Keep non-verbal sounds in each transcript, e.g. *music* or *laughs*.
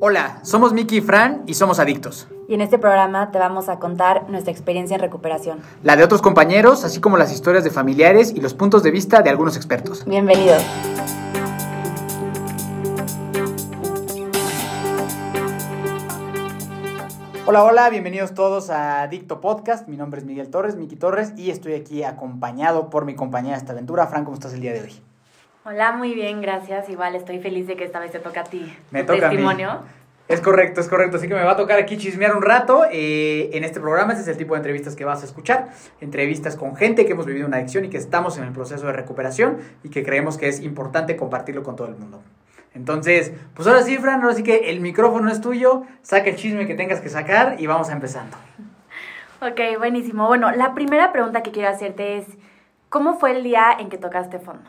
Hola, somos Miki y Fran y somos adictos. Y en este programa te vamos a contar nuestra experiencia en recuperación. La de otros compañeros, así como las historias de familiares y los puntos de vista de algunos expertos. Bienvenidos. Hola, hola, bienvenidos todos a Adicto Podcast. Mi nombre es Miguel Torres, Miki Torres, y estoy aquí acompañado por mi compañera de esta aventura. Fran, ¿cómo estás el día de hoy? Hola, muy bien, gracias. Igual estoy feliz de que esta vez te toca a ti. Me tu toca a mí. testimonio. Es correcto, es correcto. Así que me va a tocar aquí chismear un rato. eh, en este programa, ese es el tipo de entrevistas que vas a escuchar. Entrevistas con gente que hemos vivido una adicción y que estamos en el proceso de recuperación y que creemos que es importante compartirlo con todo el mundo. Entonces, pues ahora sí, Fran, ahora sí que el micrófono es tuyo. Saca el chisme que tengas que sacar y vamos empezando. Ok, buenísimo. Bueno, la primera pregunta que quiero hacerte es, ¿cómo fue el día en que tocaste fondo?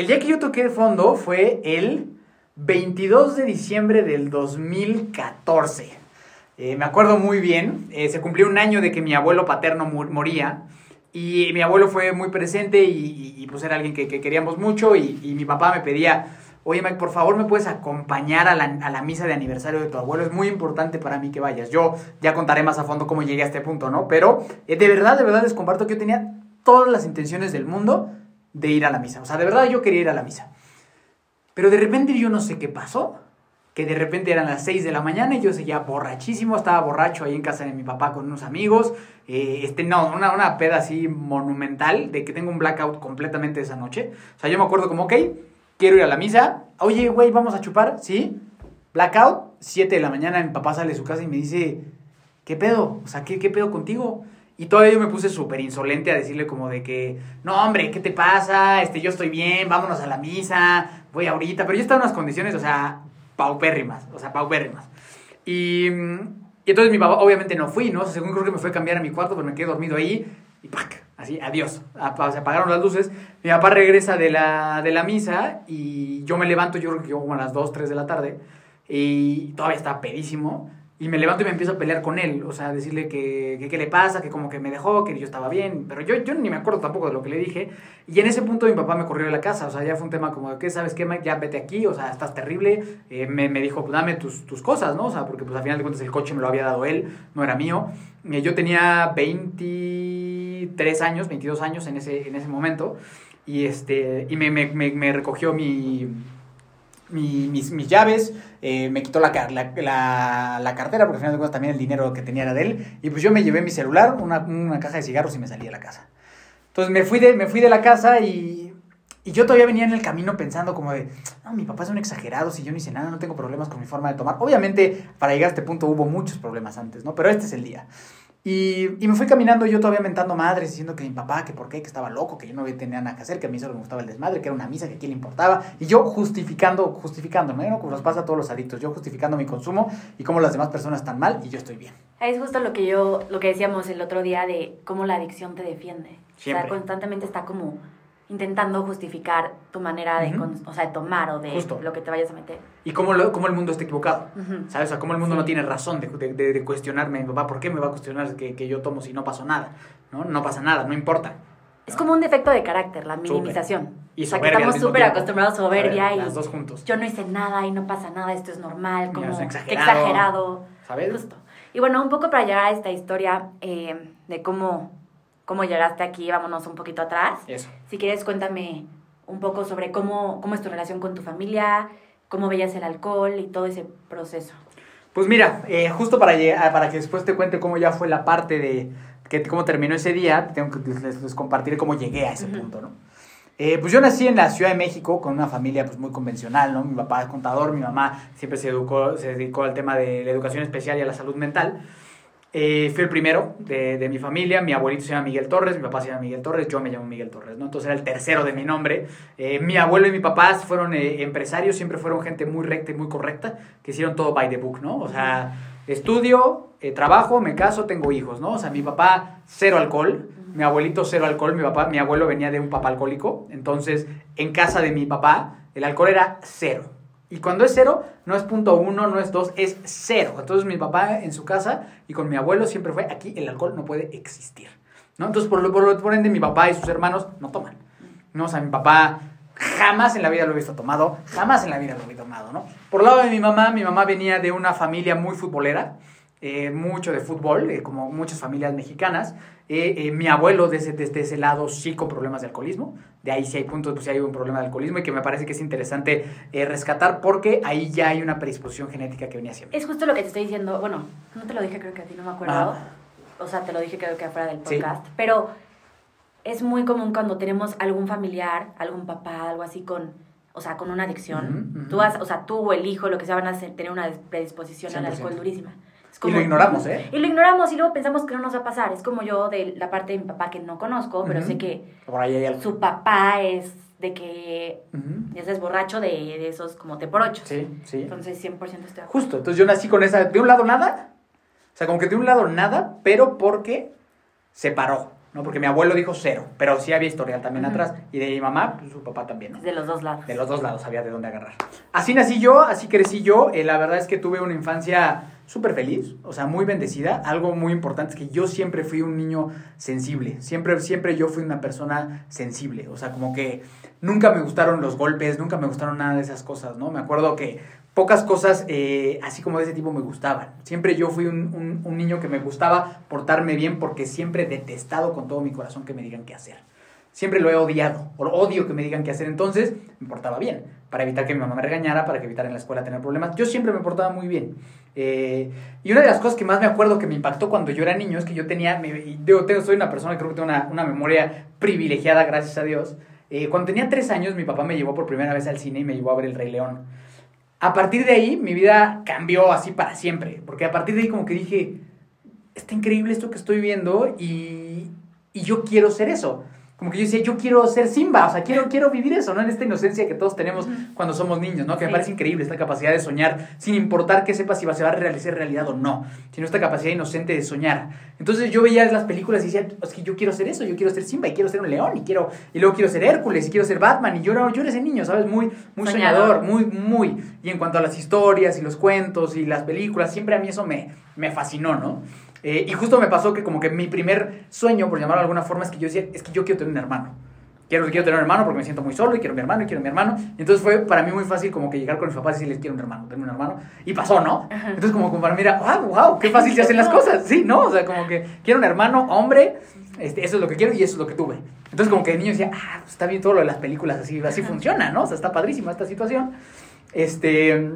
El día que yo toqué de fondo fue el 22 de diciembre del 2014. Eh, me acuerdo muy bien, eh, se cumplió un año de que mi abuelo paterno moría y mi abuelo fue muy presente y, pues era alguien que, que queríamos mucho y, mi papá me pedía, oye Mike, por favor me puedes acompañar a la, a la misa de aniversario de tu abuelo, es muy importante para mí que vayas. Yo ya contaré más a fondo cómo llegué a este punto, ¿no? Pero eh, de verdad, de verdad les comparto que yo tenía todas las intenciones del mundo de ir a la misa. O sea, de verdad yo quería ir a la misa. Pero de repente yo no sé qué pasó, que de repente eran las 6 de la mañana y yo seguía borrachísimo, estaba borracho ahí en casa de mi papá con unos amigos, eh, este, no, una, una peda así monumental, de que tengo un blackout completamente esa noche. O sea, yo me acuerdo como, ok, quiero ir a la misa, oye, güey, vamos a chupar, ¿sí? Blackout, 7 de la mañana, mi papá sale de su casa y me dice, ¿qué pedo? O sea, ¿qué, qué pedo contigo? Y todavía yo me puse súper insolente a decirle como de que, no hombre, ¿qué te pasa? Este, yo estoy bien, vámonos a la misa, voy ahorita. Pero yo estaba en unas condiciones, o sea, paupérrimas, o sea, paupérrimas. Y, y entonces mi papá, obviamente no fui, ¿no? Según creo que me fue a cambiar a mi cuarto, pero me quedé dormido ahí y ¡pac! Así, adiós. Se apagaron las luces. Mi papá regresa de la, de la misa y yo me levanto, yo creo que como a las 2, 3 de la tarde y todavía estaba pedísimo. Y me levanto y me empiezo a pelear con él, o sea, decirle que, qué le pasa, que como que me dejó, que yo estaba bien, pero yo, yo ni me acuerdo tampoco de lo que le dije. Y en ese punto mi papá me corrió de la casa, o sea, ya fue un tema como, ¿qué sabes qué, Mike? Ya vete aquí, o sea, estás terrible. Eh, me, me dijo, pues dame tus, tus cosas, ¿no? O sea, porque pues al final de cuentas el coche me lo había dado él, no era mío. Eh, yo tenía 23 años, 22 años en ese, en ese momento, y, este, y me, me, me recogió mi mi- mis, mis llaves, eh, me quitó la, la, la, la cartera, porque al final de cuentas también el dinero que tenía era de él, y pues yo me llevé mi celular, una, una caja de cigarros y me salí de la casa. Entonces me fui de, me fui de la casa y, y yo todavía venía en el camino pensando como de, no, mi papá es un exagerado, si yo no hice nada, no tengo problemas con mi forma de tomar. Obviamente, para llegar a este punto hubo muchos problemas antes, ¿no? Pero este es el día. Y, y me fui caminando yo todavía mentando madres, diciendo que mi papá, que por qué, que estaba loco, que yo no tenía nada que hacer, que a mí solo me gustaba el desmadre, que era una misa, que a quién le importaba. Y yo justificando, justificándome, ¿no? Como nos pasa a todos los adictos, yo justificando mi consumo y cómo las demás personas están mal y yo estoy bien. Es justo lo que yo, lo que decíamos el otro día de cómo la adicción te defiende. O Siempre. sea, constantemente está como intentando justificar tu manera de, Ujú. con- o sea, de tomar o de Justo. lo que te vayas a meter. Y cómo, lo- cómo el mundo está equivocado. Ujú. ¿Sabes? O sea, cómo el mundo Sí. no tiene razón de, de, de- cuestionarme, papá, ¿por qué me va a cuestionar que, que yo tomo si no pasó nada? ¿No? No pasa nada, no importa. Es como un defecto de carácter, la minimización. Y o sea, que estamos súper acostumbrados a soberbia ¿Sabes? y Las dos juntos. yo no hice nada y no pasa nada, esto es normal, como es exagerado. exagerado. ¿Sabes? Justo. Y bueno, un poco para llegar a esta historia eh, de cómo, cómo llegaste aquí, vámonos un poquito atrás. Eso. Si quieres, cuéntame un poco sobre cómo, cómo es tu relación con tu familia, cómo veías el alcohol y todo ese proceso. Pues mira, eh, justo para, llegar- para que después te cuente cómo ya fue la parte de que, cómo terminó ese día, tengo que les, les compartiré cómo llegué a ese Ujú. punto, ¿no? Eh, pues yo nací en la Ciudad de México con una familia pues muy convencional, ¿no? Mi papá es contador, mi mamá siempre se, educó, se dedicó al tema de la educación especial y a la salud mental. Eh, fui el primero de, de mi familia, mi abuelito se llama Miguel Torres, mi papá se llama Miguel Torres, yo me llamo Miguel Torres, ¿no? Entonces era el tercero de mi nombre. Eh, mi abuelo y mi papá fueron eh, empresarios, siempre fueron gente muy recta y muy correcta, que hicieron todo by the book, ¿no? O sea, estudio, trabajo, me caso, tengo hijos, ¿no? O sea, mi papá cero alcohol, mi abuelito cero alcohol, mi papá, mi abuelo venía de un papá alcohólico, entonces en casa de mi papá el alcohol era cero. Y cuando es cero, no es punto uno, no es dos, es cero. Entonces mi papá en su casa y con mi abuelo siempre fue, aquí el alcohol no puede existir. ¿no? Entonces por, lo, por, ende mi papá y sus hermanos no toman. ¿no? O sea, mi papá Jamás en la vida lo he visto tomado, jamás en la vida lo he tomado, ¿no? Por el lado de mi mamá, mi mamá venía de una familia muy futbolera, eh, mucho de fútbol, eh, como muchas familias mexicanas. Eh, mi abuelo desde, desde ese lado sí con problemas de alcoholismo, de ahí sí hay puntos, pues sí hay un problema de alcoholismo y que me parece que es interesante rescatar porque ahí ya hay una predisposición genética que venía siempre. Es justo lo que te estoy diciendo, bueno, no te lo dije creo que a ti, no me acuerdo, o sea, te lo dije creo que afuera del podcast, pero es muy común cuando tenemos algún familiar, algún papá, algo así con, o sea, con una adicción. Tú vas, o sea, tú o el hijo, lo que sea, van a tener una predisposición al alcohol durísima. Y lo ignoramos, ¿eh? Y lo ignoramos y luego pensamos que no nos va a pasar. Es como yo de la parte de mi papá que no conozco, pero sé que su papá es de que es borracho de, de, esos como te por ocho. Sí, sí. Entonces 100% estoy Justo, entonces yo nací con esa, de un lado nada, o sea, como que de un lado nada, pero porque se paró. ¿No? Porque mi abuelo dijo cero, pero sí había historial también atrás. Y de mi mamá, pues, su papá también, De los dos lados. De los dos lados había de dónde agarrar. Así nací yo, así crecí yo. Eh, la verdad es que tuve una infancia súper feliz, o sea, muy bendecida. Algo muy importante es que yo siempre fui un niño sensible. Siempre, siempre yo fui una persona sensible. O sea, como que nunca me gustaron los golpes, nunca me gustaron nada de esas cosas, ¿no? Me acuerdo que pocas cosas eh, así como de ese tipo me gustaban. Siempre yo fui un, un, niño que me gustaba portarme bien porque siempre he detestado con todo mi corazón que me digan qué hacer. Siempre lo he odiado, o odio que me digan qué hacer. Entonces me portaba bien, para evitar que mi mamá me regañara, para que evitar en la escuela tener problemas. Yo siempre me portaba muy bien. Eh, y una de las cosas que más me acuerdo que me impactó cuando yo era niño es que yo tenía, me, yo soy una persona que creo que tengo una, una memoria privilegiada, gracias a Dios. Eh, cuando tenía tres años, mi papá me llevó por primera vez al cine y me llevó a ver El Rey León a partir de ahí mi vida cambió así para siempre, porque a partir de ahí como que dije, está increíble esto que estoy viendo y, y yo quiero ser eso como que yo decía, yo quiero ser Simba, o sea, quiero, quiero vivir eso, ¿no? En esta inocencia que todos tenemos cuando somos niños, ¿no? Que me parece increíble esta capacidad de soñar, sin importar que sepa si va, se va a realizar realidad o no, sino esta capacidad inocente de soñar. Entonces yo veía las películas y decía, es que yo quiero ser eso, yo quiero ser Simba y quiero ser un león y quiero, y luego quiero ser Hércules y quiero ser Batman y yo, yo era ese niño, ¿sabes? Muy, muy soñador. muy, muy. Y en cuanto a las historias y los cuentos y las películas, siempre a mí eso me, me fascinó, ¿no? Eh, y justo me pasó que como que mi primer sueño, por llamarlo de alguna forma, es que yo decía, es que yo quiero tener un hermano. Quiero, quiero tener un hermano porque me siento muy solo y quiero mi hermano y quiero mi hermano. Entonces fue para mí muy fácil como que llegar con mis papás y decirles, quiero un hermano, tengo un hermano. Y pasó, ¿no? Entonces como, como para mí era, wow, wow, qué fácil se hacen las cosas. Sí, ¿no? O sea, como que quiero un hermano, hombre, este, eso es lo que quiero y eso es lo que tuve. Entonces como que de niño decía, ah, pues está bien todo lo de las películas, así, así funciona, ¿no? O sea, está padrísima esta situación. Este...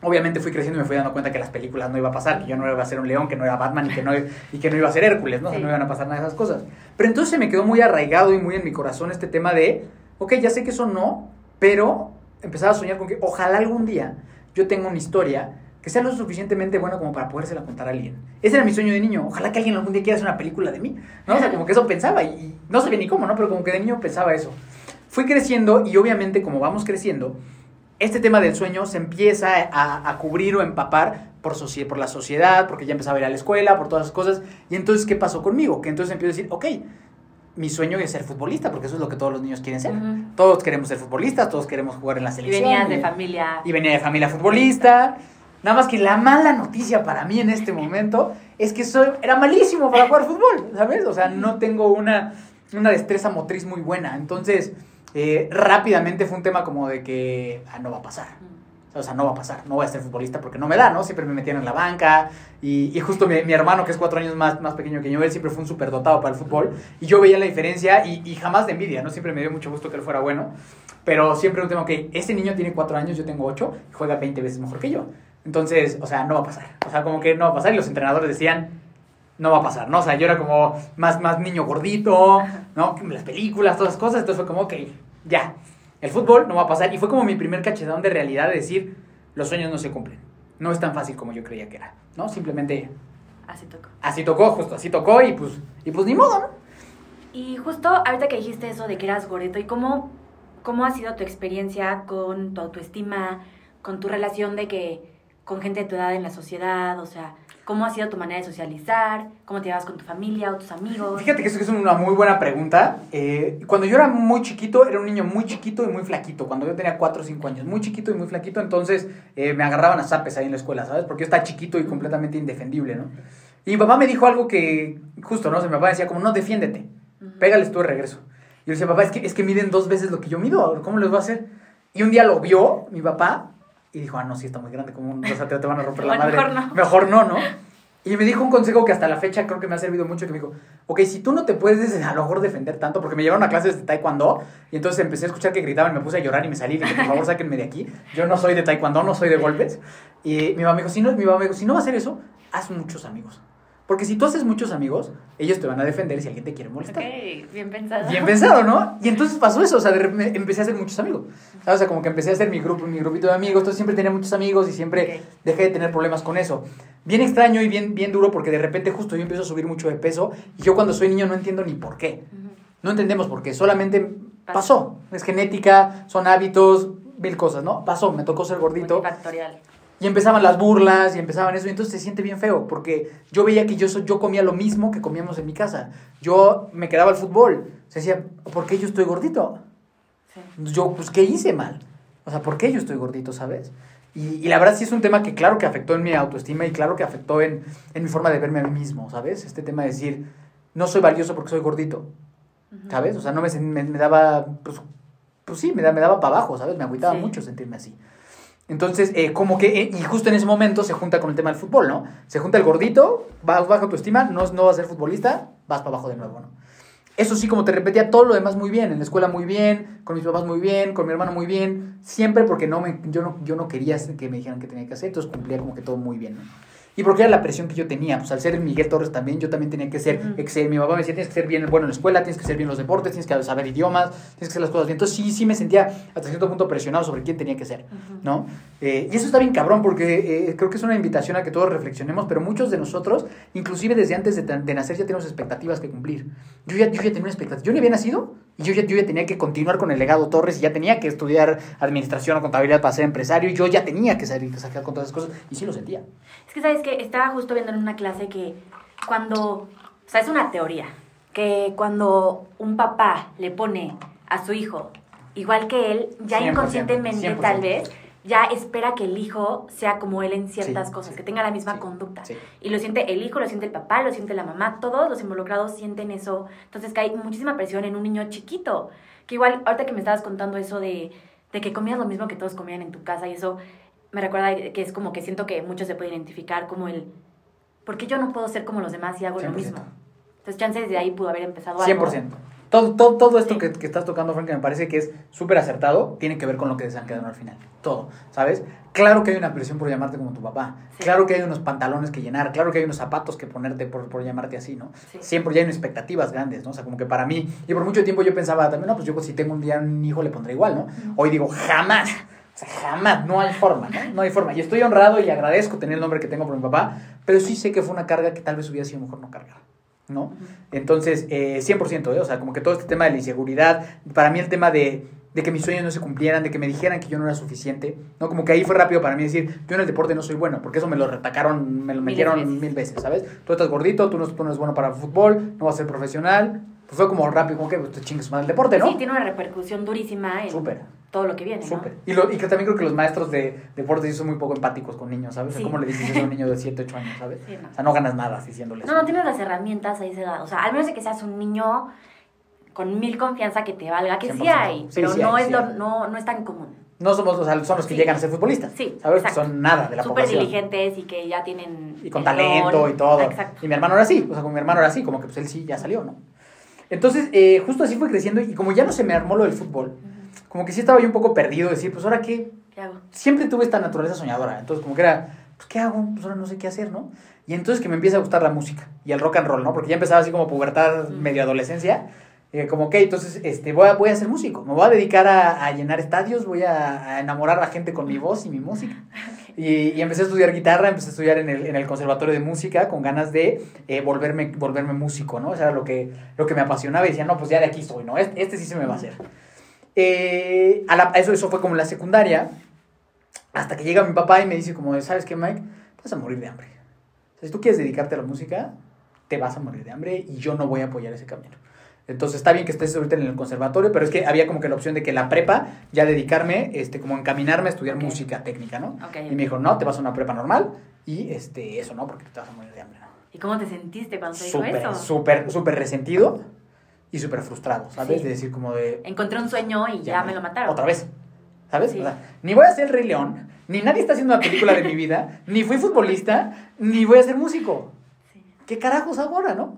Obviamente fui creciendo y me fui dando cuenta que las películas no iba a pasar, que yo no iba a ser un león, que no era Batman y que no, y que no iba a ser Hércules, ¿no? no iban a pasar nada de esas cosas. Pero entonces se me quedó muy arraigado y muy en mi corazón este tema de, ok, ya sé que eso no, pero empezaba a soñar con que ojalá algún día yo tenga una historia que sea lo suficientemente buena como para podérsela contar a alguien. Ese era mi sueño de niño. Ojalá que alguien algún día quiera hacer una película de mí, ¿no? O sea, como que eso pensaba y, y no sabía ni cómo, ¿no? Pero como que de niño pensaba eso. Fui creciendo y obviamente como vamos creciendo, este tema del sueño se empieza a, cubrir o empapar por, por la sociedad, porque ya empezaba a ir a la escuela, por todas esas cosas. Y entonces, ¿qué pasó conmigo? Que entonces empiezo a decir, ok, mi sueño es ser futbolista, porque eso es lo que todos los niños quieren ser. Todos queremos ser futbolistas, todos queremos jugar en la selección. Y venías de familia. Y venía de familia futbolista. Nada más que la mala noticia para mí en este momento es que soy, era malísimo para jugar fútbol, ¿sabes? O sea, no tengo una, una destreza motriz muy buena. Entonces, eh, rápidamente fue un tema como de que ah, no va a pasar. O sea, no va a pasar, no voy a ser futbolista porque no me da, ¿no? Siempre me metían en la banca y, justo mi, hermano, que es cuatro años más, más pequeño que yo, él siempre fue un súper dotado para el fútbol y yo veía la diferencia y, jamás de envidia, ¿no? Siempre me dio mucho gusto que él fuera bueno, pero siempre un tema que este niño tiene cuatro años, yo tengo ocho y juega 20 veces mejor que yo. Entonces, o sea, no va a pasar. O sea, como que no va a pasar y los entrenadores decían, no va a pasar, ¿no? O sea, yo era como más, más niño gordito, ¿no? Las películas, todas las cosas, entonces fue como, ok, ya, el fútbol no va a pasar. Y fue como mi primer cachetón de realidad de decir, los sueños no se cumplen. No es tan fácil como yo creía que era, ¿no? Simplemente... Así tocó. Así tocó, justo, así tocó y pues, y pues ni modo, ¿no? Y justo ahorita que dijiste eso de que eras goreto, ¿y cómo, cómo ha sido tu experiencia con tu autoestima, con tu relación de que con gente de tu edad en la sociedad, o sea, ¿Cómo ha sido tu manera de socializar? ¿Cómo te llevas con tu familia o tus amigos? Fíjate que eso es una muy buena pregunta. Eh, cuando yo era muy chiquito, era un niño muy chiquito y muy flaquito. Cuando yo tenía 4 o 5 años, muy chiquito y muy flaquito, entonces eh, me agarraban a zapes ahí en la escuela, ¿sabes? Porque yo estaba chiquito y completamente indefendible, ¿no? Y mi papá me dijo algo que, justo, ¿no? O mi papá decía como, no, defiéndete, pégales tú de regreso. yo le decía, papá, es que, es que miden dos veces lo que yo mido, ¿cómo les voy a hacer? Y un día lo vio mi papá y dijo, ah, no, sí está muy grande, como o sea, te, van a romper la *laughs* madre. Mejor no. Mejor no, ¿no? Y me dijo un consejo que hasta la fecha creo que me ha servido mucho, que me dijo, ok, si tú no te puedes a lo mejor defender tanto, porque me llevaron a clases de taekwondo, y entonces empecé a escuchar que gritaban, me puse a llorar y me salí, y dije, por favor, sáquenme de aquí, yo no soy de taekwondo, no soy de golpes. Y mi mamá me dijo, si no, mi mamá me dijo, si no va a hacer eso, haz muchos amigos. Porque si tú haces muchos amigos, ellos te van a defender si alguien te quiere molestar. Ok, bien pensado. Bien pensado, ¿no? Y entonces pasó eso, o sea, de repente empecé a hacer muchos amigos. O sea, como que empecé a hacer mi grupo, mi grupito de amigos, entonces siempre tenía muchos amigos y siempre dejé de tener problemas con eso. Bien extraño y bien, bien duro porque de repente justo yo empiezo a subir mucho de peso y yo cuando soy niño no entiendo ni por qué. No entendemos por qué, solamente pasó. Es genética, son hábitos, mil cosas, ¿no? Pasó, me tocó ser gordito. Multifactorial. Y empezaban las burlas y empezaban eso, y entonces se siente bien feo, porque yo veía que yo, yo comía lo mismo que comíamos en mi casa. Yo me quedaba al fútbol. Se decía, ¿por qué yo estoy gordito? Sí. Yo, pues, ¿qué hice mal? O sea, ¿por qué yo estoy gordito, sabes? Y, y la verdad sí es un tema que claro que afectó en mi autoestima y claro que afectó en, en mi forma de verme a mí mismo, ¿sabes? Este tema de decir, no soy valioso porque soy gordito. ¿sabes? O sea, no me, me, me daba, pues, pues sí, me, da- me daba para abajo, ¿sabes? Me agüitaba Sí. mucho sentirme así. Entonces, eh, como que, eh, y justo en ese momento se junta con el tema del fútbol, ¿no? Se junta el gordito, vas baja tu estima, no, no vas a ser futbolista, vas para abajo de nuevo, ¿no? Eso sí, como te repetía, todo lo demás muy bien, en la escuela muy bien, con mis papás muy bien, con mi hermano muy bien, siempre porque no me, yo, no, yo no quería que me dijeran qué tenía que hacer, entonces cumplía como que todo muy bien, ¿no? Y porque era la presión que yo tenía, pues al ser Miguel Torres también, yo también tenía que ser, Ujú. excel- mi papá me decía, tienes que ser bien bueno en la escuela, tienes que ser bien en los deportes, tienes que saber idiomas, tienes que hacer las cosas bien. Entonces sí, sí me sentía hasta cierto punto presionado sobre quién tenía que ser, Ujú. ¿no? Eh, y eso está bien cabrón porque eh, creo que es una invitación a que todos reflexionemos, pero muchos de nosotros, inclusive desde antes de, de nacer, ya tenemos expectativas que cumplir. Yo ya, yo ya tenía una expectativa, yo ni había nacido yo ya, yo ya tenía que continuar con el legado Torres y ya tenía que estudiar administración o contabilidad para ser empresario y yo ya tenía que salir, sacar con todas esas cosas y sí lo sentía. Es que, ¿sabes que Estaba justo viendo en una clase que cuando, o sea, es una teoría, que cuando un papá le pone a su hijo igual que él, ya 100%, inconscientemente 100%. tal vez, ya espera que el hijo sea como él en ciertas Sí, cosas, sí, que tenga la misma sí, conducta. Y lo siente el hijo, lo siente el papá, lo siente la mamá, todos los involucrados sienten eso. Entonces que hay muchísima presión en un niño chiquito. Que igual, ahorita que me estabas contando eso de, de que comías lo mismo que todos comían en tu casa y eso me recuerda que es como que siento que muchos se pueden identificar como el, ¿por qué yo no puedo ser como los demás y hago lo 100%. mismo? Entonces chance desde ahí pudo haber empezado algo. 100%. Todo, todo, todo esto Sí. que, que estás tocando, Frank, que me parece que es súper acertado, tiene que ver con lo que desancadenó al final. Todo, ¿sabes? Claro que hay una presión por llamarte como tu papá. Sí. Claro que hay unos pantalones que llenar. Claro que hay unos zapatos que ponerte por, por llamarte así, ¿no? Sí. Siempre ya hay unas expectativas grandes, ¿no? O sea, como que para mí, y por mucho tiempo yo pensaba también, no, pues yo si tengo un día un hijo le pondré igual, ¿no? Hoy digo, jamás. O sea, jamás, no hay forma, ¿no? No hay forma. Y estoy honrado y agradezco tener el nombre que tengo por mi papá, pero sí sé que fue una carga que tal vez hubiera sido mejor no cargar, ¿no? Entonces, eh, 100%, ¿eh? o sea, como que todo este tema de la inseguridad, para mí el tema de, de que mis sueños no se cumplieran, de que me dijeran que yo no era suficiente, ¿no? Como que ahí fue rápido para mí decir, yo en el deporte no soy bueno, porque eso me lo retacaron, me lo metieron veces. mil veces, ¿sabes? Tú estás gordito, tú no, tú no eres bueno para el fútbol, no vas a ser profesional. Pues fue como rápido, como que pues, te chingues más el deporte, ¿no? Sí, tiene una repercusión durísima en Súper. todo lo que viene, ¿no? Súper. Y, lo, y que también creo que los maestros de deporte sí son muy poco empáticos con niños, ¿sabes? O sea, Sí. ¿Cómo le dices eso a un niño de 7, 8 años, ¿sabes? Sí, no. O sea, no ganas nada diciéndoles. No, no tienes las herramientas a esa edad. O sea, al menos de que seas un niño con mil confianza que te valga, que sí 100%. hay, pero sí no, hay, es lo, no, no es tan común. No somos, o sea, son los que llegan a ser futbolistas. Sí, ¿Sabes? exacto. Son nada de la Súper población. diligentes y que ya tienen... Y con talento don. y todo. Exacto. Y mi hermano era así, o sea, como mi hermano era así, como que pues él sí ya salió, ¿no? Entonces, eh, justo así fue creciendo y como ya no se me armó lo del fútbol, como que sí estaba yo un poco perdido, decir, pues ahora qué, ¿Qué hago? siempre tuve esta naturaleza soñadora, entonces como que era, pues ¿qué hago? Pues ahora no sé qué hacer, ¿no? Y entonces que me empieza a gustar la música y el rock and roll, ¿no? Porque ya empezaba así como pubertad, Mm. medio adolescencia, eh, como, ok, entonces este, voy, a, voy a ser músico, me voy a dedicar a, a llenar estadios, voy a, a enamorar a la gente con mi voz y mi música. *laughs* Y, y empecé a estudiar guitarra, empecé a estudiar en el, en el conservatorio de música con ganas de eh, volverme, volverme músico, ¿no? Eso era lo que, lo que me apasionaba y decía, no, pues ya de aquí soy, ¿no? Este, este sí se me va a hacer. Eh, a la- eso, eso fue como la secundaria, hasta que llega mi papá y me dice como, ¿sabes qué, Mike? Vas a morir de hambre. O sea, si tú quieres dedicarte a la música, te vas a morir de hambre y yo no voy a apoyar ese camino. Entonces está bien que estés ahorita en el conservatorio, pero es que había como que la opción de que la prepa, ya dedicarme, este, como encaminarme a estudiar música técnica, ¿no? Y me dijo, no, te vas a una prepa normal y este, eso no, porque te vas a morir de hambre, ¿no? ¿Y cómo te sentiste cuando te dijo eso? súper, súper resentido. y súper frustrado, ¿sabes? Sí. De decir como de... Encontré un sueño y ya, me lo mataron. Otra vez. ¿Sabes? Sí. O sea, ni voy a ser Rey León, ni nadie está haciendo una película de mi vida, ni fui futbolista, ni voy a ser músico. Sí. ¿Qué carajos ahora, no?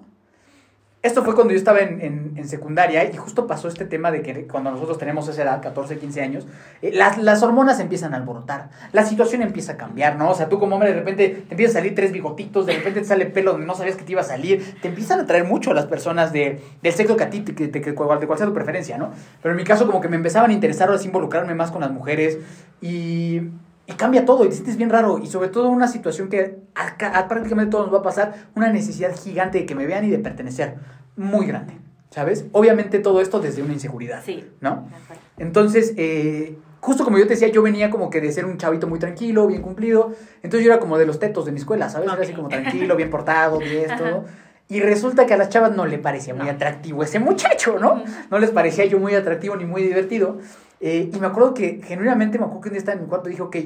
Esto fue cuando yo estaba en, en- secundaria y justo pasó este tema de que cuando nosotros tenemos esa edad, 14, 15 años, eh, las, las hormonas empiezan a alborotar, la situación empieza a cambiar, ¿no? O sea, tú como hombre de repente te empiezan a salir tres bigotitos, de repente te sale pelo donde no sabías que te iba a salir, te empiezan a atraer mucho las personas de, del sexo que a ti, te- te- cual, de cual sea tu preferencia, ¿no? Pero en mi caso como que me empezaban a interesar ahora involucrarme más con las mujeres y, y cambia todo y te sientes bien raro y sobre todo una situación que a, a prácticamente todos nos va a pasar, una necesidad gigante de que me vean y de pertenecer, muy grande, ¿sabes? Obviamente todo esto desde una inseguridad, Sí. ¿no? Entonces, eh, justo como yo te decía, yo venía como que de ser un chavito muy tranquilo, bien cumplido. Entonces yo era como de los tetos de mi escuela, ¿sabes? Era así como tranquilo, bien portado, bien todo. Y resulta que a las chavas no le parecía muy No. atractivo ese muchacho, ¿no? No les parecía yo muy atractivo ni muy divertido. Eh, y me acuerdo que genuinamente me acuerdo que un día estaba en mi cuarto y dije, ok,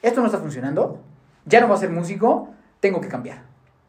esto no está funcionando, ya no voy a ser músico, tengo que cambiar.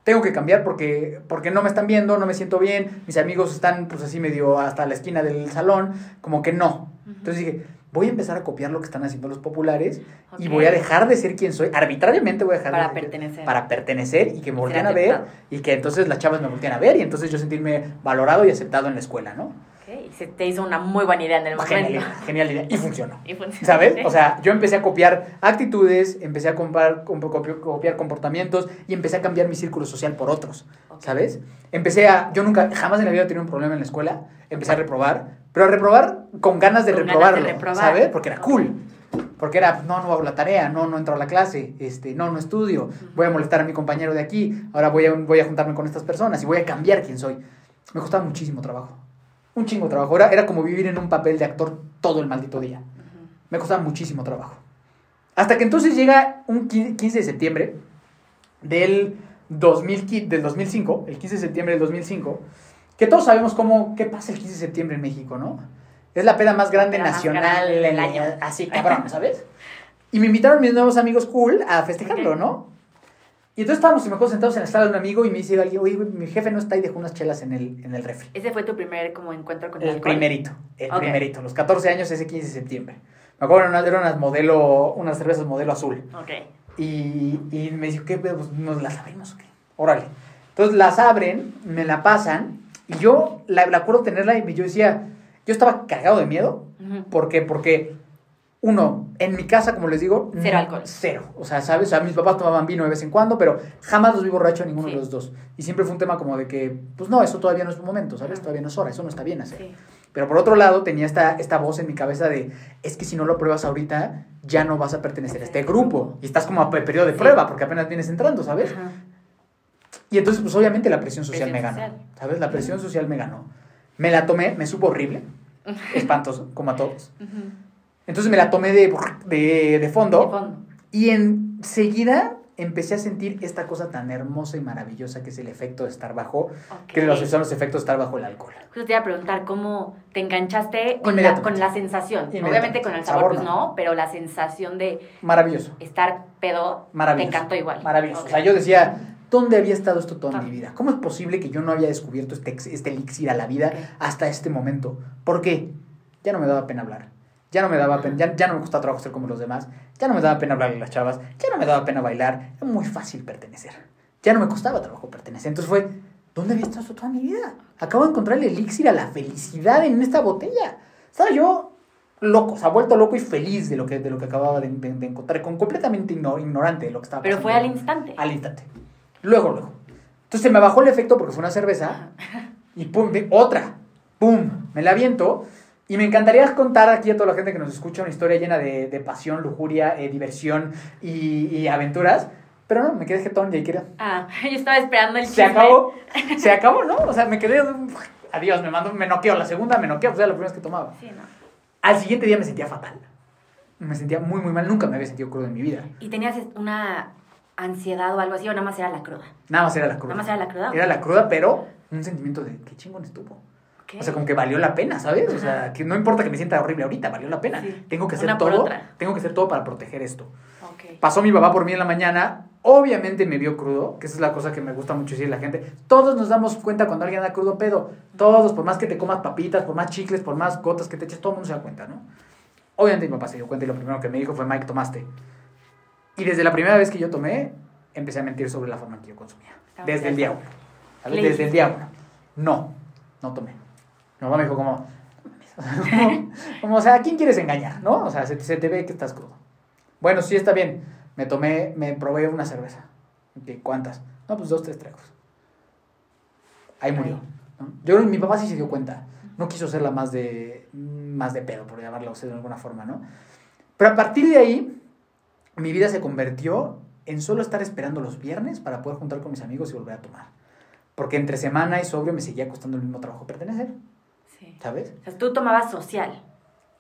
Tengo que cambiar porque, porque no me están viendo, no me siento bien, mis amigos están pues así medio hasta la esquina del salón, como que no. Entonces dije, voy a empezar a copiar lo que están haciendo los populares y Ok. voy a dejar de ser quien soy, arbitrariamente voy a dejar Para de ser- pertenecer. para pertenecer y que me Y volteen a ver y que entonces las chavas me volteen a ver y entonces yo sentirme valorado y aceptado en la escuela, ¿no? Ok, y se te hizo una muy buena idea en el momento. Genial, genial idea. Y funcionó. *laughs* Y funcionó. ¿Sabes? O sea, yo empecé a copiar actitudes, empecé a compar- comp- copi- copiar comportamientos y empecé a cambiar mi círculo social por otros, Ok. ¿sabes? Empecé a, yo nunca, jamás en la vida he tenido un problema en la escuela, empecé a reprobar, pero a reprobar con ganas de Con ganas de reprobarlo, reprobar. ¿sabes? Porque era cool. Porque era, no, no hago la tarea, no, no entro a la clase, este, no, no estudio, voy a molestar a mi compañero de aquí, ahora voy a, voy a juntarme con estas personas y voy a cambiar quién soy. Me costaba muchísimo trabajo. Un chingo de trabajo. Era, era como vivir en un papel de actor todo el maldito día. Me costaba muchísimo trabajo. Hasta que entonces llega un 15 de septiembre del, 2000, del 2005, el 15 de septiembre del 2005, que todos sabemos cómo, qué pasa el 15 de septiembre en México, ¿no? Es la peda más grande nacional del año. así cabrón, ¿sabes? Y me invitaron mis nuevos amigos cool a festejarlo. ¿no? Y entonces estábamos, me acuerdo, sentados en la sala de un amigo y me dice alguien, oye, mi jefe no está y dejó unas chelas en el, en el refri. Ese fue tu primer como encuentro con el El alcohol. primerito, el Ok. primerito, los 14 años ese 15 de septiembre. Me acuerdo, eran unas, eran unas modelo, unas cervezas modelo azul. Ok. Y, y me dijo, ¿qué pedo? Pues nos las abrimos, ¿o ¿qué? Órale. Entonces las abren, me la pasan, y yo la, la acuerdo tenerla y yo decía, yo estaba cagado de miedo. Ujú. ¿Por qué? Porque, uno, en mi casa, como les digo, Cero alcohol. Cero. O sea, ¿sabes? O sea, mis papás tomaban vino de vez en cuando, pero jamás los vi borracho a ninguno Sí. de los dos. Y siempre fue un tema como de que, pues no, eso todavía no es momento, ¿sabes? Todavía no es hora, eso no está bien hacer. Sí. Pero por otro lado, tenía esta, esta voz en mi cabeza de, es que si no lo pruebas ahorita, ya no vas a pertenecer a este grupo. Y estás como a pe- periodo de Sí. prueba, porque apenas vienes entrando, ¿sabes? Ajá. Y entonces, pues obviamente la presión social Presión me ganó. social. ¿Sabes? La presión social me ganó. Me la tomé, me supo horrible, *laughs* espantoso, como a todos. Entonces me la tomé de, de, de fondo. De fondo. Y enseguida empecé a sentir esta cosa tan hermosa y maravillosa que es el efecto de estar bajo, que los, son los efectos de estar bajo el alcohol. Justo te iba a preguntar cómo te enganchaste con la, con la sensación. Obviamente con el sabor, Sabor pues no. no, pero la sensación de Maravilloso. estar pedo Maravilloso. te encantó igual. Maravilloso. O sea, yo decía, ¿dónde había estado esto toda mi vida? ¿Cómo es posible que yo no había descubierto este, este elixir a la vida hasta este momento? ¿Por qué? Ya no me daba pena hablar. Ya no me daba pena, ya, ya no me costaba trabajo ser como los demás. Ya no me daba pena hablarle a las chavas. Ya no me daba pena bailar. Era muy fácil pertenecer. Ya no me costaba trabajo pertenecer. Entonces fue, ¿dónde había estado toda mi vida? Acabo de encontrar el elixir a la felicidad en esta botella. Estaba yo loco, o sea, vuelto loco y feliz de lo que, de lo que acababa de, de- de encontrar, con completamente igno- ignorante de lo que estaba Pero pasando. fue al instante. Al instante. Luego, luego. Entonces se me bajó el efecto porque fue una cerveza *laughs* y pum, otra. Pum, me la aviento. Y me encantaría contar aquí a toda la gente que nos escucha una historia llena de, de pasión, lujuria, eh, diversión y, y aventuras. Pero no, me quedé jetón y ahí quedé. Ah, *laughs* yo estaba esperando el Se acabó. *laughs* Se acabó, ¿no? O sea, me quedé. Adiós, me mandó, me noqueó. La segunda me noqueó, pues era la primera vez que tomaba. Sí, no. Al siguiente día me sentía fatal. Me sentía muy, muy mal. Nunca me había sentido crudo en mi vida. ¿Y tenías una ansiedad o algo así o nada más era la cruda? Nada más era la cruda. Nada más era la cruda. Era la cruda, pero un sentimiento de qué chingón estuvo. Ok. O sea, como que valió la pena, ¿sabes? O sea, Ajá. que no importa que me sienta horrible ahorita, valió la pena. Sí. Tengo que hacer todo. otra. Tengo que hacer todo para proteger esto. Ok. Pasó mi papá por mí en la mañana, Obviamente me vio crudo, que esa es la cosa que me gusta mucho decir a la gente. Todos nos damos cuenta cuando alguien anda crudo pedo. Todos, por más que te comas papitas, por más chicles, por más gotas que te eches, todo el mundo se da cuenta, ¿no? Obviamente mi papá se dio cuenta y lo primero que me dijo fue, Mike, tomaste. Y desde la primera vez que yo tomé, empecé a mentir sobre la forma en que yo consumía. Desde el diablo. ¿sabes? Desde el diablo. No, no tomé. Mi mamá me dijo como, como, *laughs* como, o sea, ¿a quién quieres engañar? ¿No? O sea, se, se te ve que estás crudo. Bueno, sí, está bien. Me tomé, me probé una cerveza. ¿Cuántas? No, pues dos, tres tragos. Ahí murió. ¿no? Yo mi papá sí se dio cuenta. No quiso hacerla más de, más de pedo, por llamarla usted de alguna forma, ¿no? Pero a partir de ahí, mi vida se convirtió en solo estar esperando los viernes para poder juntar con mis amigos y volver a tomar. Porque entre semana y sobrio me seguía costando el mismo trabajo pertenecer, Sí. ¿sabes? O sea, tú tomabas social.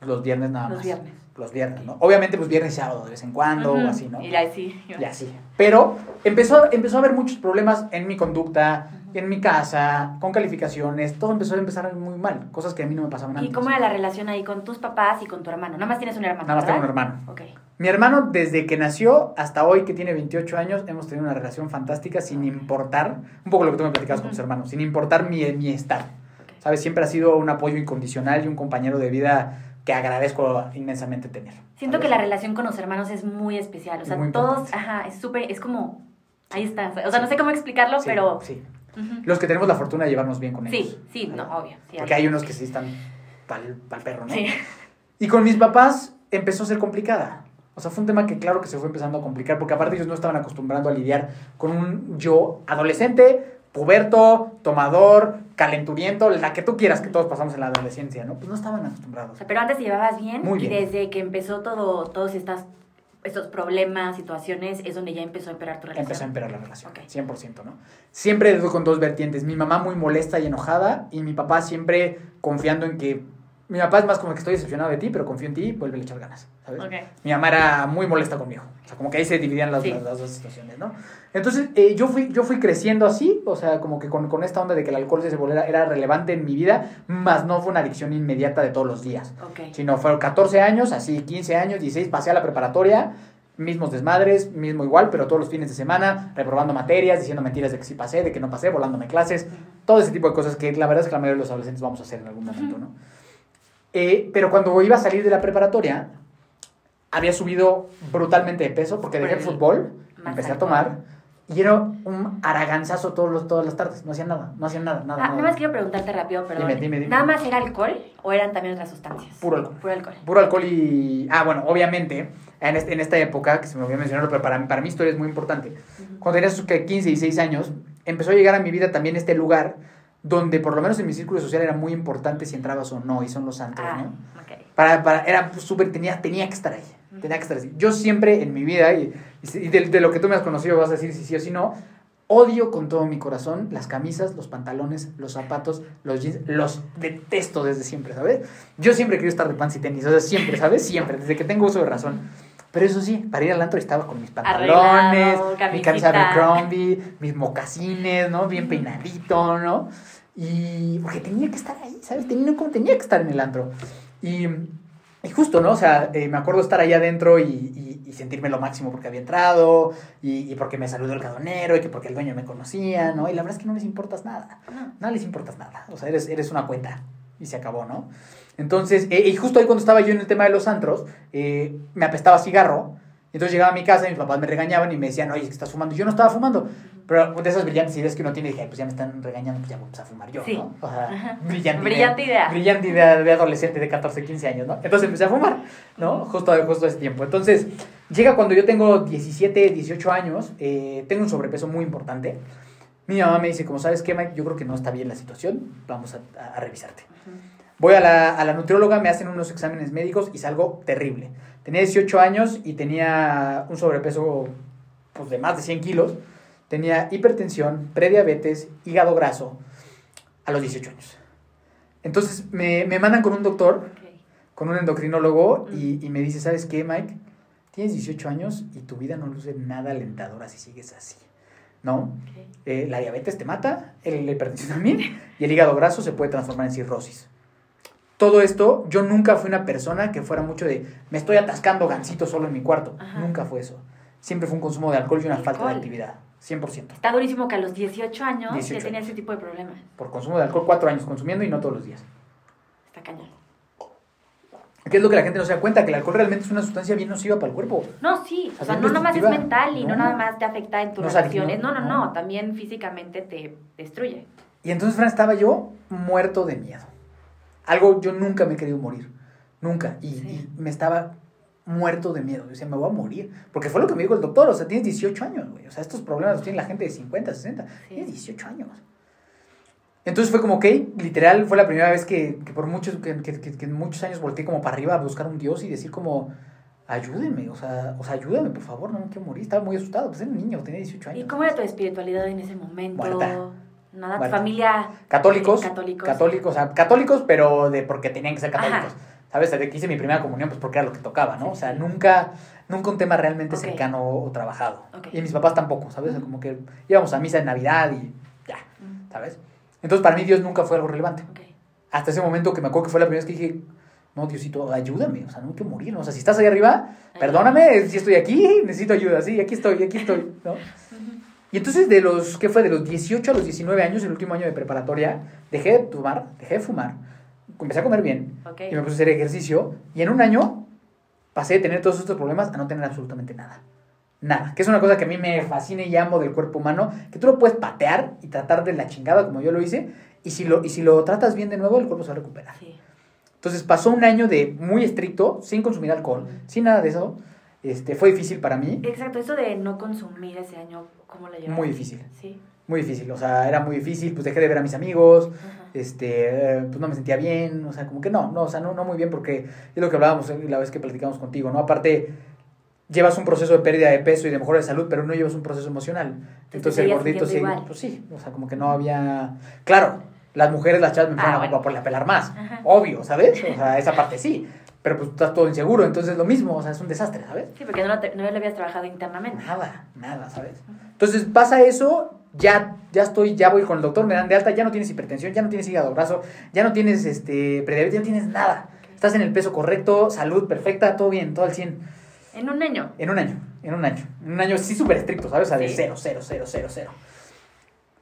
Los viernes nada Los más. viernes. Los viernes, ¿no? Obviamente, pues viernes y sábado de vez en cuando, Ujú. o así, ¿no? Y así. Y así. Pero empezó, empezó a haber muchos problemas en mi conducta, en mi casa, con calificaciones. Todo empezó a empezar muy mal. Cosas que a mí no me pasaban ¿Y antes. cómo era la relación ahí con tus papás y con tu hermano? Nada más tienes un hermano. Nada más tengo un hermano. Ok. Mi hermano, desde que nació hasta hoy, que tiene 28 años, hemos tenido una relación fantástica sin importar, un poco lo que tú me platicabas con tus hermanos, sin importar mi, mi estar. ¿Sabes? Siempre ha sido un apoyo incondicional y un compañero de vida que agradezco inmensamente tener. Siento que la relación con los hermanos es muy especial. O sea, todos, ajá, es súper, es como, ahí está. O sea, no sé cómo explicarlo, Sí, pero... Sí. Ujú. Los que tenemos la fortuna de llevarnos bien con ellos. Sí, sí, no, obvio. sí, Porque hay- hay unos que sí están pal, pal perro, ¿no? Sí. Y con mis papás empezó a ser complicada. O sea, fue un tema que claro que se fue empezando a complicar, porque aparte ellos no estaban acostumbrando a lidiar con un yo adolescente, puberto, tomador, calenturiento, la que tú quieras que todos pasamos en la adolescencia, ¿no? Pues no estaban O acostumbrados. sea, pero antes te llevabas bien Muy y desde que empezó todo, todos estas, estos problemas, situaciones, es donde ya empezó a empeorar tu relación. Empezó a empeorar la relación, Ok. 100%, ¿no? Siempre con dos vertientes. Mi mamá muy molesta y enojada y mi papá siempre confiando en que... Mi papá es más como que estoy decepcionado de ti, pero confío en ti y vuelve a echar ganas, ¿sabes? Ok. Mi mamá era muy molesta conmigo. O sea, como que ahí se dividían las, Sí. las- las dos situaciones, ¿no? Entonces, eh, yo, fui, yo fui creciendo así, o sea, como que con, con esta onda de que el alcohol se volviera, era relevante en mi vida, más no fue una adicción inmediata de todos los días. Ok. Sino fueron 14 años, así 15 años, 16, pasé a la preparatoria, mismos desmadres, mismo igual, pero todos los fines de semana, reprobando materias, diciendo mentiras de que sí pasé, de que no pasé, volándome clases, todo ese tipo de cosas que la verdad es que la mayoría de los adolescentes vamos a hacer en algún momento, ¿no? Eh, pero cuando iba a salir de la preparatoria, había subido brutalmente de peso porque dejé el fútbol, empecé a tomar y era un araganzazo todos los, todas las tardes. No hacían nada, no hacían nada, nada. Ah, nada. nada más quiero preguntarte rápido, perdón. Dime, dime, dime. ¿Nada más era alcohol o eran también otras sustancias? Puro alcohol. Puro alcohol. Puro alcohol y... Ah, bueno, obviamente, en, este- en esta época, que se me olvidó mencionarlo, pero para, para mi historia es muy importante. Ujú. Cuando tenía sus que 15 y 16 años, empezó a llegar a mi vida también este lugar donde, por lo menos en mi círculo social, era muy importante si entrabas o no, y son los antros, Ah, ¿no? Para, para, era súper, tenía, tenía que estar ahí. Tenía que estar así. Yo siempre en mi vida, y, y de, de lo que tú me has conocido vas a decir si sí o si no, odio con todo mi corazón las camisas, los pantalones, los zapatos, los jeans, los detesto desde siempre, ¿sabes? Yo siempre quiero estar de pants y tenis, o sea, siempre, ¿sabes? Siempre, desde que tengo uso de razón. Pero eso sí, para ir al antro estaba con mis pantalones, mi camisa camisita. Abercrombie, mis mocasines, ¿no? Bien peinadito, ¿no? Y porque tenía que estar ahí, ¿sabes? Tenía, como tenía que estar en el antro. Y, y justo, ¿no? O sea, eh, me acuerdo estar allá adentro y, y- y sentirme lo máximo porque había entrado y, y porque me saludó el cadonero y que porque el dueño me conocía, ¿no? Y la verdad es que no les importas nada. No. No les importas nada. O sea, eres, eres una cuenta y se acabó, ¿no? Entonces, eh, y justo ahí cuando estaba yo en el tema de los antros, eh, me apestaba cigarro. Entonces llegaba a mi casa y mis papás me regañaban y me decían, oye, es que estás fumando. Y yo no estaba fumando. Pero de esas brillantes ideas que uno tiene, dije, "Ay, pues ya me están regañando, pues ya voy a empezar a fumar yo, Sí. ¿no? O sea, brillante, Brillante idea. Brillante idea de adolescente de 14, 15 años, ¿no? Entonces empecé a fumar, ¿no? Justo, justo a ese tiempo. Entonces, llega cuando yo tengo 17, 18 años, eh, tengo un sobrepeso muy importante. Mi mamá me dice, como sabes qué, Mike, yo creo que no está bien la situación, vamos a, a- a revisarte. Ujú. Voy a la, a la nutrióloga, me hacen unos exámenes médicos y salgo terrible. Tenía 18 años y tenía un sobrepeso pues, de más de 100 kilos. Tenía hipertensión, prediabetes, hígado graso a los 18 años. Entonces me, me mandan con un doctor, con un endocrinólogo y, y me dice, ¿sabes qué, Mike? Tienes 18 años y tu vida no luce nada alentadora si sigues así. ¿No? Eh, la diabetes te mata, el- la hipertensión también, y el hígado graso se puede transformar en cirrosis. Todo esto, yo nunca fui una persona que fuera mucho de, me estoy atascando gansito solo en mi cuarto. Ajá. Nunca fue eso. Siempre fue un consumo de alcohol y una falta de actividad. 100%. Está durísimo que a los 18 años 18 ya tenía años. ese tipo de problemas. Por consumo de alcohol, cuatro años consumiendo y no todos los días. Está cañón. ¿Qué es lo que la gente no se da cuenta? Que el alcohol realmente es una sustancia bien nociva para el cuerpo. No, sí, o sea, no nada más es mental y no. No. nada más te afecta en tus No es relaciones. No, no, no. no, también físicamente te destruye. Y entonces, Fran, estaba yo muerto de miedo. Algo, yo nunca me he querido morir. Nunca. Y, Sí. y me estaba muerto de miedo. Yo decía, me voy a morir. Porque fue lo que me dijo el doctor. O sea, tienes 18 años, güey. O sea, estos problemas los tiene la gente de 50, 60. Sí. Tienes 18 años. Entonces fue como, ok, literal, fue la primera vez que, que por muchos, que, que- que- muchos años volteé como para arriba a buscar un Dios y decir como, ayúdeme, o sea, o sea, ayúdame, por favor, no me quiero morir. Estaba muy asustado, pues era un niño, tenía 18 años. ¿Y cómo era tu espiritualidad en ese momento? Muerta. Nada, tu familia. Católicos, católicos. católicos, o sea, católicos, pero de porque tenían que ser católicos. Ajá. ¿Sabes? Desde que hice mi primera comunión, pues porque era lo que tocaba, ¿no? O sea, nunca, nunca un tema realmente cercano o trabajado. Ok. Y mis papás tampoco, ¿sabes? O sea, como que íbamos a misa de Navidad y ya, ¿sabes? Entonces, para mí Dios nunca fue algo relevante. Hasta ese momento que me acuerdo que fue la primera vez que dije, no, Diosito, ayúdame, o sea, no que morir, ¿no? O sea, si estás ahí arriba, perdóname, si estoy aquí, necesito ayuda, sí, aquí estoy, aquí estoy, ¿no? Y entonces de los, ¿qué fue? De los 18 a los 19 años, el último año de preparatoria, dejé de tomar, dejé de fumar, empecé a comer bien Ok. y me puse a hacer ejercicio y en un año pasé de tener todos estos problemas a no tener absolutamente nada. Nada, que es una cosa que a mí me fascina y amo del cuerpo humano, que tú lo puedes patear y tratar de la chingada como yo lo hice, y si lo, y si lo tratas bien de nuevo, el cuerpo se va a recuperar. Sí. Entonces pasó un año de muy estricto, sin consumir alcohol, sin nada de eso. Este, fue difícil para mí, Exacto, eso de no consumir ese año, ¿cómo lo llevaste? muy difícil, Sí. Muy difícil. O sea, era muy difícil, pues dejé de ver a mis amigos, Ajá. este, pues no me sentía bien, o sea, como que no, no, o sea, no, no muy bien porque es lo que hablábamos la vez que platicamos contigo, ¿no? Aparte, llevas un proceso de pérdida de peso y de mejora de salud, pero no llevas un proceso emocional. Te Entonces el gordito sí, pues sí, o sea, como que no había... Claro, las mujeres, las chavas me Ah, empezaron a- bueno. a por la pelar más, Ajá. obvio, ¿sabes? O sea, *laughs* esa parte sí, pero pues estás todo inseguro, entonces lo mismo, o sea, es un desastre, ¿sabes? Sí, porque no, no lo habías trabajado internamente. Nada, nada, ¿sabes? Entonces pasa eso, ya, ya estoy, ya voy con el doctor, me dan de alta, ya no tienes hipertensión, ya no tienes hígado graso, ya no tienes este prediabetes, ya no tienes nada. Estás en el peso correcto, salud perfecta, todo bien, todo al 100. En un año. En un año, en un año. En un año sí súper estricto, ¿sabes? O sea, de Sí. cero, cero, cero, cero, cero.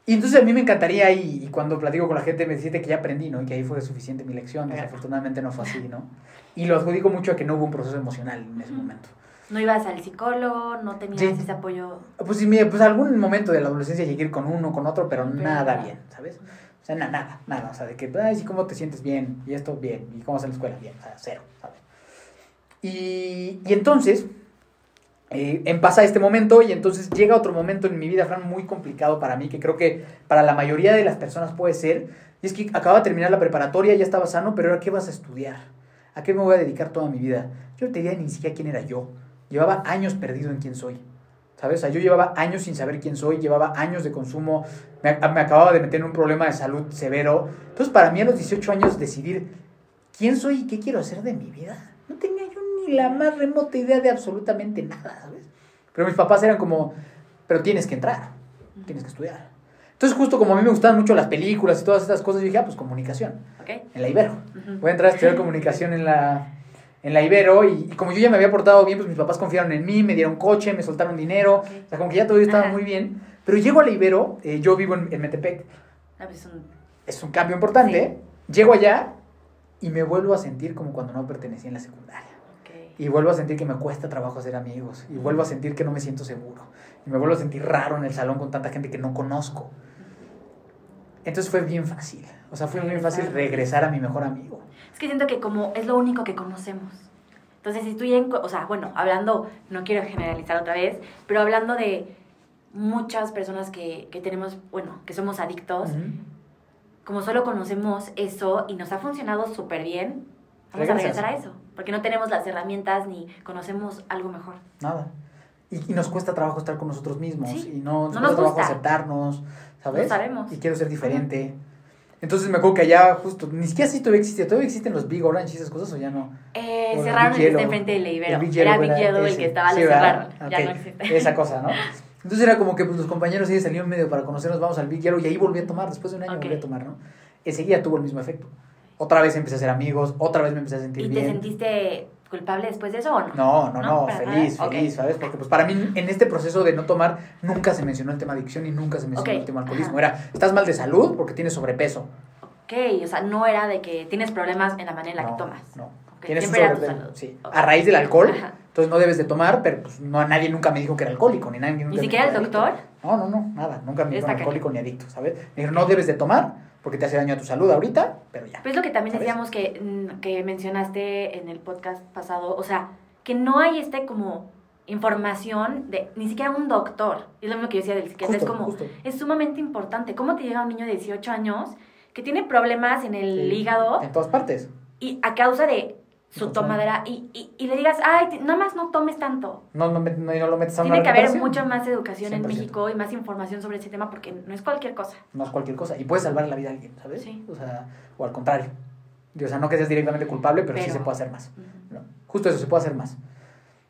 Y entonces a mí me encantaría, y, y cuando platico con la gente me dice que ya aprendí, ¿no? Y que ahí fue suficiente mi lección. Desafortunadamente no fue así, ¿no? Y lo adjudico mucho a que no hubo un proceso emocional en ese momento. No ibas al psicólogo, no tenías Sí. ese apoyo. Pues sí, mire, pues algún momento de la adolescencia llegué con uno, con otro, pero nada. bien, ¿sabes? O sea, na- nada, nada. O sea, de que, ay, sí, ¿cómo te sientes bien? Y esto, bien. Y cómo vas en la escuela, bien. O sea, cero, ¿sabes? Y, y entonces, eh, en pasa este momento y entonces llega otro momento en mi vida, Fran, muy complicado para mí, que creo que para la mayoría de las personas puede ser. Y es que acaba de terminar la preparatoria, ya estaba sano, pero ahora ¿qué vas a estudiar? ¿A qué me voy a dedicar toda mi vida? Yo no tenía ni siquiera quién era yo. Llevaba años perdido en quién soy. ¿Sabes? O sea, yo llevaba años sin saber quién soy, llevaba años de consumo, me, me acababa de meter en un problema de salud severo. Entonces, para mí a los 18 años decidir quién soy y qué quiero hacer de mi vida, no tenía yo ni la más remota idea de absolutamente nada, ¿sabes? Pero mis papás eran como, pero tienes que entrar, tienes que estudiar. Entonces, justo como a mí me gustaban mucho las películas y todas estas cosas, yo dije, ah, pues comunicación, ¿Ok? en la Ibero. Ujú. Voy a entrar a estudiar *laughs* comunicación en la, en la Ibero y, y como yo ya me había portado bien, pues mis papás confiaron en mí, me dieron coche, me soltaron dinero, o sea, como que ya todo estaba Ajá. muy bien. Pero llego a la Ibero, eh, yo vivo en, en Metepec, Ah, pues un- es un cambio importante, llego allá y me vuelvo a sentir como cuando no pertenecía en la secundaria. Y vuelvo a sentir que me cuesta trabajo hacer amigos. Y vuelvo a sentir que no me siento seguro. Y me vuelvo a sentir raro en el salón con tanta gente que no conozco. Entonces fue bien fácil. O sea, fue bien fácil regresar a mi mejor amigo. Que siento que como es lo único que conocemos. Entonces, si tú ya, o sea, bueno, hablando, no quiero generalizar otra vez, pero hablando de muchas personas que, que tenemos, bueno, que somos adictos, Ujú. como solo conocemos eso y nos ha funcionado súper bien, vamos a regresar a eso, porque no tenemos las herramientas ni conocemos algo mejor. Nada. Y, y nos cuesta trabajo estar con nosotros mismos. Sí. Y no, nos No cuesta nos trabajo gusta. aceptarnos, ¿sabes? No sabemos. Y quiero ser diferente. Entonces me acuerdo que allá justo, ni siquiera si todavía existe, todavía existen los Big Orange y esas cosas o ya no. Eh, cerraron el que está enfrente del Ibero. Big Era Big Yellow el ese. que estaba, Sí, lo cerraron. Ya no existe. Esa cosa, ¿no? Entonces era como que pues, los compañeros sí salieron medio para conocernos, vamos al Big Yellow y ahí volví a tomar, después de un año Ok. volví a tomar, ¿no? Enseguida tuvo el mismo efecto. Otra vez empecé a ser amigos, otra vez me empecé a sentir ¿Y bien. te sentiste culpable después de eso o no? No, no, no, feliz, feliz, ¿sabes? Porque pues para mí en este proceso de no tomar nunca se mencionó el tema adicción y nunca se mencionó el tema alcoholismo. Era, estás mal de salud porque tienes sobrepeso. Ok, o sea, no era de que tienes problemas en la manera en la que tomas. No, tienes sobrepeso. Sí, a raíz del alcohol. Entonces no debes de tomar, pero pues no, nadie nunca me dijo que era alcohólico, ni nadie ¿Ni siquiera el doctor? No, no, no, nada, nunca me dijo alcohólico ni adicto, ¿sabes? Me dijeron, no debes de tomar porque te hace daño a tu salud ahorita, pero ya. Pues lo que también decíamos que, mm, que mencionaste en el podcast pasado, o sea, que no hay este como información de ni siquiera un doctor. Es lo mismo que yo decía del psiquiatra, es como, es sumamente importante. ¿Cómo te llega un niño de 18 años que tiene problemas en el hígado? En todas partes. Y a causa de su tomadera y, y, y, le digas, ay, nada más no tomes tanto. No, no, no, no lo metes a Tiene que haber mucha más educación en México y más información sobre ese tema porque no es cualquier cosa. No es cualquier cosa. Y puede salvar la vida de alguien, ¿sabes? Sí. O sea, o al contrario. O sea, no que seas directamente culpable, pero, sí se puede hacer más. Justo eso, se puede hacer más.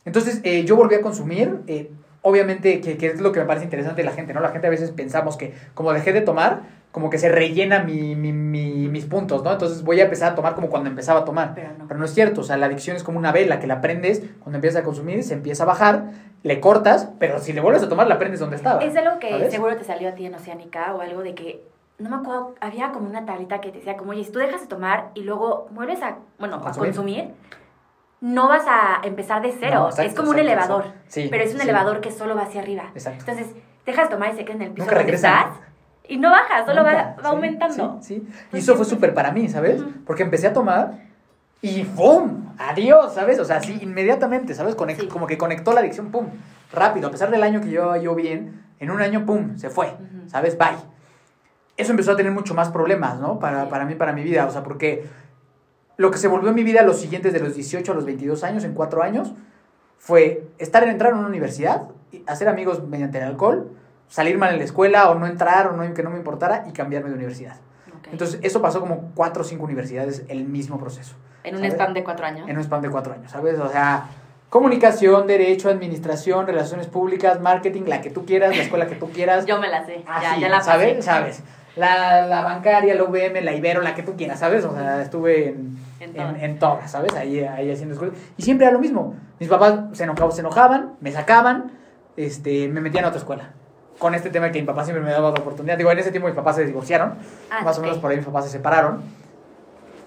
Entonces, eh, yo volví a consumir. Eh, obviamente, que, que, es lo que me parece interesante de la gente, ¿no? La gente a veces pensamos que como dejé de tomar, como que se rellena mi, mi, mis puntos, ¿no? Entonces voy a empezar a tomar como cuando empezaba a tomar. Pero no. es cierto, o sea, la adicción es como una vela que la prendes, cuando empiezas a consumir, se empieza a bajar, le cortas, pero si le vuelves a tomar, la prendes donde estaba. Es algo que seguro te salió a ti en Oceánica o algo de que, no me acuerdo, había como una tablita que te decía como, oye, si tú dejas de tomar y luego vuelves a, bueno, a consumir, no vas a empezar de cero. es como un elevador, sí, pero es un elevador que solo va hacia arriba. Exacto. Entonces, dejas de tomar y se queda en el piso donde estás y no baja, solo va, aumentando. Sí, Y eso fue súper para mí, ¿sabes? Porque empecé a tomar y ¡pum! Adiós, ¿sabes? O sea, así inmediatamente, ¿sabes? Como que conectó la adicción, ¡pum! Rápido, a pesar del año que llevaba yo bien, en un año, ¡pum! Se fue, ¿sabes? Bye. Eso empezó a tener mucho más problemas, ¿no? Para, para mí, para mi vida, o sea, porque lo que se volvió en mi vida los siguientes de los 18 a los 22 años, en cuatro años, fue estar en entrar a una universidad, hacer amigos mediante el alcohol, salir mal en la escuela o no entrar o no, que no me importara y cambiarme de universidad. Entonces, eso pasó como cuatro o cinco universidades, el mismo proceso. ¿En un spam de cuatro años? En un spam de cuatro años, ¿sabes? O sea, comunicación, derecho, administración, relaciones públicas, marketing, la que tú quieras, la escuela que tú quieras. *laughs* Yo me la sé, ya, ya la pasé. ¿Sabes? ¿Sabes? La, la, bancaria, la UVM, la Ibero, la que tú quieras, ¿sabes? O sea, estuve en, en, todas, ¿sabes? Ahí, ahí haciendo escuela. Y siempre era lo mismo. Mis papás se enojaban, se enojaban me sacaban, este, me metían a otra escuela con este tema que mi papá siempre me daba la oportunidad. Digo, en ese tiempo mis papás se divorciaron, ah, más o menos por ahí mis papás se separaron.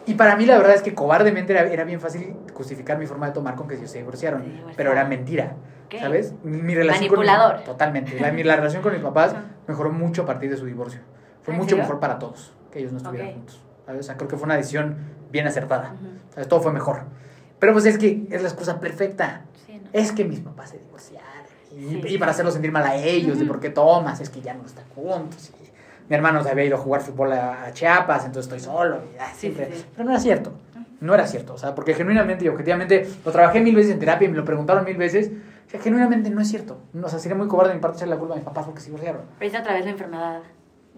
Y para mí la verdad es que cobardemente era, era, bien fácil justificar mi forma de tomar con que ellos se divorciaron, pero era mentira, ¿sabes? Mi, relación Manipulador. Con, totalmente. La, la, relación con mis papás *laughs* mejoró mucho a partir de su divorcio. Fue mucho mejor para todos que ellos no estuvieran juntos. ¿sabes? O sea, creo que fue una decisión bien acertada. Todo fue mejor. Pero pues es que es la excusa perfecta. Es que mis papás se divorciaron y, para hacerlo sentir mal a ellos, de por qué tomas, es que ya no están juntos. mi hermano se había ido a jugar fútbol a, Chiapas, entonces estoy solo. siempre. Pero no era cierto. No era cierto. O sea, porque genuinamente y objetivamente lo trabajé mil veces en terapia y me lo preguntaron mil veces. O sea, genuinamente no es cierto. O sea, sería muy cobarde de mi parte echarle la culpa a mis papás porque se divorciaron. Pero es otra vez la enfermedad.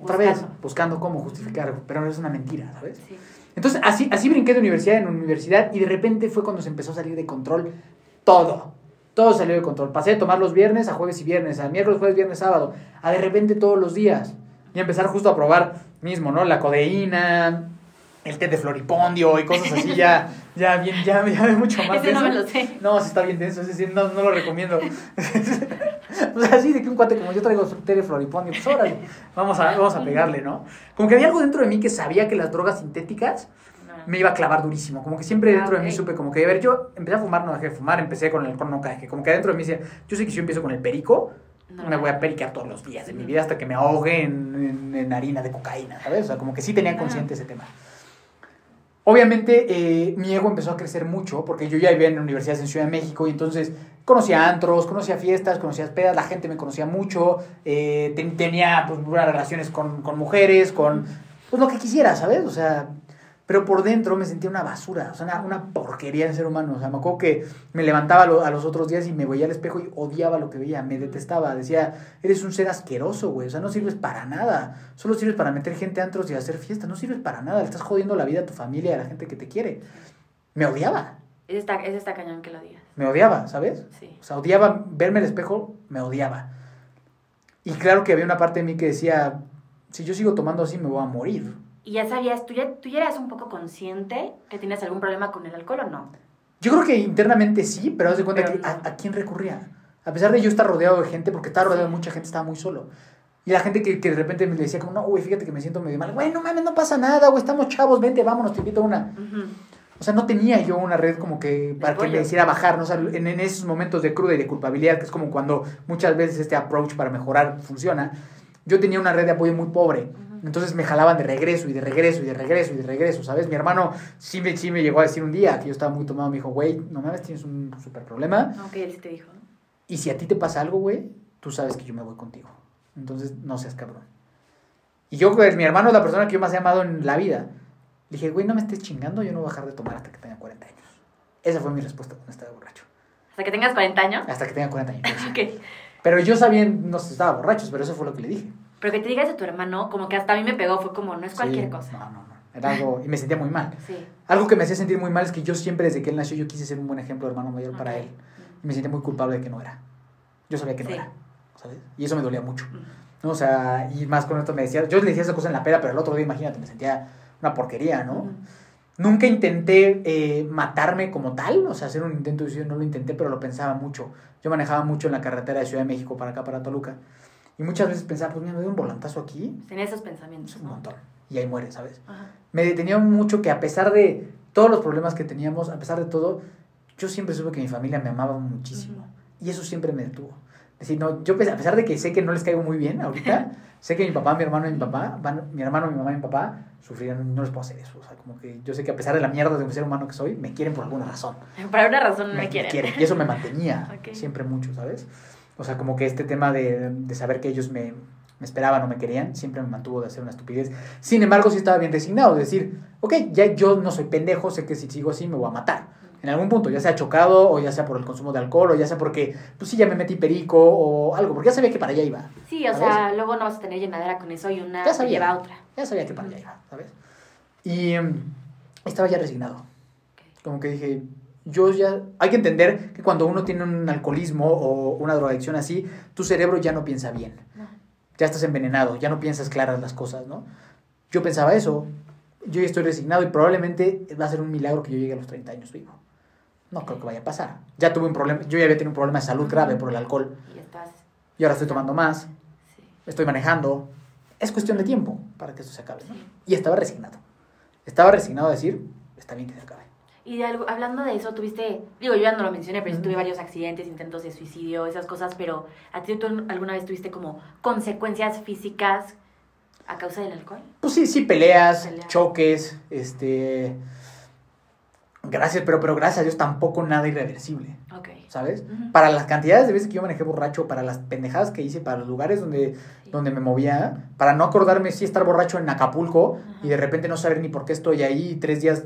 Otra vez, buscando cómo justificar, pero no es una mentira, ¿sabes? Entonces, así, así brinqué de universidad en universidad y de repente fue cuando se empezó a salir de control todo. Todo salió de control. Pasé de tomar los viernes a jueves y viernes, a miércoles, jueves, viernes, sábado, a de repente todos los días. Y empezar justo a probar mismo, ¿no? La codeína, el té de floripondio y cosas así, ya, *laughs* ya, bien, ya, ya mucho más. Ese no me lo sé. No, sí está bien denso, es decir, no, no lo recomiendo. *laughs* pues así de que un cuate como yo traigo té de floripondio, pues órale, vamos a, vamos a pegarle, ¿no? Como que había algo dentro de mí que sabía que las drogas sintéticas me iba a clavar durísimo. Como que siempre ah, dentro de mí supe como que, a ver, yo empecé a fumar, no dejé de fumar, empecé con el alcohol, no caje. Como que dentro de mí decía, yo sé que si yo empiezo con el perico, me voy a pericar todos los días de mi vida hasta que me ahogue en, en, harina de cocaína, ¿sabes? O sea, como que sí tenía consciente ese tema. Obviamente, eh, mi ego empezó a crecer mucho porque yo ya vivía en universidades en Ciudad de México y entonces conocía antros, conocía fiestas, conocía pedas, la gente me conocía mucho, eh, tenía pues, buenas relaciones con, con mujeres, con pues lo que quisiera, ¿sabes? O sea, pero por dentro me sentía una basura, o sea, una, porquería de ser humano. O sea, me acuerdo que me levantaba a los otros días y me veía al espejo y odiaba lo que veía, me detestaba. Decía, eres un ser asqueroso, güey, o sea, no sirves para nada. Solo sirves para meter gente a antros y hacer fiestas, no sirves para nada. Le estás jodiendo la vida a tu familia a la gente que te quiere. Me odiaba. Es esta, es esta cañón que lo odias. Me odiaba, ¿sabes? Sí. O sea, odiaba verme al espejo, me odiaba. Y claro que había una parte de mí que decía, si yo sigo tomando así me voy a morir y ya sabías, ¿tú ya, ¿tú ya eras un poco consciente que tienes algún problema con el alcohol o no? Yo creo que internamente sí, pero haz de cuenta Pero que no. a, a quién recurría. A pesar de yo estar rodeado de gente, porque estaba rodeado de mucha gente, estaba muy solo. Y la gente que, que de repente me decía como, no, güey, fíjate que me siento medio mal. Güey, no mames, no pasa nada, güey, estamos chavos, vente, vámonos, te invito a una. Ujú. O sea, no tenía yo una red como que para que me hiciera bajar, ¿no? O sea, en, en esos momentos de cruda y de culpabilidad, que es como cuando muchas veces este approach para mejorar funciona, yo tenía una red de apoyo muy pobre. Entonces me jalaban de regreso y de regreso y de regreso y de regreso, ¿sabes? Mi hermano sí me, sí me llegó a decir un día que yo estaba muy tomado, me dijo, güey, no mames, tienes un súper problema. Ok, él sí te dijo. Y si a ti te pasa algo, güey, tú sabes que yo me voy contigo. Entonces, no seas cabrón. Y yo, güey, mi hermano es la persona que yo más he amado en la vida. Le dije, güey, no me estés chingando, yo no voy a dejar de tomar hasta que tenga 40 años. Esa fue mi respuesta cuando estaba borracho. Hasta que tengas 40 años. Hasta que tenga 40 años. *laughs* Ok. Pero yo sabía, no sé, estaba borrachos, pero eso fue lo que le dije. Pero que te digas a tu hermano, como que hasta a mí me pegó, fue como, no es cualquier Sí, cosa. No, no, no. Era algo, y me sentía muy mal. Sí. Algo que me hacía sentir muy mal es que yo siempre, desde que él nació, yo quise ser un buen ejemplo de hermano mayor para él. Y me sentía muy culpable de que no era. Yo sabía que no Sí. era, ¿sabes? Y eso me dolía mucho. ¿no? O sea, y más con esto me decía, yo le decía esa cosa en la peda, pero el otro día, imagínate, me sentía una porquería, ¿no? Nunca intenté eh, matarme como tal, o sea, hacer un intento de suicidio no lo intenté, pero lo pensaba mucho. Yo manejaba mucho en la carretera de Ciudad de México para acá, para Toluca. Y muchas veces pensaba, pues mira, me doy un volantazo aquí, Tenía esos es pensamientos, un ¿no? montón. Y ahí muere, ¿sabes? Ajá. Me detenía mucho que a pesar de todos los problemas que teníamos, a pesar de todo, yo siempre supe que mi familia me amaba muchísimo. Ujú. Y eso siempre me detuvo. Es decir, no, yo a pesar de que sé que no les caigo muy bien ahorita, *laughs* sé que mi papá, mi hermano y mi papá, van, mi hermano, mi mamá y mi papá sufrirán, no les puedo hacer eso. O sea, como que yo sé que a pesar de la mierda de un ser humano que soy, me quieren por alguna razón. Por alguna razón me, quieren. Y eso me mantenía *laughs* Ok. siempre mucho, ¿sabes? O sea, como que este tema de, de saber que ellos me, me esperaban o me querían, siempre me mantuvo de hacer una estupidez. Sin embargo, sí estaba bien resignado, de decir, ok, ya yo no soy pendejo, sé que si sigo así me voy a matar. En algún punto, ya sea chocado, o ya sea por el consumo de alcohol, o ya sea porque, pues sí, ya me metí perico, o algo, porque ya sabía que para allá iba. Sí, o ¿Sabes? sea, luego no vas a tener llenadera con eso y una Ya sabía. lleva a otra. Ya sabía que para allá iba, ¿sabes? Y em, estaba ya resignado. Como que dije, yo ya... Hay que entender que cuando uno tiene un alcoholismo o una drogadicción así, tu cerebro ya no piensa bien. No. Ya estás envenenado, ya no piensas claras las cosas, ¿no? Yo pensaba eso. Yo ya estoy resignado y probablemente va a ser un milagro que yo llegue a los 30 años vivo. No creo que vaya a pasar. Ya tuve un problema, yo ya había tenido un problema de salud grave por el alcohol Y estás, y ahora estoy tomando más, sí. estoy manejando. Es cuestión de tiempo para que esto se acabe, ¿no? Sí. Y estaba resignado. Estaba resignado a decir, está bien que. Y de algo- hablando de eso, tuviste, digo, yo ya no lo mencioné, pero sí Ujú. tuve varios accidentes, intentos de suicidio, esas cosas, pero ¿a ti tú alguna vez tuviste como consecuencias físicas a causa del alcohol? Pues sí, sí, peleas, Peleas. choques, este... Gracias, pero, pero gracias a Dios tampoco nada irreversible, Ok. ¿sabes? Para las cantidades de veces que yo manejé borracho, para las pendejadas que hice, para los lugares donde, Sí. donde me movía, para no acordarme si estar borracho en Acapulco y de repente no saber ni por qué estoy ahí, y tres días,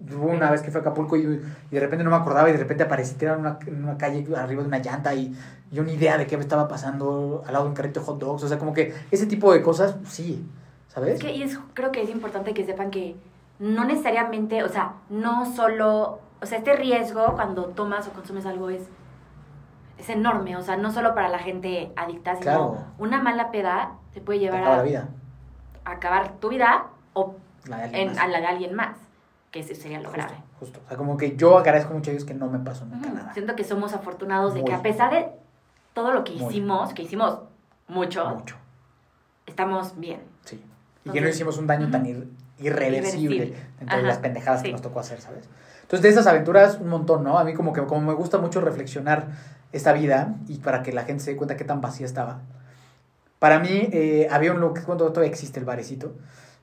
hubo una vez que fue a Acapulco y, y de repente no me acordaba y de repente aparecí tirado en una, en una calle arriba de una llanta y yo ni idea de qué me estaba pasando al lado de un carrito de hot dogs, o sea, como que ese tipo de cosas, sí, ¿sabes? Es que y es, creo que es importante que sepan que no necesariamente, o sea, no solo, o sea, este riesgo cuando tomas o consumes algo es, es enorme, o sea, no solo para la gente adicta, sino Claro. una mala peda te puede llevar a, la vida, a acabar tu vida o la en, a la de alguien más, que ese sería lo Justo, grave. justo. O sea, como que yo agradezco mucho a Dios que no me pasó nunca Ujú. nada. Siento que somos afortunados de que Muy. a pesar de todo lo que Muy. hicimos, que hicimos mucho, Mucho, estamos bien. sí. Y que Entonces, no hicimos un daño ujú. tan ir- irreversible Irreversible. entre las pendejadas que sí. nos tocó hacer, ¿sabes? Entonces, de esas aventuras, un montón, ¿no? A mí como que como me gusta mucho reflexionar esta vida y para que la gente se dé cuenta qué tan vacía estaba. Para mí, eh, había un lugar, cuando todavía existe el barecito,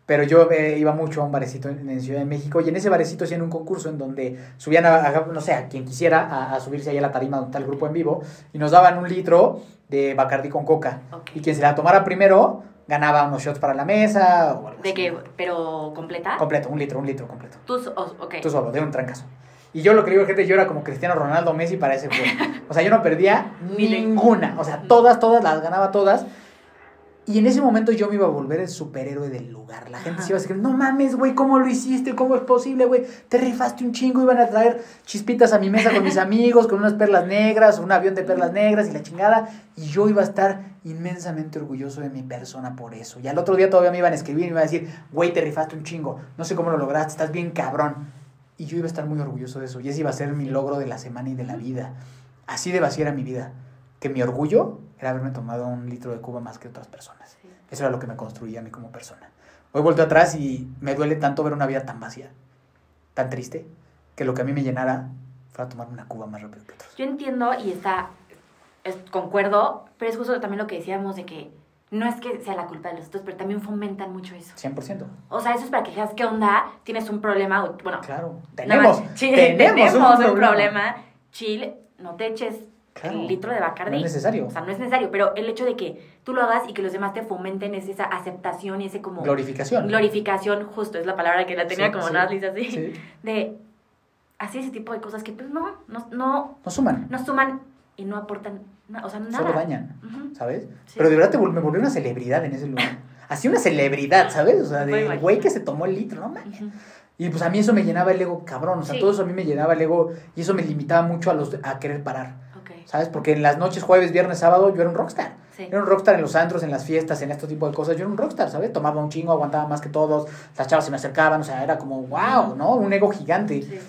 pero yo eh, iba mucho a un barecito en, en Ciudad de México y en ese barecito hacían un concurso en donde subían a, a- no sé, a quien quisiera a, a subirse ahí a la tarima donde está el grupo en vivo y nos daban un litro de Bacardi con coca. Ok. Y quien se la tomara primero ganaba unos shots para la mesa o algo ¿De qué? ¿Pero completa? Completo, un litro, un litro completo. Tú, so- o- ok. Tú solo, de un trancazo. Y yo lo que digo, gente, yo era como Cristiano Ronaldo Messi para ese juego. O sea, yo no perdía *laughs* ninguna. O sea, todas, todas las ganaba todas. Y en ese momento yo me iba a volver el superhéroe del lugar. La gente Ajá. se iba a decir, no mames, güey, ¿cómo lo hiciste? ¿Cómo es posible, güey? Te rifaste un chingo. Iban a traer chispitas a mi mesa con mis *laughs* amigos, con unas perlas negras, un avión de perlas negras y la chingada. Y yo iba a estar inmensamente orgulloso de mi persona por eso. Y al otro día todavía me iban a escribir y me iban a decir, güey, te rifaste un chingo. No sé cómo lo lograste, estás bien cabrón. Y yo iba a estar muy orgulloso de eso. Y ese iba a ser mi logro de la semana y de la vida. Así de vacía era mi vida. Que mi orgullo era haberme tomado un litro de Cuba más que otras personas. Eso era lo que me construía a mí como persona. Hoy vuelto atrás y me duele tanto ver una vida tan vacía, tan triste, que lo que a mí me llenara fuera tomar una Cuba más rápido que otros. Yo entiendo y está, concuerdo, pero es justo también lo que decíamos de que no es que sea la culpa de los otros, pero también fomentan mucho eso. 100%. O sea, eso es para que digas, ¿qué onda? Tienes un problema, bueno. Claro, tenemos, tenemos, un, problema. Chill, no te eches el litro de Bacardi. No es necesario. O sea, no es necesario, pero el hecho de que tú lo hagas y que los demás te fomenten es esa aceptación y ese como... Glorificación. Glorificación, justo, es la palabra que la tenía como sí, así. De así ese tipo de cosas que pues no, no, no... No suman. No suman y no aportan o sea, nada. Solo dañan, ¿sabes? Pero de verdad te, me volvió una celebridad en ese lugar. Así una celebridad, ¿sabes? O sea, de güey que se tomó el litro, no mames. Y pues a mí eso me llenaba el ego cabrón, o sea, todo eso a mí me llenaba el ego y eso me limitaba mucho a, los, a querer parar. ¿Sabes? Porque en las noches, jueves, viernes, sábado, yo era un rockstar. Era un rockstar en los antros, en las fiestas, en este tipo de cosas. Yo era un rockstar, ¿sabes? Tomaba un chingo, aguantaba más que todos. Las chavas se me acercaban, o sea, era como, wow, ¿no? Un ego gigante.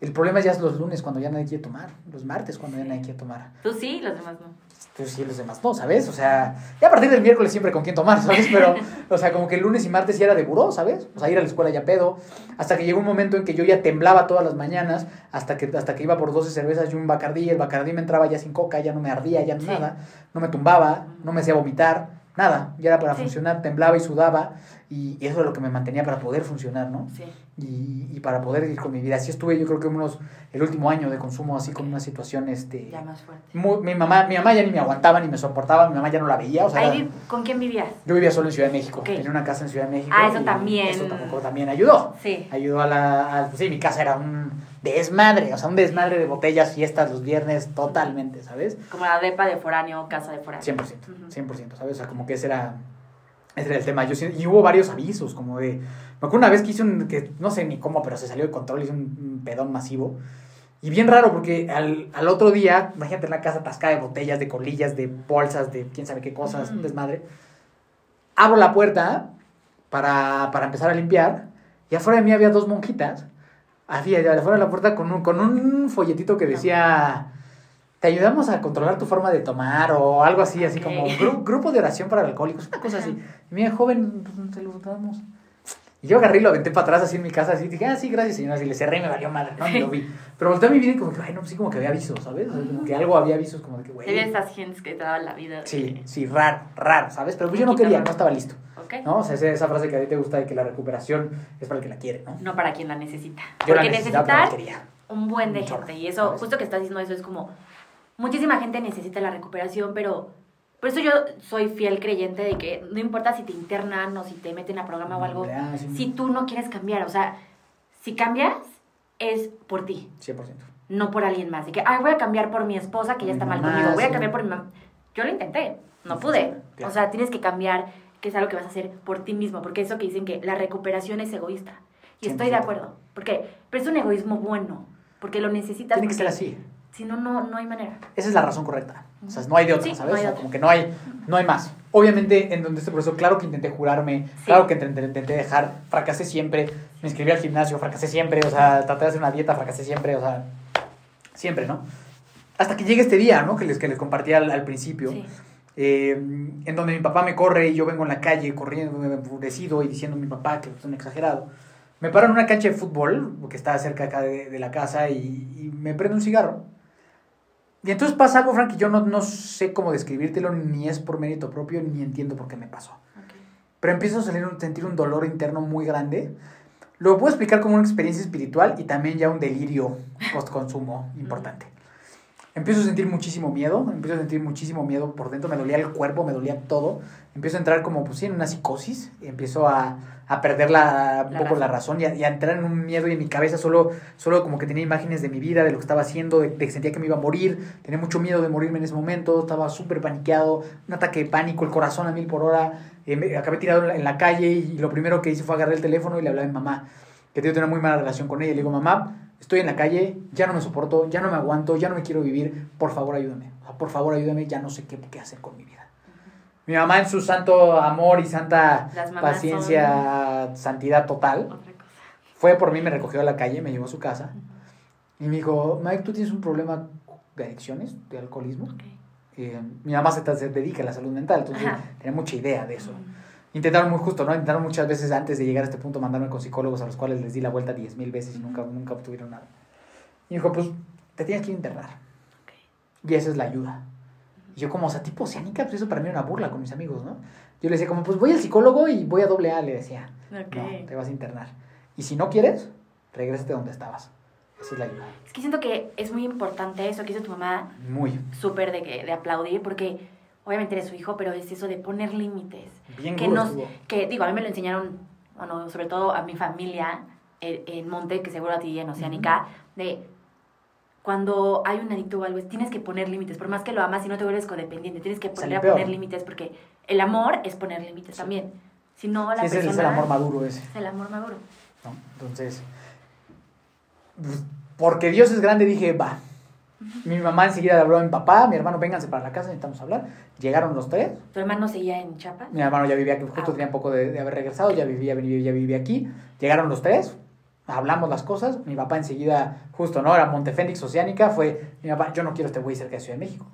El problema ya es los lunes cuando ya nadie quiere tomar, los martes cuando ya nadie quiere tomar. Tú sí, los demás no. Tú sí, los demás no, ¿sabes? O sea, ya a partir del miércoles siempre con quién tomar, ¿sabes? *laughs* Pero, o sea, como que el lunes y martes ya era de buró, ¿sabes? O sea, ir a la escuela ya pedo. Hasta que llegó un momento en que yo ya temblaba todas las mañanas, hasta que, hasta que iba por 12 cervezas y un bacardí. El bacardí me entraba ya sin coca, ya no me ardía, ya nada. No me tumbaba, no me hacía vomitar, nada. Ya era para funcionar, temblaba y sudaba. Y eso es lo que me mantenía para poder funcionar, ¿no? Sí. Y, y, para poder ir con mi vida. Así estuve yo creo que unos, el último año de consumo así con una situación, este... Ya más fuerte. mi, mamá, mi mamá ya ni me aguantaba ni me soportaba, mi mamá ya no la veía, o sea... ¿Con quién vivías? Yo vivía solo en Ciudad de México, tenía una casa en Ciudad de México. Ah, eso también. Eso tampoco también ayudó. Sí. Ayudó a la... sí, mi casa era un desmadre, o sea, un desmadre de botellas, fiestas los viernes, totalmente, ¿sabes? Como la depa de foráneo, casa de foráneo. 100%, 100%, ¿sabes? O sea, como que ese era ese era el tema. Yo, y hubo varios avisos, como de. Me acuerdo una vez que hice un. que no sé ni cómo, pero se salió de control, hice un, pedón masivo. Y bien raro, porque al, al, otro día, imagínate en la casa atascada de botellas, de colillas, de bolsas, de quién sabe qué cosas, un desmadre. Abro la puerta para, para empezar a limpiar, y afuera de mí había dos monjitas. Había, afuera de la puerta con un, con un folletito que decía te ayudamos a controlar tu forma de tomar o algo así, así como grupo de oración para alcohólicos, una cosa así. Y mira, joven, pues, te lo damos. Y yo agarré y lo aventé para atrás así en mi casa, así, dije, ah, sí, gracias, señora, así le cerré y me valió madre, no, ni lo vi. Pero volteé a mi vida y como que, ay, no, pues sí, como que había avisos, ¿sabes? como que algo había avisos, como de que, güey. Había esas gentes que te daban la vida. Sí, sí, raro, raro, ¿sabes? Pero pues yo no quería, no estaba listo. Okay. ¿No? O sea, esa, frase que a ti te gusta de que la recuperación es para el que la quiere, ¿no? No para quien la necesita. Yo Porque la necesitar un buen de gente. Y eso, justo que estás diciendo eso, es como muchísima gente necesita la recuperación, pero por eso yo soy fiel creyente de que no importa si te internan o si te meten a programa o algo, si tú no quieres cambiar, o sea, si cambias es por ti. 100%. No por alguien más. Y que, ay, voy a cambiar por mi esposa que ya está mal conmigo, voy a cambiar por mi mamá. Yo lo intenté, no pude. O sea, tienes que cambiar, que es algo que vas a hacer por ti mismo, porque eso que dicen que la recuperación es egoísta. Y estoy de acuerdo, porque, pero es un egoísmo bueno, porque lo necesitas. Tiene que ser así. Si no, no, hay manera. Esa es la razón correcta. O sea, no hay de otra, ¿sabes? o sea, como que no hay, no hay más. Obviamente, en donde este proceso, claro que intenté jurarme, claro que intenté, dejar, fracasé siempre, me inscribí al gimnasio, fracasé siempre, o sea, traté de hacer una dieta, fracasé siempre, o sea, siempre, ¿no? Hasta que llegue este día, ¿no? Que les, que les compartí al, principio. Eh, en donde mi papá me corre y yo vengo en la calle corriendo, enfurecido y diciendo a mi papá que es un exagerado. Me paro en una cancha de fútbol, que está cerca acá de, la casa, y, y me prendo un cigarro y entonces pasa algo, Frank, que yo no, no sé cómo describírtelo, ni es por mérito propio, ni entiendo por qué me pasó. Pero empiezo a salir sentir un dolor interno muy grande. Lo puedo explicar como una experiencia espiritual y también ya un delirio post-consumo importante. Empiezo a sentir muchísimo miedo, empiezo a sentir muchísimo miedo por dentro, me dolía el cuerpo, me dolía todo. Empiezo a entrar como, pues sí, en una psicosis, empiezo a, a perder la, un poco la razón. y a, entrar en un miedo y en mi cabeza solo, solo como que tenía imágenes de mi vida, de lo que estaba haciendo, de, que sentía que me iba a morir, tenía mucho miedo de morirme en ese momento, estaba súper paniqueado, un ataque de pánico, el corazón a mil por hora, eh, acabé tirado en la, calle y, lo primero que hice fue agarrar el teléfono y le hablaba a mi mamá, que tengo una muy mala relación con ella, y le digo, mamá, estoy en la calle, ya no me soporto, ya no me aguanto, ya no me quiero vivir, por favor ayúdame, por favor ayúdame, ya no sé qué, qué hacer con mi vida mi mamá en su santo amor y santa paciencia, santidad total. Fue por mí, me recogió a la calle, me llevó a su casa. Y me dijo, Mike, ¿tú tienes un problema de adicciones, de alcoholismo? Eh, mi mamá se, se, dedica a la salud mental, entonces tenía mucha idea de eso. Intentaron muy justo, ¿no? Intentaron muchas veces antes de llegar a este punto mandarme con psicólogos a los cuales les di la vuelta diez mil veces y nunca, nunca obtuvieron nada. Y me dijo, pues te tienes que internar. Y esa es la ayuda. Y yo como, o sea, tipo oceánica, pues eso para mí era una burla con mis amigos, ¿no? Yo le decía como, pues voy al psicólogo y voy a doble A, le decía. No, te vas a internar. Y si no quieres, regrésate donde estabas. Esa es la ayuda. Es que siento que es muy importante eso que hizo tu mamá. Muy. Súper de, de aplaudir, porque obviamente eres su hijo, pero es eso de poner límites. Bien que nos, Que digo, a mí me lo enseñaron, bueno, sobre todo a mi familia en, Monte, que seguro a ti en Oceánica, de cuando hay un adicto o algo, tienes que poner límites. Por más que lo amas y no te vuelves codependiente, tienes que poner, a poner límites porque el amor es poner límites también. Si no, la sí, persona... Es el amor maduro ese. Es el amor maduro. Entonces, pues, porque Dios es grande, dije, va. Mi mamá enseguida le habló a mi papá, mi hermano, vénganse para la casa, necesitamos hablar. Llegaron los tres. ¿Tu hermano seguía en Chiapas? Mi hermano ya vivía aquí, justo ah, tenía un poco de, de, haber regresado, ya vivía, ya vivía aquí. Llegaron los tres, hablamos las cosas. Mi papá enseguida, justo, ¿no? Era Montefénix Oceánica, fue mi papá, yo no quiero este güey cerca de Ciudad de México.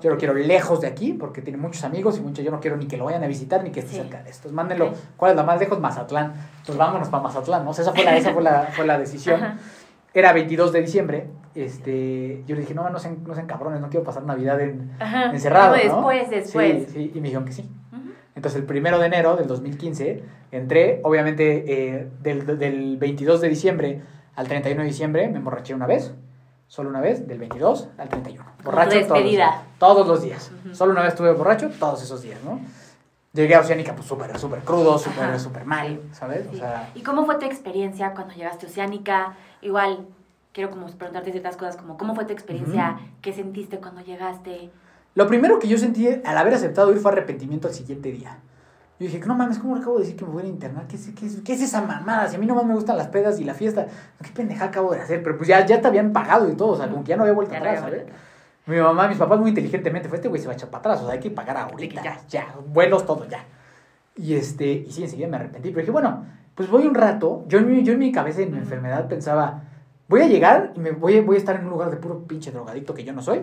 Yo lo quiero lejos de aquí porque tiene muchos amigos y mucho, yo no quiero ni que lo vayan a visitar ni que esté cerca de esto. Mándenlo. ¿Cuál es la más lejos? Mazatlán. Entonces vámonos para Mazatlán, ¿no? O sea, esa fue la, esa fue la, fue la decisión. Era 22 de diciembre. Este, yo le dije, no, no sean, no sean cabrones, no quiero pasar Navidad en, encerrado. después, después. Sí, sí, y me dijeron que sí. Entonces el primero de enero del 2015 entré, obviamente eh, del, del 22 de diciembre al 31 de diciembre me emborraché una vez solo una vez, del 22 al 31. Borracho todos los, todos los días. Solo una vez estuve borracho todos esos días, ¿no? Llegué a Oceánica pues súper, súper crudo, súper, súper mal, ¿sabes? O sea, ¿Y cómo fue tu experiencia cuando llegaste a Oceánica? Igual, quiero como preguntarte ciertas cosas como, ¿cómo fue tu experiencia? ¿Qué sentiste cuando llegaste? Lo primero que yo sentí al haber aceptado ir fue arrepentimiento al siguiente día. Yo dije, no mames, ¿cómo acabo de decir que me voy a internar? ¿Qué es, qué, es, ¿Qué es, esa mamada? Si a mí nomás me gustan las pedas y la fiesta, ¿qué pendeja acabo de hacer? Pero pues ya, ya te habían pagado y todo, o sea, como que ya no había vuelta atrás, ¿sabes? Mi mamá, mis papás muy inteligentemente fue, este güey se va a echar para atrás, o sea, hay que pagar ahorita, ya, ya, vuelos, todo, ya. Y este, y sí, enseguida me arrepentí, pero dije, bueno, pues voy un rato, yo, yo en mi cabeza, en mi enfermedad, pensaba, voy a llegar y me voy, voy a estar en un lugar de puro pinche drogadicto que yo no soy,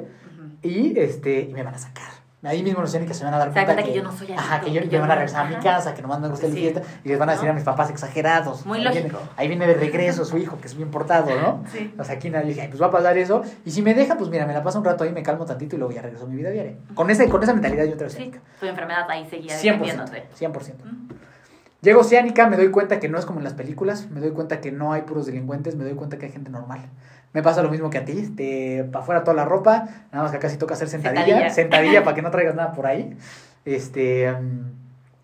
y este, y me van a sacar. Ahí mismo los que se van a dar cuenta, que, yo no soy Ajá, que yo, me van a regresar a mi casa, que nomás me gusta el fiesta, y les van a decir a mis papás exagerados. Muy ahí lógico. Viene, ahí viene de regreso su hijo, que es bien portado, ¿no? Sí. O sea, aquí nadie dije, pues va a pasar eso, y si me deja, pues mira, me la paso un rato ahí, me calmo tantito y luego ya regreso a mi vida diaria. Con, ese, con esa mentalidad yo te Sí, tu enfermedad ahí seguía 100%. 100%. Llego a Oceánica, me doy cuenta que no es como en las películas, me doy cuenta que no hay puros delincuentes, me doy cuenta que hay gente normal. Me pasa lo mismo que a ti, te para afuera toda la ropa, nada más que casi toca hacer sentadilla, *laughs* sentadilla, para que no traigas nada por ahí. Este, mm,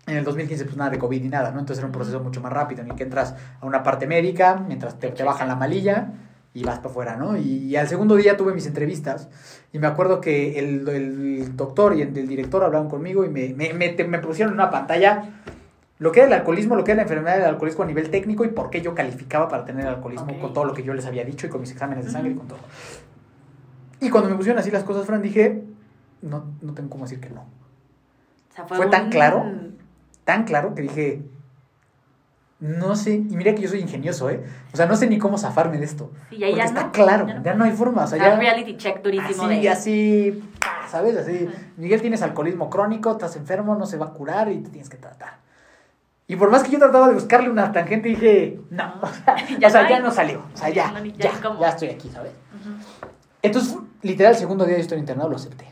en el 2015 pues nada de COVID ni nada, ¿no? Entonces era un proceso mucho más rápido, en el que entras a una parte médica, mientras te, te bajan la malilla y vas para afuera, ¿no? Y, al segundo día tuve mis entrevistas y me acuerdo que el, el doctor y el, el, director hablaron conmigo y me, me, me, me pusieron una pantalla lo que era el alcoholismo, lo que era la enfermedad del alcoholismo a nivel técnico y por qué yo calificaba para tener alcoholismo con todo lo que yo les había dicho y con mis exámenes de sangre y con todo. Y cuando me pusieron así las cosas, Fran, dije, no, no tengo cómo decir que no. O sea, fue, tan claro, tan claro que dije, no sé, y mira que yo soy ingenioso, ¿eh? O sea, no sé ni cómo zafarme de esto. Sí, ya, ya está claro, ya no, hay forma. O sea, ya, reality check durísimo. Así, así, ¿sabes? Así, Miguel, tienes alcoholismo crónico, estás enfermo, no se va a curar y te tienes que tratar. Y por más que yo trataba de buscarle una tangente, dije, no, o sea, *laughs* ya, no, salió. O sea, ya, ya, ya, estoy aquí, ¿sabes? Entonces, literal, el segundo día de estoy internado lo acepté.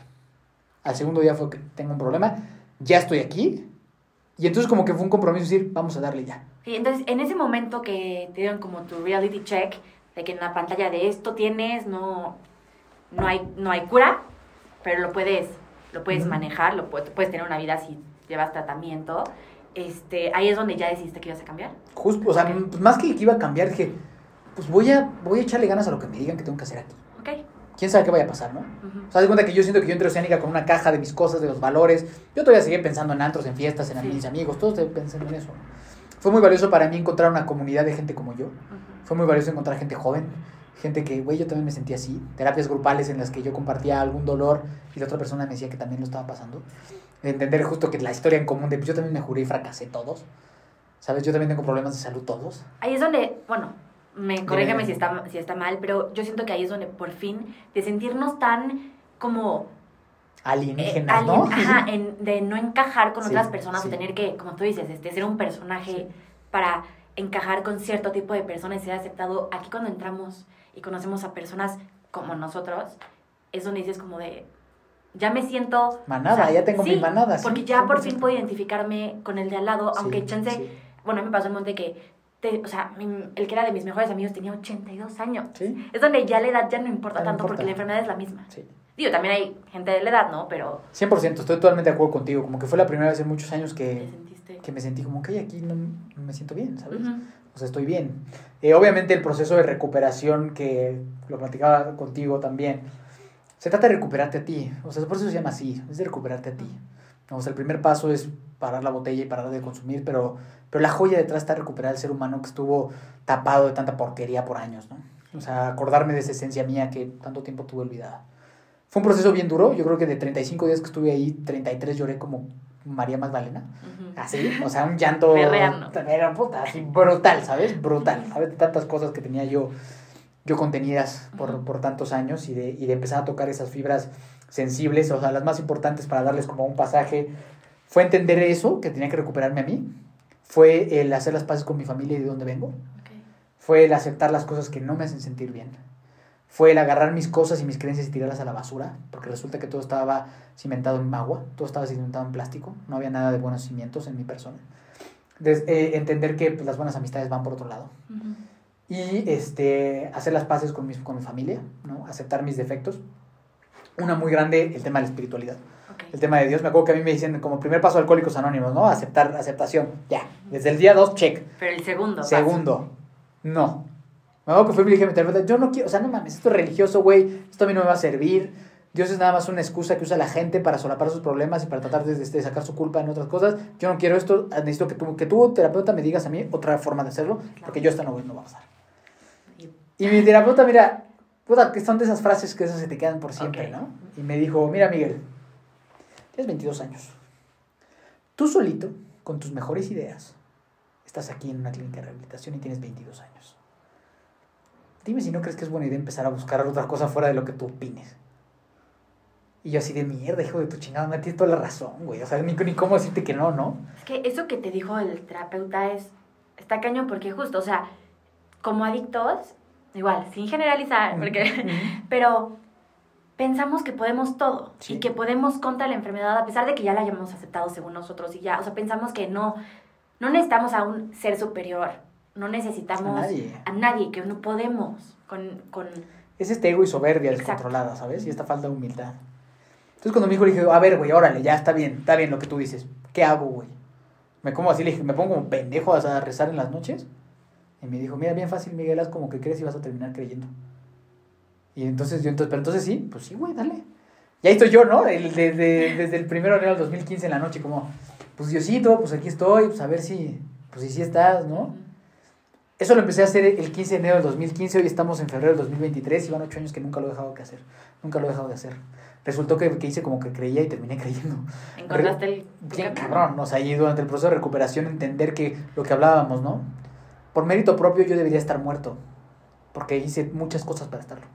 Al segundo día fue que tengo un problema, ya estoy aquí. Y entonces como que fue un compromiso decir, vamos a darle ya. Y entonces, en ese momento que te dieron como tu reality check, de que en la pantalla de esto tienes, no, no, hay, no hay cura, pero lo puedes, lo puedes manejar, lo puedes, puedes tener una vida si llevas tratamiento este, ahí es donde ya decidiste que ibas a cambiar. Justo, o sea, pues, más que que iba a cambiar, dije, pues voy a, voy a echarle ganas a lo que me digan que tengo que hacer aquí. Ok. ¿Quién sabe qué vaya a pasar, no? O sea, de cuenta que yo siento que yo entré a Oceánica con una caja de mis cosas, de los valores. Yo todavía seguía pensando en antros, en fiestas, en mis amigos, todos pensando en eso. Fue muy valioso para mí encontrar una comunidad de gente como yo. Fue muy valioso encontrar gente joven, gente que, güey, yo también me sentía así. Terapias grupales en las que yo compartía algún dolor y la otra persona me decía que también lo estaba pasando entender justo que la historia en común de pues yo también me juré y fracasé todos. ¿Sabes? Yo también tengo problemas de salud todos. Ahí es donde, bueno, me corrígeme si está, si está mal, pero yo siento que ahí es donde por fin, de sentirnos tan como alienígenas, eh, ¿no? Ajá, *laughs* de no encajar con otras personas o tener que, como tú dices, este, ser un personaje para encajar con cierto tipo de personas y ser aceptado. Aquí cuando entramos y conocemos a personas como nosotros, es donde dices como de, ya me siento... Manada, ya tengo mi manada. Porque ya por fin puedo identificarme con el de al lado, aunque chance, bueno, me pasó un monte que, o sea, el que era de mis mejores amigos tenía 82 años. Es donde ya la edad ya no importa tanto porque la enfermedad es la misma. Digo, también hay gente de la edad, ¿no? Pero... 100%, estoy totalmente de acuerdo contigo. Como que fue la primera vez en muchos años que, que me sentí como que aquí no, me siento bien, ¿sabes? O sea, estoy bien. Obviamente el proceso de recuperación que lo platicaba contigo también, se trata de recuperarte a ti. O sea, por eso se llama así, es de recuperarte a ti. O sea, el primer paso es parar la botella y parar de consumir, pero, pero la joya detrás está recuperar al ser humano que estuvo tapado de tanta porquería por años, ¿no? O sea, acordarme de esa esencia mía que tanto tiempo tuve olvidada. Fue un proceso bien duro. Yo creo que de 35 días que estuve ahí, 33 lloré como María Magdalena. Así, o sea, un llanto. Era puta, así brutal, ¿sabes? Brutal. ¿Sabes? De tantas cosas que tenía yo, yo contenidas por, por tantos años y de, y de empezar a tocar esas fibras sensibles, o sea, las más importantes para darles como un pasaje. Fue entender eso, que tenía que recuperarme a mí. Fue el hacer las paces con mi familia y de dónde vengo. Fue el aceptar las cosas que no me hacen sentir bien fue el agarrar mis cosas y mis creencias y tirarlas a la basura, porque resulta que todo estaba cimentado en agua, todo estaba cimentado en plástico, no había nada de buenos cimientos en mi persona. Eh, entender que pues, las buenas amistades van por otro lado. Y este, hacer las paces con mi, con mi familia, ¿no? aceptar mis defectos. Una muy grande, el tema de la espiritualidad. El tema de Dios. Me acuerdo que a mí me dicen como primer paso Alcohólicos Anónimos, ¿no? Aceptar, aceptación. Ya. Desde el día dos, check. Pero el segundo. Segundo. No. Me acuerdo que fui y dije, yo no quiero, o sea, no mames, esto es religioso, güey, esto a mí no me va a servir. Dios es nada más una excusa que usa la gente para solapar sus problemas y para tratar de, de, sacar su culpa en otras cosas. Yo no quiero esto, necesito que tú, que tú, terapeuta, me digas a mí otra forma de hacerlo, porque yo esta no, no va a pasar. Y mi terapeuta, mira, puta, que son de esas frases que esas se te quedan por siempre, ¿no? Y me dijo, mira, Miguel, tienes 22 años. Tú solito, con tus mejores ideas, estás aquí en una clínica de rehabilitación y tienes 22 años. Dime si no crees que es buena idea empezar a buscar otra cosa fuera de lo que tú opines. Y yo así de mierda, hijo de tu chingada, me tienes toda la razón, güey. O sea, ni, ni cómo decirte que no, ¿no? Es que eso que te dijo el terapeuta es, está cañón porque justo, o sea, como adictos, igual, sin generalizar, porque, *laughs* pero pensamos que podemos todo y que podemos contra la enfermedad a pesar de que ya la hayamos aceptado según nosotros y ya, o sea, pensamos que no, no necesitamos a un ser superior no necesitamos a nadie, que no podemos con, con... Es este ego y soberbia descontrolada, ¿sabes? Y esta falta de humildad. Entonces cuando mi hijo le dije, a ver, güey, órale, ya está bien, está bien lo que tú dices. ¿Qué hago, güey? Me como así, le dije, me pongo como pendejo a rezar en las noches. Y me dijo, mira, bien fácil, Miguel, haz como que crees y vas a terminar creyendo. Y entonces yo, entonces, pero entonces sí, pues sí, güey, dale. Y ahí estoy yo, ¿no? El, desde, desde el primero de enero del 2015 en la noche, como, pues Diosito, pues aquí estoy, pues a ver si, pues si sí estás, ¿no? Eso lo empecé a hacer el 15 de enero del 2015, hoy estamos en febrero del 2023 y van ocho años que nunca lo he dejado de hacer. Nunca lo he dejado de hacer. Resultó que, que hice como que creía y terminé *laughs* creyendo. ¿Encontraste el...? Bien cabrón, o sea, y durante el proceso de recuperación entender que lo que hablábamos, ¿no? Por mérito propio yo debería estar muerto, porque hice muchas cosas para estarlo.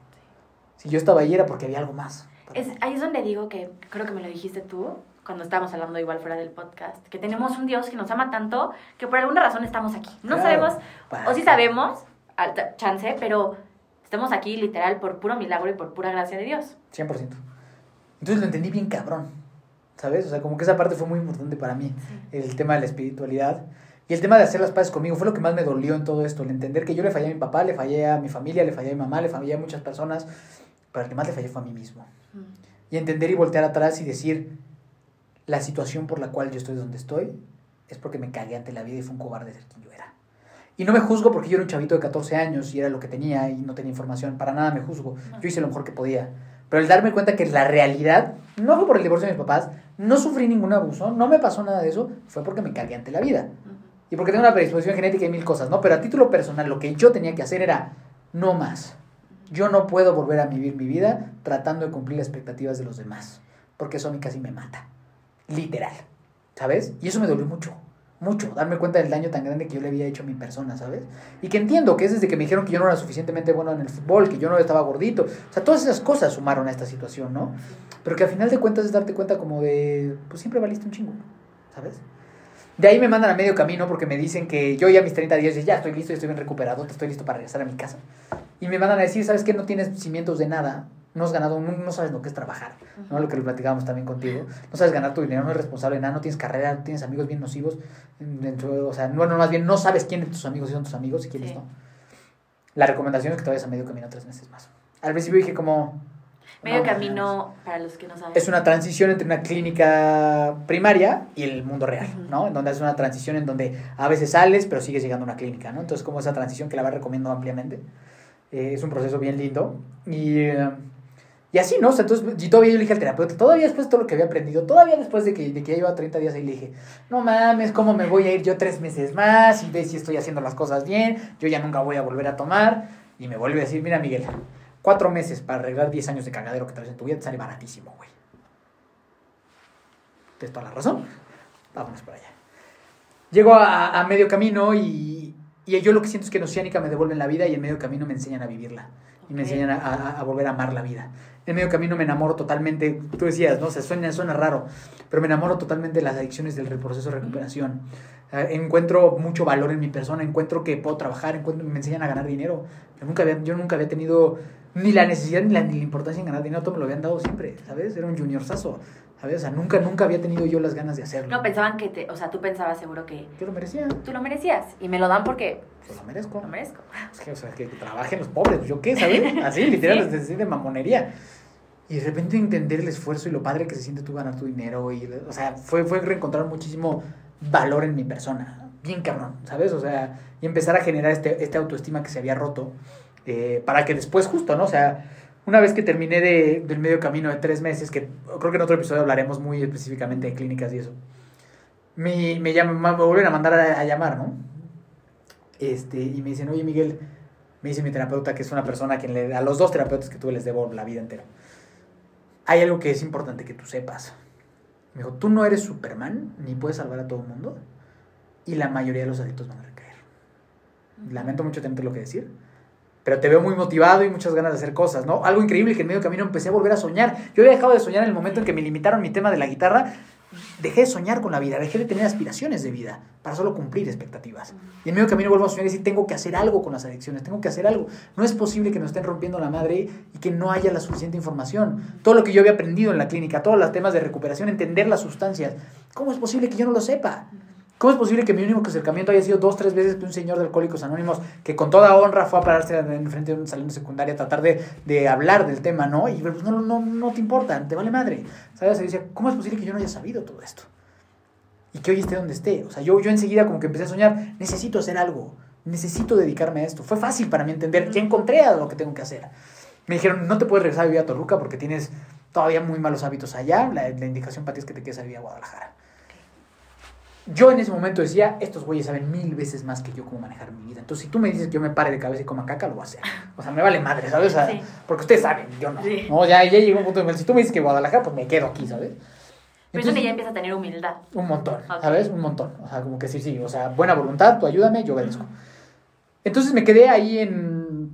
Si yo estaba ahí era porque había algo más. Es, ahí es donde digo que, creo que me lo dijiste tú, cuando estábamos hablando igual fuera del podcast, que tenemos un Dios que nos ama tanto que por alguna razón estamos aquí. No sabemos, o sí sabemos, chance, pero estamos aquí literal por puro milagro y por pura gracia de Dios. 100%. Entonces lo entendí bien cabrón, ¿sabes? O sea, como que esa parte fue muy importante para mí, el tema de la espiritualidad. Y el tema de hacer las paces conmigo fue lo que más me dolió en todo esto, el entender que yo le fallé a mi papá, le fallé a mi familia, le fallé a mi mamá, le fallé a muchas personas, pero el que más le fallé fue a mí mismo. Y entender y voltear atrás y decir, la situación por la cual yo estoy donde estoy es porque me cagué ante la vida y fue un cobarde ser quien yo era. Y no me juzgo porque yo era un chavito de 14 años y era lo que tenía y no tenía información. Para nada me juzgo. Yo hice lo mejor que podía. Pero el darme cuenta que la realidad no fue por el divorcio de mis papás, no sufrí ningún abuso, no me pasó nada de eso, fue porque me cagué ante la vida. Y porque tengo una predisposición genética y mil cosas, ¿no? Pero a título personal, lo que yo tenía que hacer era no más. Yo no puedo volver a vivir mi vida tratando de cumplir las expectativas de los demás, porque eso a mí casi me mata literal, ¿sabes? Y eso me dolió mucho. mucho, darme cuenta del daño tan grande que yo le había hecho a mi persona, ¿sabes? Y que entiendo que es desde que me dijeron que yo no era suficientemente bueno en el fútbol, que yo no estaba gordito, o sea, todas esas cosas sumaron a esta situación, ¿no? Pero que al final de cuentas es darte cuenta como de, pues siempre valiste un chingo, ¿sabes? De ahí me mandan a medio camino porque me dicen que yo ya mis 30 días ya estoy listo, estoy bien recuperado, estoy listo para regresar a mi casa. Y me mandan a decir, ¿sabes qué? No tienes cimientos de nada, no has ganado, no, sabes lo que es trabajar, ¿no? Lo que lo platicábamos también contigo. No sabes ganar tu dinero, no eres responsable de nada, no tienes carrera, no tienes amigos bien nocivos. Dentro, o sea, no, más bien no sabes quién de tus amigos son tus amigos y quiénes no. La recomendación es que te vayas a medio camino tres meses más. Al principio dije como... Medio camino, para los que no saben. Es una transición entre una clínica primaria y el mundo real, ¿no? En donde es una transición en donde a veces sales, pero sigues llegando a una clínica, ¿no? Entonces, como esa transición que la recomiendo ampliamente. Eh, es un proceso bien lindo. Y... Eh, y así, ¿no? O sea, entonces, y todavía yo le dije al terapeuta, todavía después de todo lo que había aprendido, todavía después de que, de que ya iba 30 días ahí, le dije, no mames, ¿cómo me voy a ir yo tres meses más? Y ve si estoy haciendo las cosas bien, yo ya nunca voy a volver a tomar. Y me vuelve a decir, mira, Miguel, cuatro meses para arreglar 10 años de cagadero que traes en tu vida te sale baratísimo, güey. Tienes toda la razón. Vámonos para allá. Llego a, a medio camino y, y yo lo que siento es que en Oceánica me devuelven la vida y en medio camino me enseñan a vivirla. Y me enseñan a, a, a volver a amar la vida en medio camino me enamoro totalmente, tú decías, ¿no? O sea, suena, suena raro, pero me enamoro totalmente de las adicciones del proceso de recuperación. Eh, encuentro mucho valor en mi persona, encuentro que puedo trabajar, encuentro, me enseñan a ganar dinero. Yo nunca había, yo nunca había tenido ni la necesidad ni la, ni la importancia en ganar dinero, todo me lo habían dado siempre, ¿sabes? Era un junior sazo. ¿Sabes? O sea, nunca, nunca había tenido yo las ganas de hacerlo. No, pensaban que te, o sea, tú pensabas seguro que... Yo lo merecía. Tú lo merecías. Y me lo dan porque... Pues lo merezco. Lo merezco. Es que, o sea, que trabajen los pobres, yo qué, ¿sabes? *laughs* Así, literal, ¿Sí? de mamonería. Y de repente entender el esfuerzo y lo padre que se siente tú ganar tu dinero. Y, o sea, fue, fue reencontrar muchísimo valor en mi persona. Bien cabrón, ¿sabes? O sea, y empezar a generar este, este autoestima que se había roto. Eh, para que después, justo, ¿no? O sea, una vez que terminé de, del medio camino de tres meses, que creo que en otro episodio hablaremos muy específicamente de clínicas y eso, me, me, llaman, me vuelven a mandar a, a, llamar, ¿no? Este, y me dicen, oye Miguel, me dice mi terapeuta que es una persona a quien le, a los dos terapeutas que tuve les debo la vida entera hay algo que es importante que tú sepas. Me dijo, tú no eres Superman, ni puedes salvar a todo el mundo, y la mayoría de los adictos van a recaer. Lamento mucho tener lo que decir, pero te veo muy motivado y muchas ganas de hacer cosas, ¿no? Algo increíble que en medio camino empecé a volver a soñar. Yo había dejado de soñar en el momento en que me limitaron mi tema de la guitarra dejé de soñar con la vida, dejé de tener aspiraciones de vida para solo cumplir expectativas. Y en medio camino vuelvo a soñar y decir, tengo que hacer algo con las adicciones, tengo que hacer algo. No es posible que nos estén rompiendo la madre y que no haya la suficiente información. Todo lo que yo había aprendido en la clínica, todos los temas de recuperación, entender las sustancias, ¿cómo es posible que yo no lo sepa? ¿Cómo es posible que mi único acercamiento haya sido dos, tres veces que un señor de Alcohólicos Anónimos, que con toda honra fue a pararse en frente de un salón de secundaria a tratar de, de hablar del tema, ¿no? Y pues no, no, no te importa, te vale madre. ¿Sabes? Y dice, ¿cómo es posible que yo no haya sabido todo esto? Y que hoy esté donde esté. O sea, yo, yo enseguida como que empecé a soñar, necesito hacer algo, necesito dedicarme a esto. Fue fácil para mí entender, ya encontré a lo que tengo que hacer. Me dijeron, no te puedes regresar a vivir a Toluca porque tienes todavía muy malos hábitos allá. La, la indicación para ti es que te quedes a vivir a Guadalajara yo en ese momento decía, estos güeyes saben mil veces más que yo cómo manejar mi vida. Entonces, si tú me dices que yo me pare de cabeza y coma caca, lo voy a hacer. O sea, me vale madre, ¿sabes? O sea, sí. Porque ustedes saben, yo no. Sí. no ya, ya llegó un punto de si tú me dices que Guadalajara, pues me quedo aquí, ¿sabes? Pero eso que ya empieza a tener humildad. Un montón, okay. ¿sabes? Un montón. O sea, como que sí, sí. O sea, buena voluntad, tú ayúdame, yo obedezco. Entonces me quedé ahí en,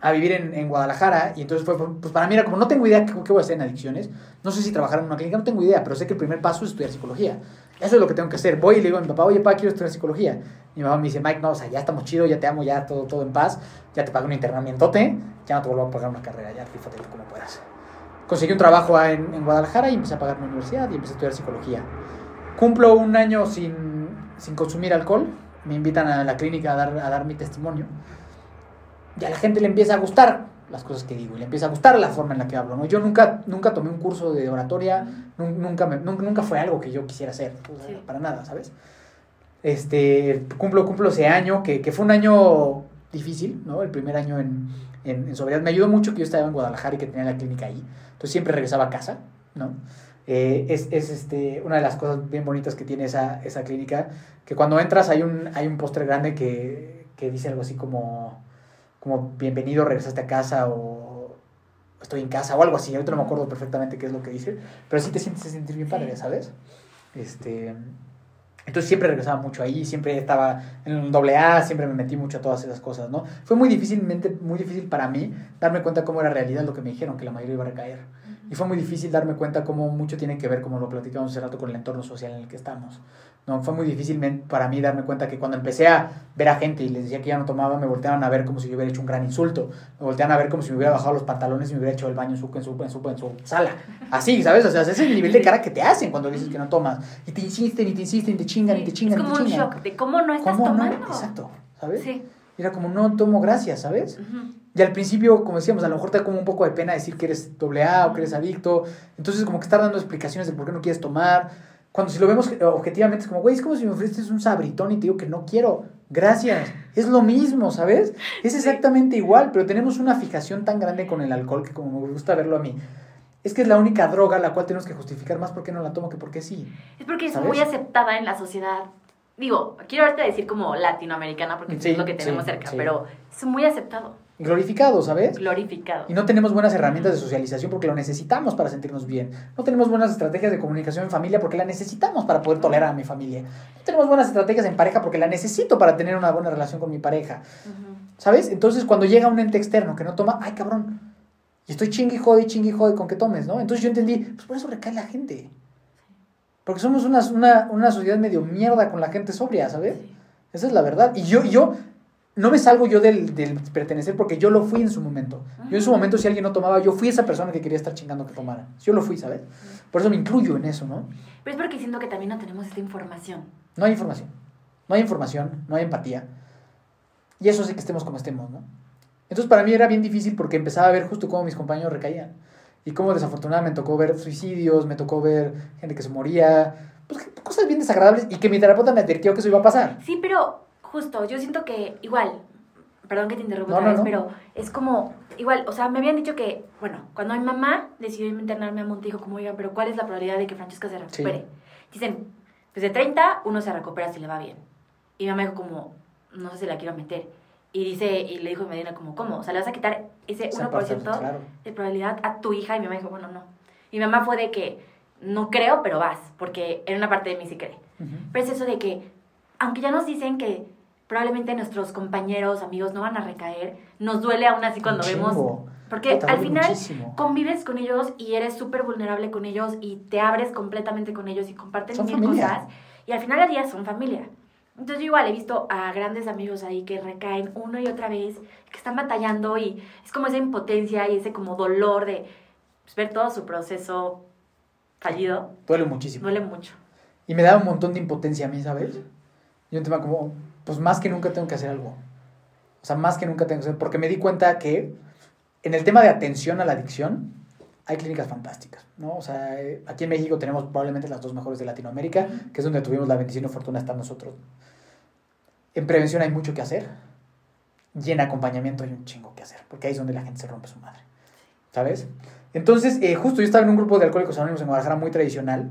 a vivir en, en, Guadalajara y entonces fue, pues para mí era como, no tengo idea qué, qué voy a hacer en adicciones, no sé si trabajar en una clínica, no tengo idea, pero sé que el primer paso es estudiar psicología. Eso es lo que tengo que hacer. Voy y le digo a mi papá, oye, papá, quiero estudiar psicología. Mi mamá me dice, Mike, no, o sea, ya estamos chido, ya te amo, ya todo, todo en paz, ya te pago un internamientote, ya no te vuelvo a pagar una carrera, ya fíjate como puedas. Conseguí un trabajo en, en, Guadalajara y empecé a pagar mi universidad y empecé a estudiar psicología. Cumplo un año sin, sin consumir alcohol, me invitan a la clínica a dar, a dar mi testimonio y a la gente le empieza a gustar las cosas que digo y le empieza a gustar la forma en la que hablo. ¿no? Yo nunca, nunca tomé un curso de oratoria, nunca, me, nunca, fue algo que yo quisiera hacer, o sea, sí. para nada, ¿sabes? Este, cumplo, cumplo ese año, que, que, fue un año difícil, ¿no? El primer año en, en, en, sobriedad. Me ayudó mucho que yo estaba en Guadalajara y que tenía la clínica ahí. Entonces siempre regresaba a casa, ¿no? Eh, es, es este, una de las cosas bien bonitas que tiene esa, esa clínica, que cuando entras hay un, hay un postre grande que, que dice algo así como como bienvenido, regresaste a casa o estoy en casa o algo así. Ahorita no me acuerdo perfectamente qué es lo que dice, pero sí te sientes sentir bien padre, ¿sabes? Este, Entonces siempre regresaba mucho ahí, siempre estaba en un doble A, siempre me metí mucho a todas esas cosas, ¿no? Fue muy difícilmente, muy difícil para mí darme cuenta cómo era realidad lo que me dijeron, que la mayoría iba a recaer. Y fue muy difícil darme cuenta cómo mucho tiene que ver, como lo platicamos hace rato, con el entorno social en el que estamos. No, fue muy difícil para mí darme cuenta que cuando empecé a ver a gente y les decía que ya no tomaba, me volteaban a ver como si yo hubiera hecho un gran insulto. Me volteaban a ver como si me hubiera bajado los pantalones y me hubiera hecho el baño en su, en su, en su, en su sala. Así, ¿sabes? O sea, ese es el nivel de cara que te hacen cuando dices que no tomas. Y te insisten, y te insisten, y te chingan, y te chingan, es como un shock de cómo no estás tomando. Exacto, ¿sabes? Sí. Y era como, no tomo gracias, ¿sabes? Y al principio, como decíamos, a lo mejor te da como un poco de pena decir que eres doble A o que eres adicto. Entonces, como que estar dando explicaciones de por qué no quieres tomar cuando si lo vemos objetivamente es como, güey, es como si me ofreces un sabritón y te digo que no quiero. Gracias. Es lo mismo, ¿sabes? Es exactamente igual, pero tenemos una fijación tan grande con el alcohol que como me gusta verlo a mí. Es que es la única droga la cual tenemos que justificar más porque no la tomo que porque sí. Es porque es muy aceptada en la sociedad. Digo, quiero ahorita decir como latinoamericana porque es lo que tenemos cerca, pero es muy aceptado glorificado, ¿sabes? Glorificado. Y no tenemos buenas herramientas de socialización porque lo necesitamos para sentirnos bien. No tenemos buenas estrategias de comunicación en familia porque la necesitamos para poder tolerar a mi familia. No tenemos buenas estrategias en pareja porque la necesito para tener una buena relación con mi pareja. ¿Sabes? Entonces, cuando llega un ente externo que no toma, ay, cabrón. Y estoy chingue y jode, chingue y jode con que tomes, ¿no? Entonces yo entendí, pues por eso recae la gente. Porque somos una, una, una sociedad medio mierda con la gente sobria, ¿sabes? Esa es la verdad. Y yo, yo no me salgo yo del, pertenecer porque yo lo fui en su momento. Yo en su momento, si alguien no tomaba, yo fui esa persona que quería estar chingando que tomara. Yo lo fui, ¿sabes? Por eso me incluyo en eso, ¿no? Pero es porque siento que también no tenemos esta información. No hay información. No hay información, no hay empatía. Y eso hace que estemos como estemos, ¿no? Entonces para mí era bien difícil porque empezaba a ver justo cómo mis compañeros recaían. Y cómo desafortunadamente me tocó ver suicidios, me tocó ver gente que se moría, pues cosas bien desagradables y que mi terapeuta me advirtió que eso iba a pasar. Sí, pero justo, yo siento que igual, perdón que te interrumpa otra vez, pero es como, igual, o sea, me habían dicho que, bueno, cuando mi mamá decidió internarme a Monte, dijo como, oigan, pero ¿cuál es la probabilidad de que Francesca se recupere? Dicen, pues de 30 uno se recupera si le va bien. Y mi mamá dijo como, no sé si la quiero meter. Y dice, y le dijo a Medina como, ¿cómo? O sea, le vas a quitar ese 1% de probabilidad a tu hija. Y mi mamá dijo, bueno, no. Y mi mamá fue de que, no creo, pero vas, porque en una parte de mí sí cree. Pero es eso de que, aunque ya nos dicen que probablemente nuestros compañeros, amigos no van a recaer. Nos duele aún así cuando vemos... Porque al final convives con ellos y eres súper vulnerable con ellos y te abres completamente con ellos y comparten mil cosas. Y al final del día son familia. Entonces yo igual he visto a grandes amigos ahí que recaen una y otra vez, que están batallando y es como esa impotencia y ese como dolor de pues, ver todo su proceso fallido. Duele muchísimo. Duele mucho. Y me da un montón de impotencia a mí, ¿sabes? Y un tema como, pues más que nunca tengo que hacer algo. O sea, más que nunca tengo que hacer, porque me di cuenta que en el tema de atención a la adicción hay clínicas fantásticas, ¿no? O sea, eh, aquí en México tenemos probablemente las dos mejores de Latinoamérica, que es donde tuvimos la bendición y fortuna de estar nosotros. En prevención hay mucho que hacer y en acompañamiento hay un chingo que hacer, porque ahí es donde la gente se rompe su madre, ¿sabes? Entonces, eh, justo yo estaba en un grupo de alcohólicos anónimos en Guadalajara muy tradicional,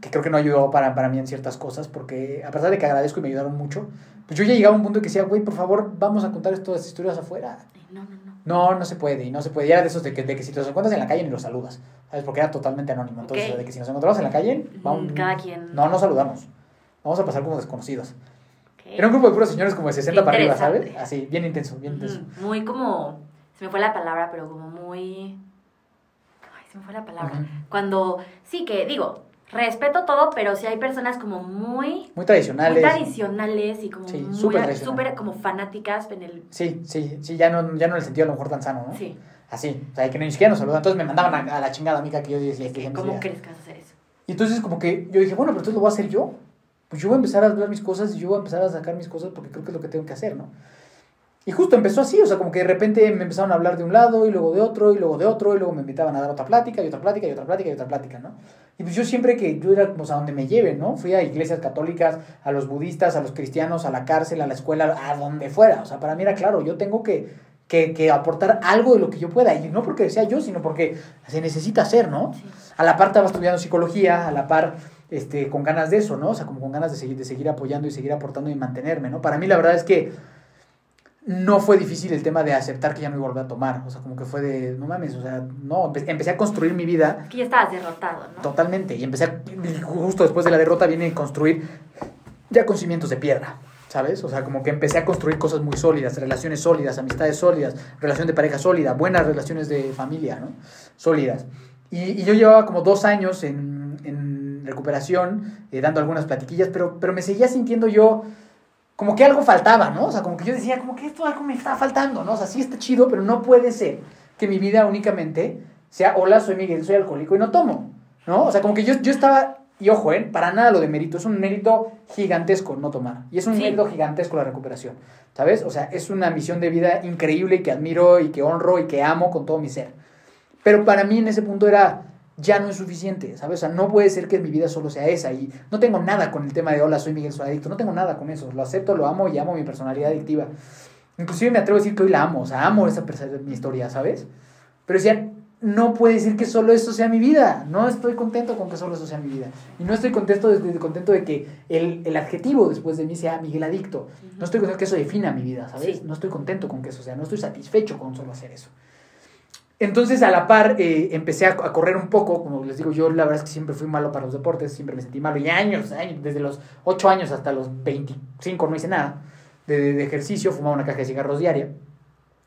que creo que no ayudó para, para mí en ciertas cosas, porque a pesar de que agradezco y me ayudaron mucho, pues yo ya llegaba a un punto que decía, güey, por favor, vamos a contar todas estas historias afuera. No, no, no. No, no se puede, y no se puede. Y era de esos de que, de que si te los encuentras en la calle ni los saludas, ¿sabes? Porque era totalmente anónimo. Entonces, de que si nos encontramos en la calle, vamos. Cada quien. No, no saludamos. Vamos a pasar como desconocidos. Era un grupo de puros señores como de 60 para arriba, ¿sabes? Así, bien intenso, bien intenso. Muy como. Se me fue la palabra, pero como muy. Ay, se me fue la palabra. Cuando. Sí, que digo, respeto todo, pero sí hay personas como muy... Muy tradicionales. Muy tradicionales y como muy... Súper como fanáticas en el... Sí, sí, sí, ya no, ya no en el sentido a lo mejor tan sano, ¿no? Sí. Así, o sea, que ni siquiera nos saludan. Entonces me mandaban a, la chingada amiga que yo decía que... ¿Cómo crees que vas a hacer eso? Y entonces como que yo dije, bueno, pero entonces lo voy a hacer yo. Pues yo voy a empezar a hablar mis cosas y yo voy a empezar a sacar mis cosas porque creo que es lo que tengo que hacer, ¿no? Y justo empezó así, o sea, como que de repente me empezaron a hablar de un lado y luego de otro y luego de otro y luego me invitaban a dar otra plática y otra plática y otra plática y otra plática, ¿no? Y pues yo siempre que yo era pues a donde me lleven, ¿no? Fui a iglesias católicas, a los budistas, a los cristianos, a la cárcel, a la escuela, a donde fuera. O sea, para mí era claro, yo tengo que, que, que aportar algo de lo que yo pueda. Y no porque sea yo, sino porque se necesita hacer, ¿no? A la par estaba estudiando psicología, a la par este, con ganas de eso, ¿no? O sea, como con ganas de seguir, de seguir apoyando y seguir aportando y mantenerme, ¿no? Para mí la verdad es que no fue difícil el tema de aceptar que ya no iba a volver a tomar. O sea, como que fue de, no mames, o sea, no, empecé a construir mi vida. Que ya estabas derrotado, ¿no? Totalmente. Y empecé, a, justo después de la derrota viene a construir ya con cimientos de piedra, ¿sabes? O sea, como que empecé a construir cosas muy sólidas, relaciones sólidas, amistades sólidas, relación de pareja sólida, buenas relaciones de familia, ¿no? Sólidas. Y, yo llevaba como dos años en, en recuperación, eh, dando algunas platiquillas, pero, pero me seguía sintiendo yo como que algo faltaba, ¿no? O sea, como que yo decía, como que esto algo me está faltando, ¿no? O sea, sí está chido, pero no puede ser que mi vida únicamente sea, hola, soy Miguel, soy alcohólico y no tomo, ¿no? O sea, como que yo, yo estaba, y ojo, ¿eh? Para nada lo de mérito, es un mérito gigantesco no tomar, y es un mérito gigantesco la recuperación, ¿sabes? O sea, es una misión de vida increíble y que admiro y que honro y que amo con todo mi ser. Pero para mí en ese punto era, ya no es suficiente, ¿sabes? O sea, no puede ser que mi vida solo sea esa. Y no tengo nada con el tema de, hola, soy Miguel, soy adicto. No tengo nada con eso. Lo acepto, lo amo y amo mi personalidad adictiva. Inclusive me atrevo a decir que hoy la amo. O sea, amo esa mi historia, ¿sabes? Pero decía, no puede decir que solo eso sea mi vida. No estoy contento con que solo eso sea mi vida. Y no estoy contento de, contento de que el, el, adjetivo después de mí sea Miguel Adicto. No estoy contento que eso defina mi vida, ¿sabes? No estoy contento con que eso sea. No estoy satisfecho con solo hacer eso. Entonces, a la par, eh, empecé a, correr un poco. Como les digo, yo la verdad es que siempre fui malo para los deportes, siempre me sentí malo. Y años, años desde los 8 años hasta los 25 no hice nada de, ejercicio, fumaba una caja de cigarros diaria.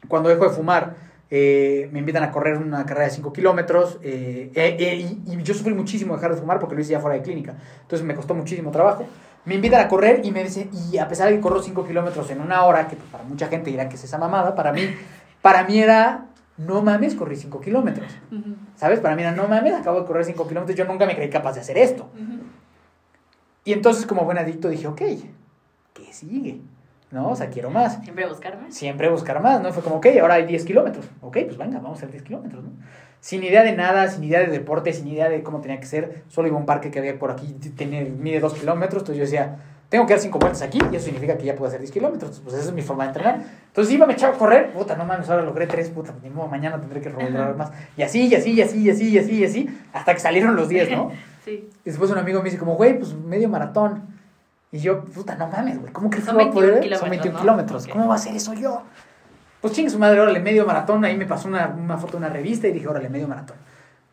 Cuando dejo de fumar, eh, me invitan a correr una carrera de 5 kilómetros. Eh, y, yo sufrí muchísimo dejar de fumar porque lo hice ya fuera de clínica. Entonces me costó muchísimo trabajo. Me invitan a correr y me dicen, y a pesar de que corro 5 kilómetros en una hora, que para mucha gente dirá que es esa mamada, para mí, para mí era no mames, corrí 5 kilómetros. ¿Sabes? Para mí era, no mames, acabo de correr 5 kilómetros, yo nunca me creí capaz de hacer esto. Y entonces, como buen adicto, dije, ok, ¿qué sigue? ¿No? O sea, quiero más. Siempre buscar más. Siempre buscar más, ¿no? Fue como, ok, ahora hay 10 kilómetros. Ok, pues venga, vamos a hacer 10 kilómetros, ¿no? Sin idea de nada, sin idea de deporte, sin idea de cómo tenía que ser. Solo iba a un parque que había por aquí, tenía, mide 2 kilómetros. Entonces yo decía, tengo que dar 5 vueltas aquí y eso significa que ya puedo hacer 10 kilómetros. Pues esa es mi forma de entrenar. Entonces iba, me echaba a correr, puta, no mames, ahora logré 3, puta, ni modo, mañana tendré que robar más. Y así, y así, y así, y así, y así, y así, hasta que salieron los 10, ¿no? *laughs* Sí. Y después un amigo me dice, como, güey, pues medio maratón. Y yo, puta, no mames, güey, ¿cómo que Son 21 poder? Son 21 ¿no? kilómetros, ¿cómo va a ser eso yo? Pues chingue su madre, órale, medio maratón. Ahí me pasó una, una foto de una revista y dije, órale, medio maratón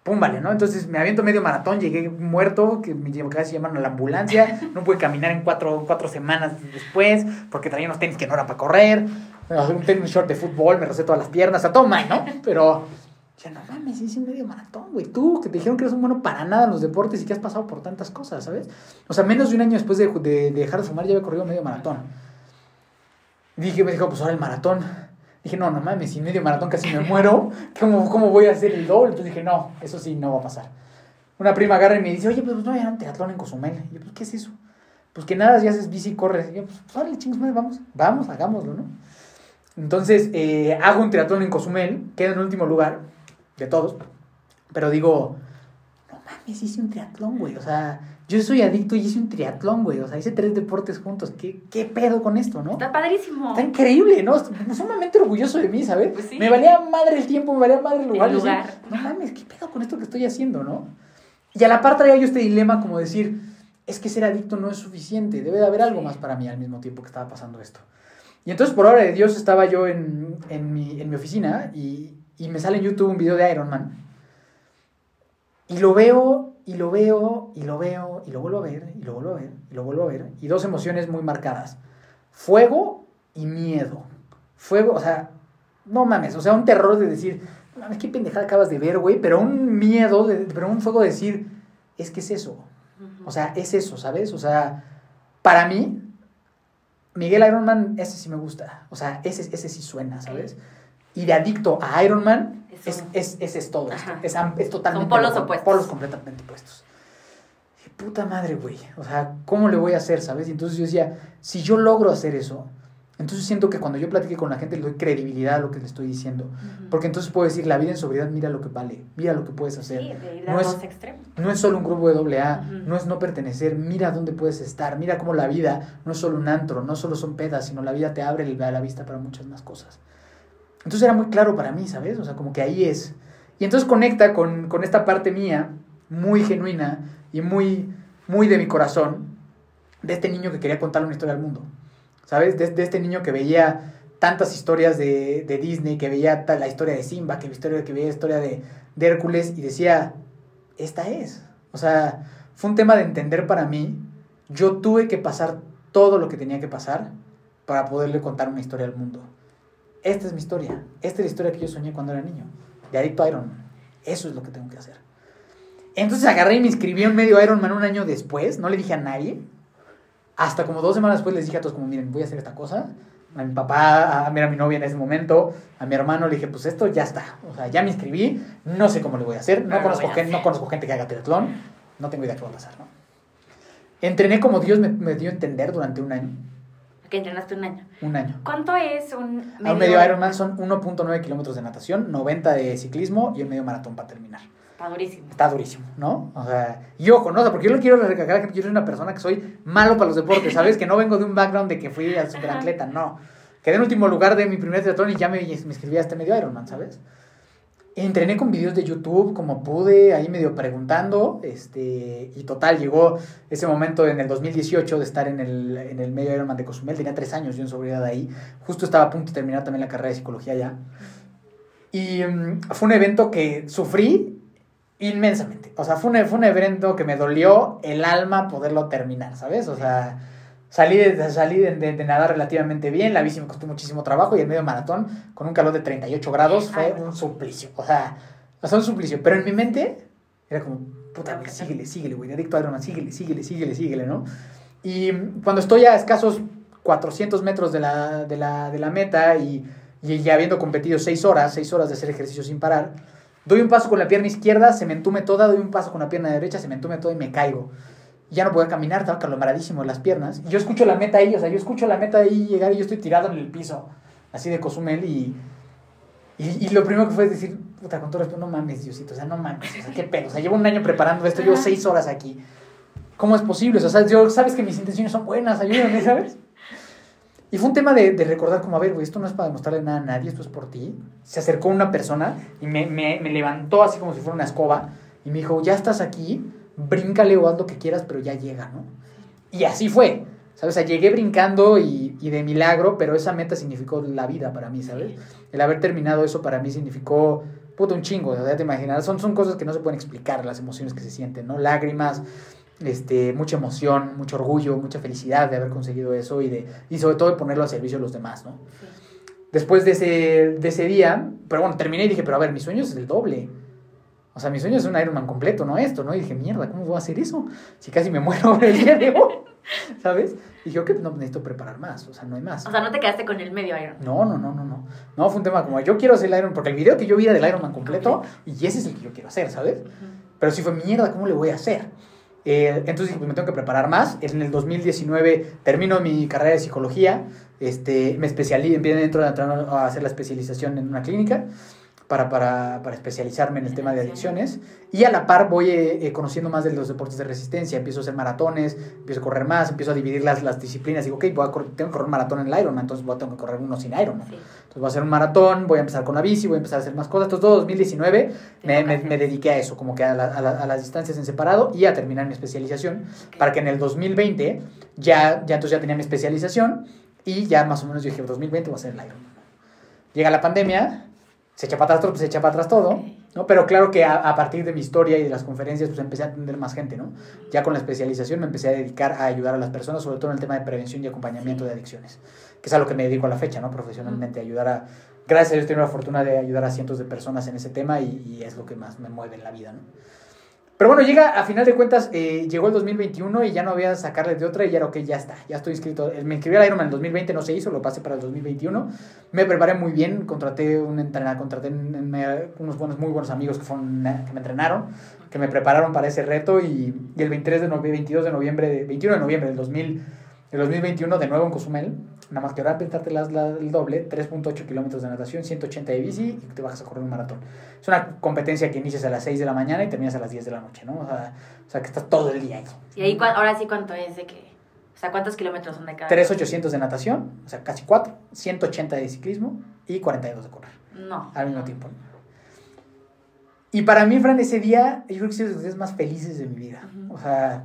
pum, vale, ¿no? Entonces me aviento medio maratón, llegué muerto, que me casi llamaron a la ambulancia, *laughs* no pude caminar en cuatro, cuatro semanas después, porque traía unos tenis que no eran para correr, un tenis short de fútbol, me rocé todas las piernas, a todo mal, ¿no? Pero, ya no mames, hice medio maratón, güey, tú, que te dijeron que eres un bueno para nada en los deportes y que has pasado por tantas cosas, ¿sabes? O sea, menos de un año después de, de, dejar de fumar ya había corrido medio maratón. Dije, me dijo, pues ahora el maratón Dije, no, no mames, si medio maratón casi me muero, ¿cómo, ¿cómo voy a hacer el doble? Entonces dije, no, eso sí, no va a pasar. Una prima agarra y me dice, oye, pues no hay un teatrón en Cozumel. Y yo, pues, ¿qué es eso? Pues que nada, ya haces bici y corres. Y yo, pues, órale, chingos, vamos, vamos, hagámoslo, ¿no? Entonces, eh, hago un triatlón en Cozumel, quedo en último lugar de todos, pero digo, no mames, hice un triatlón, güey, o sea, yo soy adicto y hice un triatlón, güey. O sea, hice tres deportes juntos. ¿Qué, qué pedo con esto, no? Está padrísimo. Está increíble, ¿no? Sumamente orgulloso de mí, ¿sabes? Pues sí. Me valía madre el tiempo, me valía madre el lugar. lugar. no mames, ¿qué pedo con esto que estoy haciendo, no? Y a la par traía yo este dilema como decir, es que ser adicto no es suficiente. Debe de haber algo más para mí al mismo tiempo que estaba pasando esto. Y entonces, por obra de Dios, estaba yo en, en, mi, en mi oficina y, y me sale en YouTube un video de Iron Man. Y lo veo y lo veo, y lo veo, y lo vuelvo a ver, y lo vuelvo a ver, y lo vuelvo a ver. Y dos emociones muy marcadas. Fuego y miedo. Fuego, o sea, no mames, o sea, un terror de decir, mames, qué pendejada acabas de ver, güey, pero un miedo, de, pero un fuego de decir, es que es eso. O sea, es eso, ¿sabes? O sea, para mí, Miguel Ironman, ese sí me gusta. O sea, ese, ese sí suena, ¿sabes? Y de adicto a Iron Man, es, es, ese es todo. Es, es, totalmente. Son polos opuestos. Polos completamente opuestos. Y puta madre, güey. O sea, ¿cómo le voy a hacer, sabes? Y entonces yo decía, si yo logro hacer eso, entonces siento que cuando yo platique con la gente le doy credibilidad a lo que le estoy diciendo. Porque entonces puedo decir, la vida en sobriedad, mira lo que vale, mira lo que puedes hacer. Sí, de no, es, no es solo un grupo de doble A, no es no pertenecer, mira dónde puedes estar, mira cómo la vida no es solo un antro, no solo son pedas, sino la vida te abre la vista para muchas más cosas. Entonces era muy claro para mí, ¿sabes? O sea, como que ahí es. Y entonces conecta con, esta parte mía, muy genuina y muy, muy de mi corazón, de este niño que quería contarle una historia al mundo. ¿Sabes? De, este niño que veía tantas historias de, Disney, que veía la historia de Simba, que, historia, que veía la historia de, de Hércules y decía, esta es. O sea, fue un tema de entender para mí. Yo tuve que pasar todo lo que tenía que pasar para poderle contar una historia al mundo. Esta es mi historia. Esta es la historia que yo soñé cuando era niño. De adicto a Iron Man. Eso es lo que tengo que hacer. Entonces agarré y me inscribí en medio Iron Man un año después. No le dije a nadie. Hasta como dos semanas después les dije a todos como, miren, voy a hacer esta cosa. A mi papá, a, mi novia en ese momento, a mi hermano le dije, pues esto ya está. O sea, ya me inscribí. No sé cómo le voy a hacer. No, conozco, gente, no conozco gente que haga triatlón. No tengo idea qué va a pasar, ¿no? Entrené como Dios me, me dio a entender durante un año que entrenaste un año. Un año. ¿Cuánto es un medio? Un medio Ironman son 1.9 kilómetros de natación, 90 de ciclismo y un medio maratón para terminar. Está durísimo. Está durísimo, ¿no? O sea, y ojo, ¿no? porque yo le quiero recalcar que yo soy una persona que soy malo para los deportes, ¿sabes? que no vengo de un background de que fui al superatleta, no. Quedé en último lugar de mi primer triatlón y ya me, me inscribí a este medio Ironman, ¿sabes? Entrené con videos de YouTube como pude, ahí medio preguntando, este, y total, llegó ese momento en el 2018 de estar en el, en el medio Ironman de Cozumel, tenía tres años yo en sobriedad ahí, justo estaba a punto de terminar también la carrera de psicología ya, y mm, fue un evento que sufrí inmensamente, o sea, fue un, fue un evento que me dolió el alma poderlo terminar, ¿sabes? O sea Salí, de, salí de, de, nadar relativamente bien, la bici me costó muchísimo trabajo y el medio maratón con un calor de 38 grados fue un suplicio. O sea, o un suplicio. Pero en mi mente era como, puta, síguele, síguele, güey, adicto a Ironman, síguele, síguele, síguele, síguele, ¿no? Y cuando estoy a escasos 400 metros de la, de la, de la meta y, y ya habiendo competido 6 horas, 6 horas de hacer ejercicio sin parar, doy un paso con la pierna izquierda, se me entume toda, doy un paso con la pierna derecha, se me entume toda y me caigo ya no podía caminar, estaba calomaradísimo en las piernas. Y yo escucho la meta ahí, o sea, yo escucho la meta ahí llegar y yo estoy tirado en el piso, así de Cozumel, y, y, lo primero que fue decir, puta, con todo respeto, no mames, Diosito, o sea, no mames, o sea, qué pedo, o sea, llevo un año preparando esto, llevo seis horas aquí. ¿Cómo es posible? O sea, yo, sabes que mis intenciones son buenas, ayúdame, ¿sabes? Y fue un tema de, de recordar como, a ver, güey, esto no es para demostrarle nada a nadie, esto es por ti. Se acercó una persona y me, me, me levantó así como si fuera una escoba y me dijo, ya estás aquí, bríncale o haz lo que quieras, pero ya llega, ¿no? Y así fue, ¿sabes? O sea, llegué brincando y, y, de milagro, pero esa meta significó la vida para mí, ¿sabes? El haber terminado eso para mí significó, puto, un chingo, ya te imaginas, son, son cosas que no se pueden explicar, las emociones que se sienten, ¿no? Lágrimas, este, mucha emoción, mucho orgullo, mucha felicidad de haber conseguido eso y, de, y sobre todo de ponerlo al servicio de los demás, ¿no? Después de ese, de ese día, pero bueno, terminé y dije, pero a ver, mi sueño es el doble. O sea, mi sueño es un Ironman completo, no esto, ¿no? Y dije, mierda, ¿cómo voy a hacer eso? Si casi me muero *laughs* el día de hoy, ¿sabes? Y dije, ok, no necesito preparar más, o sea, no hay más. O sea, no te quedaste con el medio Ironman. No, no, no, no, no. No, fue un tema como, yo quiero hacer el Ironman, porque el video que yo vi era del Ironman completo, y ese es el que yo quiero hacer, ¿sabes? Pero sí fue, mierda, ¿cómo le voy a hacer? Eh, entonces pues me tengo que preparar más. En el 2019 termino mi carrera de psicología, este, me especialicé, empiezo dentro de a hacer la especialización en una clínica para, para, para especializarme en el tema de adicciones. Y a la par voy eh, eh, conociendo más de los deportes de resistencia. Empiezo a hacer maratones, empiezo a correr más, empiezo a dividir las, las disciplinas. Digo, ok, voy a tengo que correr un maratón en el Ironman, entonces voy a tener que correr uno sin Ironman. Entonces voy a hacer un maratón, voy a empezar con la bici, voy a empezar a hacer más cosas. Entonces todo 2019 me, me, me, dediqué a eso, como que a, a, a, las distancias en separado y a terminar mi especialización. Para que en el 2020 ya, ya entonces ya tenía mi especialización y ya más o menos yo dije, 2020 voy a hacer el Ironman. Llega la pandemia, se echa para atrás, pues se echa para atrás todo, ¿no? Pero claro que a, partir de mi historia y de las conferencias, pues empecé a atender más gente, ¿no? Ya con la especialización me empecé a dedicar a ayudar a las personas, sobre todo en el tema de prevención y acompañamiento de adicciones, que es a lo que me dedico a la fecha, ¿no? Profesionalmente, ayudar a... Gracias a Dios tengo la fortuna de ayudar a cientos de personas en ese tema y, y es lo que más me mueve en la vida, ¿no? Pero bueno, llega, a final de cuentas, eh, llegó el 2021 y ya no había sacarle de otra y ya era, ok, ya está, ya estoy inscrito. Me inscribí al Ironman en el 2020, no se hizo, lo pasé para el 2021. Me preparé muy bien, contraté un entrenador, contraté unos buenos, muy buenos amigos que, fueron, que me entrenaron, que me prepararon para ese reto y, y el 23 de noviembre, 22 de noviembre, 21 de noviembre del 2000 el 2021 de nuevo en Cozumel, nada más que ahora pintarte la, el doble, 3.8 kilómetros de natación, 180 de bici y te bajas a correr un maratón. Es una competencia que inicias a las 6 de la mañana y terminas a las 10 de la noche, ¿no? O sea, o sea que estás todo el día ahí. ¿Y ahí ahora sí cuánto es de que? O sea, ¿cuántos kilómetros son de cada? 3.800 de natación, o sea, casi 4, 180 de ciclismo y 42 de correr. No. Al mismo tiempo. Y para mí, Fran, ese día, yo creo que es de los días más felices de mi vida. O sea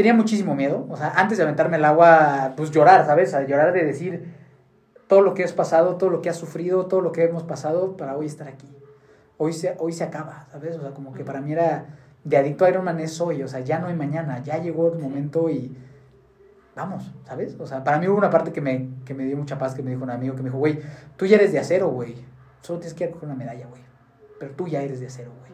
tenía muchísimo miedo. O sea, antes de aventarme el agua, pues llorar, ¿sabes? A llorar de decir todo lo que has pasado, todo lo que has sufrido, todo lo que hemos pasado para hoy estar aquí. Hoy se, hoy se acaba, ¿sabes? O sea, como que para mí era de adicto a Iron Man es hoy, o sea, ya no hay mañana, ya llegó el momento y vamos, ¿sabes? O sea, para mí hubo una parte que me, que me dio mucha paz, que me dijo un amigo, que me dijo, güey, tú ya eres de acero, güey. Solo tienes que ir a coger una medalla, güey. Pero tú ya eres de acero, güey.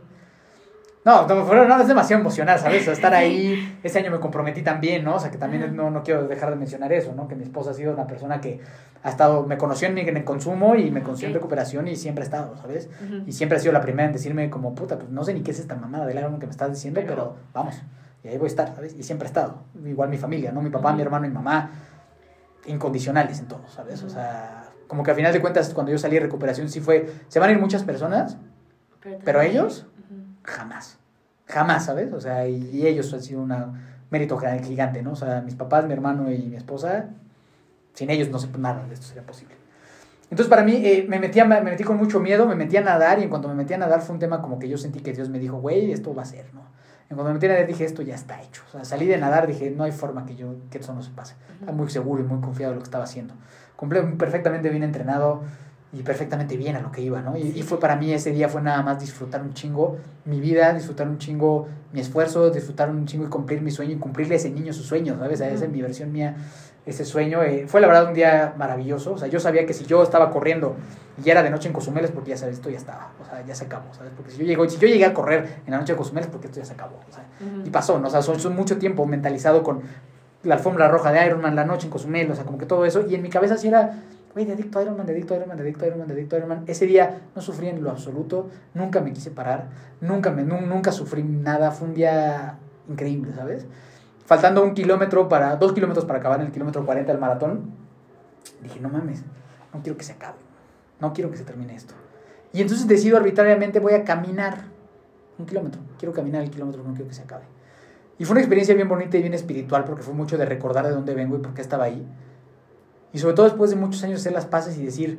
No, no, no, es demasiado emocional, ¿sabes? O sea, estar ahí, ese año me comprometí también, ¿no? O sea, que también no, no quiero dejar de mencionar eso, ¿no? Que mi esposa ha sido una persona que ha estado, me conoció en, en el consumo y me conoció en recuperación y siempre ha estado, ¿sabes? Y siempre ha sido la primera en decirme como, puta, pues no sé ni qué es esta mamada del árbol que me estás diciendo, pero, vamos, y ahí voy a estar, ¿sabes? Y siempre ha estado. Igual mi familia, ¿no? Mi papá, mi hermano y mi mamá, incondicionales en todo, ¿sabes? O sea, como que a final de cuentas, cuando yo salí de recuperación, sí fue, se van a ir muchas personas, pero, ellos, jamás, jamás, ¿sabes? O sea, y, ellos han sido un mérito gigante, ¿no? O sea, mis papás, mi hermano y mi esposa, sin ellos no sé nada de esto sería posible. Entonces para mí eh, me, metía, me metí con mucho miedo, me metí a nadar y en cuanto me metí a nadar fue un tema como que yo sentí que Dios me dijo, güey, esto va a ser, ¿no? En cuanto me metí a nadar dije, esto ya está hecho. O sea, salí de nadar, dije, no hay forma que yo, que eso no se pase. Estaba muy seguro y muy confiado de lo que estaba haciendo. Cumplí perfectamente bien entrenado y perfectamente bien a lo que iba, ¿no? Y, fue para mí ese día fue nada más disfrutar un chingo mi vida, disfrutar un chingo mi esfuerzo, disfrutar un chingo y cumplir mi sueño y cumplirle a ese niño su sueño, ¿sabes? Esa es mi versión mía, ese sueño. Eh, fue la verdad un día maravilloso, o sea, yo sabía que si yo estaba corriendo y ya era de noche en Cozumel es porque ya sabes, esto ya estaba, o sea, ya se acabó, ¿sabes? Porque si yo, llego, si yo llegué a correr en la noche de Cozumel es porque esto ya se acabó, o sea, y pasó, ¿no? O sea, son, son mucho tiempo mentalizado con la alfombra roja de Ironman, la noche en Cozumel, o sea, como que todo eso, y en mi cabeza sí era güey, dedicto a Ironman, dedicto a Ironman, dedicto a Ironman, dedicto a Ironman. Ese día no sufrí en lo absoluto, nunca me quise parar, nunca, me, nunca sufrí nada, fue un día increíble, ¿sabes? Faltando un kilómetro para, dos kilómetros para acabar en el kilómetro 40 del maratón, dije, no mames, no quiero que se acabe, no quiero que se termine esto. Y entonces decido arbitrariamente, voy a caminar un kilómetro, quiero caminar el kilómetro, no quiero que se acabe. Y fue una experiencia bien bonita y bien espiritual porque fue mucho de recordar de dónde vengo y por qué estaba ahí. Y sobre todo después de muchos años hacer las paces y decir,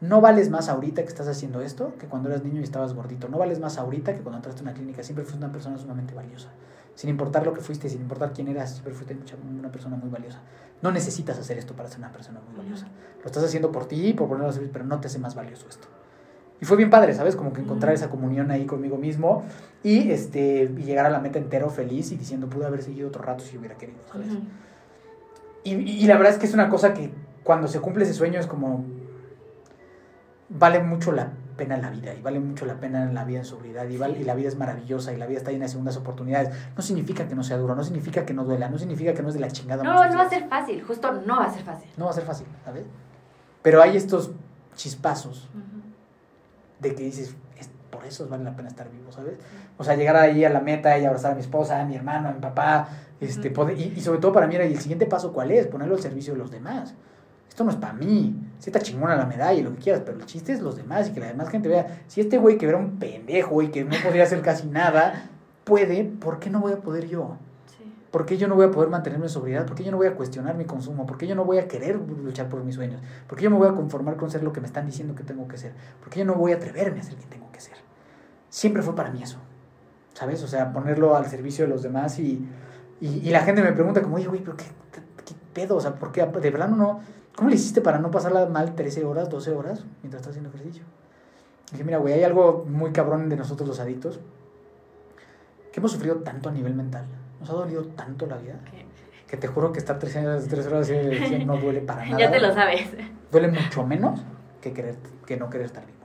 no vales más ahorita que estás haciendo esto que cuando eras niño y estabas gordito. No vales más ahorita que cuando entraste a una clínica. Siempre fuiste una persona sumamente valiosa. Sin importar lo que fuiste, sin importar quién eras, siempre fuiste una persona muy valiosa. No necesitas hacer esto para ser una persona muy valiosa. Lo estás haciendo por ti, por ponerlo a servir, pero no te hace más valioso esto. Y fue bien padre, ¿sabes? Como que encontrar esa comunión ahí conmigo mismo y, este, y llegar a la meta entero feliz y diciendo, pude haber seguido otro rato si hubiera querido, ¿sabes? Y, la verdad es que es una cosa que cuando se cumple ese sueño es como, vale mucho la pena la vida y vale mucho la pena la vida en sobriedad y, y la vida es maravillosa y la vida está llena de segundas oportunidades. No significa que no sea duro, no significa que no duela, no significa que no es de la chingada. No, no va a ser fácil, justo no va a ser fácil. No va a ser fácil, ¿sabes? Pero hay estos chispazos de que dices, por eso vale la pena estar vivo, ¿sabes? O sea, llegar ahí a la meta y abrazar a mi esposa, a mi hermano, a mi papá, este, y, sobre todo para mí era, ¿y el siguiente paso cuál es? Ponerlo al servicio de los demás. Esto no es para mí. Si está chingona la medalla y lo que quieras, pero el chiste es los demás y que la demás gente vea. Si este güey que era un pendejo y que no podía hacer casi nada, puede, ¿por qué no voy a poder yo? ¿Por qué yo no voy a poder mantenerme en sobriedad? ¿Por qué yo no voy a cuestionar mi consumo? ¿Por qué yo no voy a querer luchar por mis sueños? ¿Por qué yo me voy a conformar con ser lo que me están diciendo que tengo que ser? ¿Por qué yo no voy a atreverme a ser quien tengo que ser? Siempre fue para mí eso. ¿Sabes? O sea, ponerlo al servicio de los demás y, y, la gente me pregunta como, oye, güey, ¿pero qué, qué, pedo? O sea, ¿por qué de plano no? ¿Cómo le hiciste para no pasarla mal 13 horas, 12 horas mientras estás haciendo ejercicio? dije, mira, güey, hay algo muy cabrón de nosotros los adictos, que hemos sufrido tanto a nivel mental, nos ha dolido tanto la vida, que te juro que estar 3 horas, 3 horas no duele para *laughs* nada. ya te lo sabes. Duele mucho menos que, querer, que no querer estar vivo.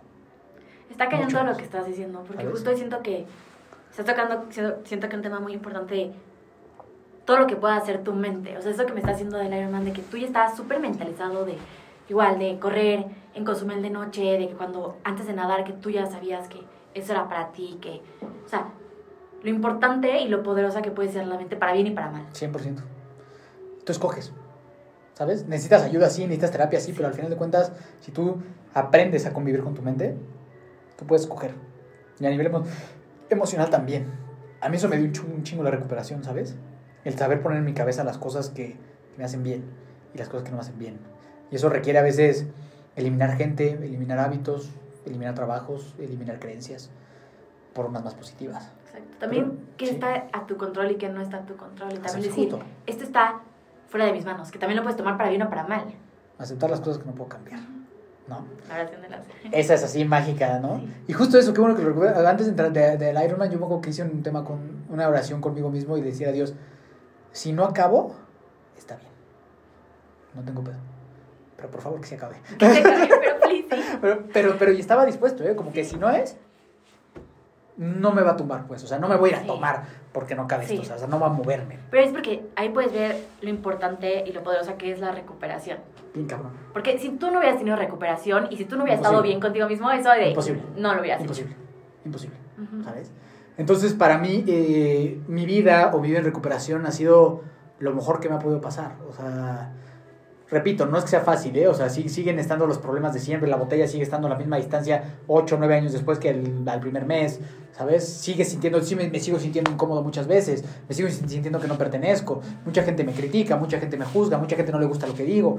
Está cayendo lo que estás diciendo, porque justo siento que estás tocando, siento que un tema muy importante todo lo que pueda hacer tu mente. O sea, eso que me está haciendo del Ironman, de que tú ya estabas súper mentalizado de, igual, de correr en Cozumel de noche, de que cuando, antes de nadar, que tú ya sabías que eso era para ti, que, o sea, lo importante y lo poderosa que puede ser la mente para bien y para mal. 100%. Tú escoges, ¿sabes? Necesitas ayuda, sí, necesitas terapia, sí, pero al final de cuentas, si tú aprendes a convivir con tu mente, tú puedes escoger. Y a nivel emocional también. A mí eso me dio un chingo la recuperación, ¿sabes? El saber poner en mi cabeza las cosas que, me hacen bien y las cosas que no me hacen bien. Y eso requiere a veces eliminar gente, eliminar hábitos, eliminar trabajos, eliminar creencias por unas más positivas. Exacto. También qué está a tu control y qué no está a tu control. Y también decir, esto está fuera de mis manos, que también lo puedes tomar para bien o para mal. Aceptar las cosas que no puedo cambiar. ¿no? Esa es así mágica, ¿no? Y justo eso, qué bueno que lo recuerdo. Antes de entrar del de, Ironman, yo me acuerdo que hice un tema con una oración conmigo mismo y decía a Dios, si no acabo, está bien. no tengo pedo. Pero por favor que se acabe. Que se acabe, pero please, sí. *laughs* Pero, pero, pero y estaba dispuesto, ¿eh? Como que si no es, no me va a tumbar, pues. O sea, no me voy a ir a Sí. tomar porque no cabe esto. O sea, no va a moverme. Pero es porque ahí puedes ver lo importante y lo poderosa que es la recuperación. Bien cabrón. Porque si tú no hubieras tenido recuperación y si tú no hubieras estado Imposible. bien contigo mismo, eso de... Imposible. No lo hubieras Imposible. Imposible. hecho. Ujú. ¿Sabes? Entonces, para mí, eh, mi vida o mi vida en recuperación ha sido lo mejor que me ha podido pasar. O sea, repito, no es que sea fácil, ¿eh? O sea, siguen estando los problemas de siempre. La botella sigue estando a la misma distancia 8 o 9 años después que el, al primer mes, ¿sabes? Sigue sintiendo, sí me, me sigo sintiendo incómodo muchas veces. Me sigo sin- sintiendo que no pertenezco. Mucha gente me critica, mucha gente me juzga, mucha gente no le gusta lo que digo.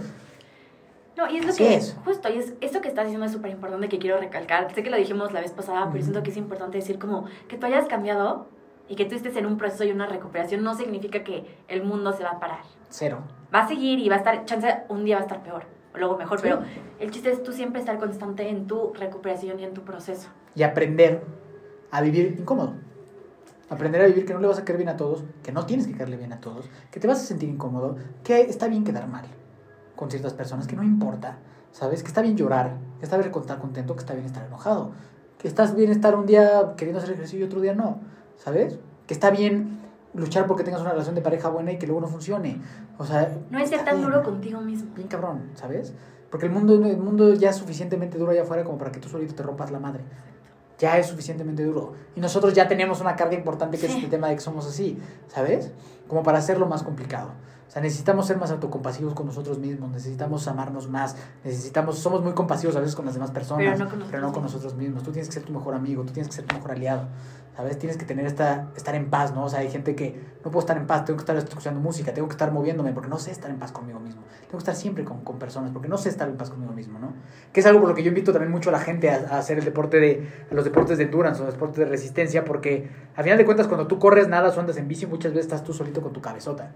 No, y es lo Así que, es. justo, y es, esto que estás diciendo es súper importante que quiero recalcar. Sé que lo dijimos la vez pasada, pero siento que es importante decir como que tú hayas cambiado y que tú estés en un proceso y una recuperación no significa que el mundo se va a parar. Cero. Va a seguir y va a estar, chance, un día va a estar peor, o luego mejor, Sí. pero el chiste es tú siempre estar constante en tu recuperación y en tu proceso. y aprender a vivir incómodo. Aprender a vivir que no le vas a caer bien a todos, que no tienes que caerle bien a todos, que te vas a sentir incómodo, que está bien quedar mal con ciertas personas, que no importa, ¿sabes? Que está bien llorar, que está bien estar contento, que está bien estar enojado, que estás bien estar un día queriendo hacer ejercicio y otro día no, ¿sabes? Que está bien luchar porque tengas una relación de pareja buena y que luego no funcione. O sea, No es ser tan bien duro contigo mismo. bien cabrón, ¿sabes? Porque el mundo, el mundo ya es suficientemente duro allá afuera como para que tú solito te rompas la madre. Ya es suficientemente duro. Y nosotros ya tenemos una carga importante que es Sí. este tema de que somos así, ¿sabes? Como para hacerlo más complicado. O sea, necesitamos ser más autocompasivos con nosotros mismos, necesitamos amarnos más, necesitamos, somos muy compasivos a veces con las demás personas, Pero no con nosotros pero no con mismos. nosotros mismos. Tú tienes que ser tu mejor amigo, tú tienes que ser tu mejor aliado, ¿sabes? Tienes que tener esta, estar en paz, ¿no? O sea, hay gente que no puedo estar en paz, tengo que estar escuchando música, tengo que estar moviéndome porque no sé estar en paz conmigo mismo. Tengo que estar siempre con, con personas porque no sé estar en paz conmigo mismo, ¿no? Que es algo por lo que yo invito también mucho a la gente a, a hacer el deporte de, a los deportes de endurance o los deportes de resistencia porque al final de cuentas cuando tú corres, nadas o andas en bici, muchas veces estás tú solito con tu cabezota.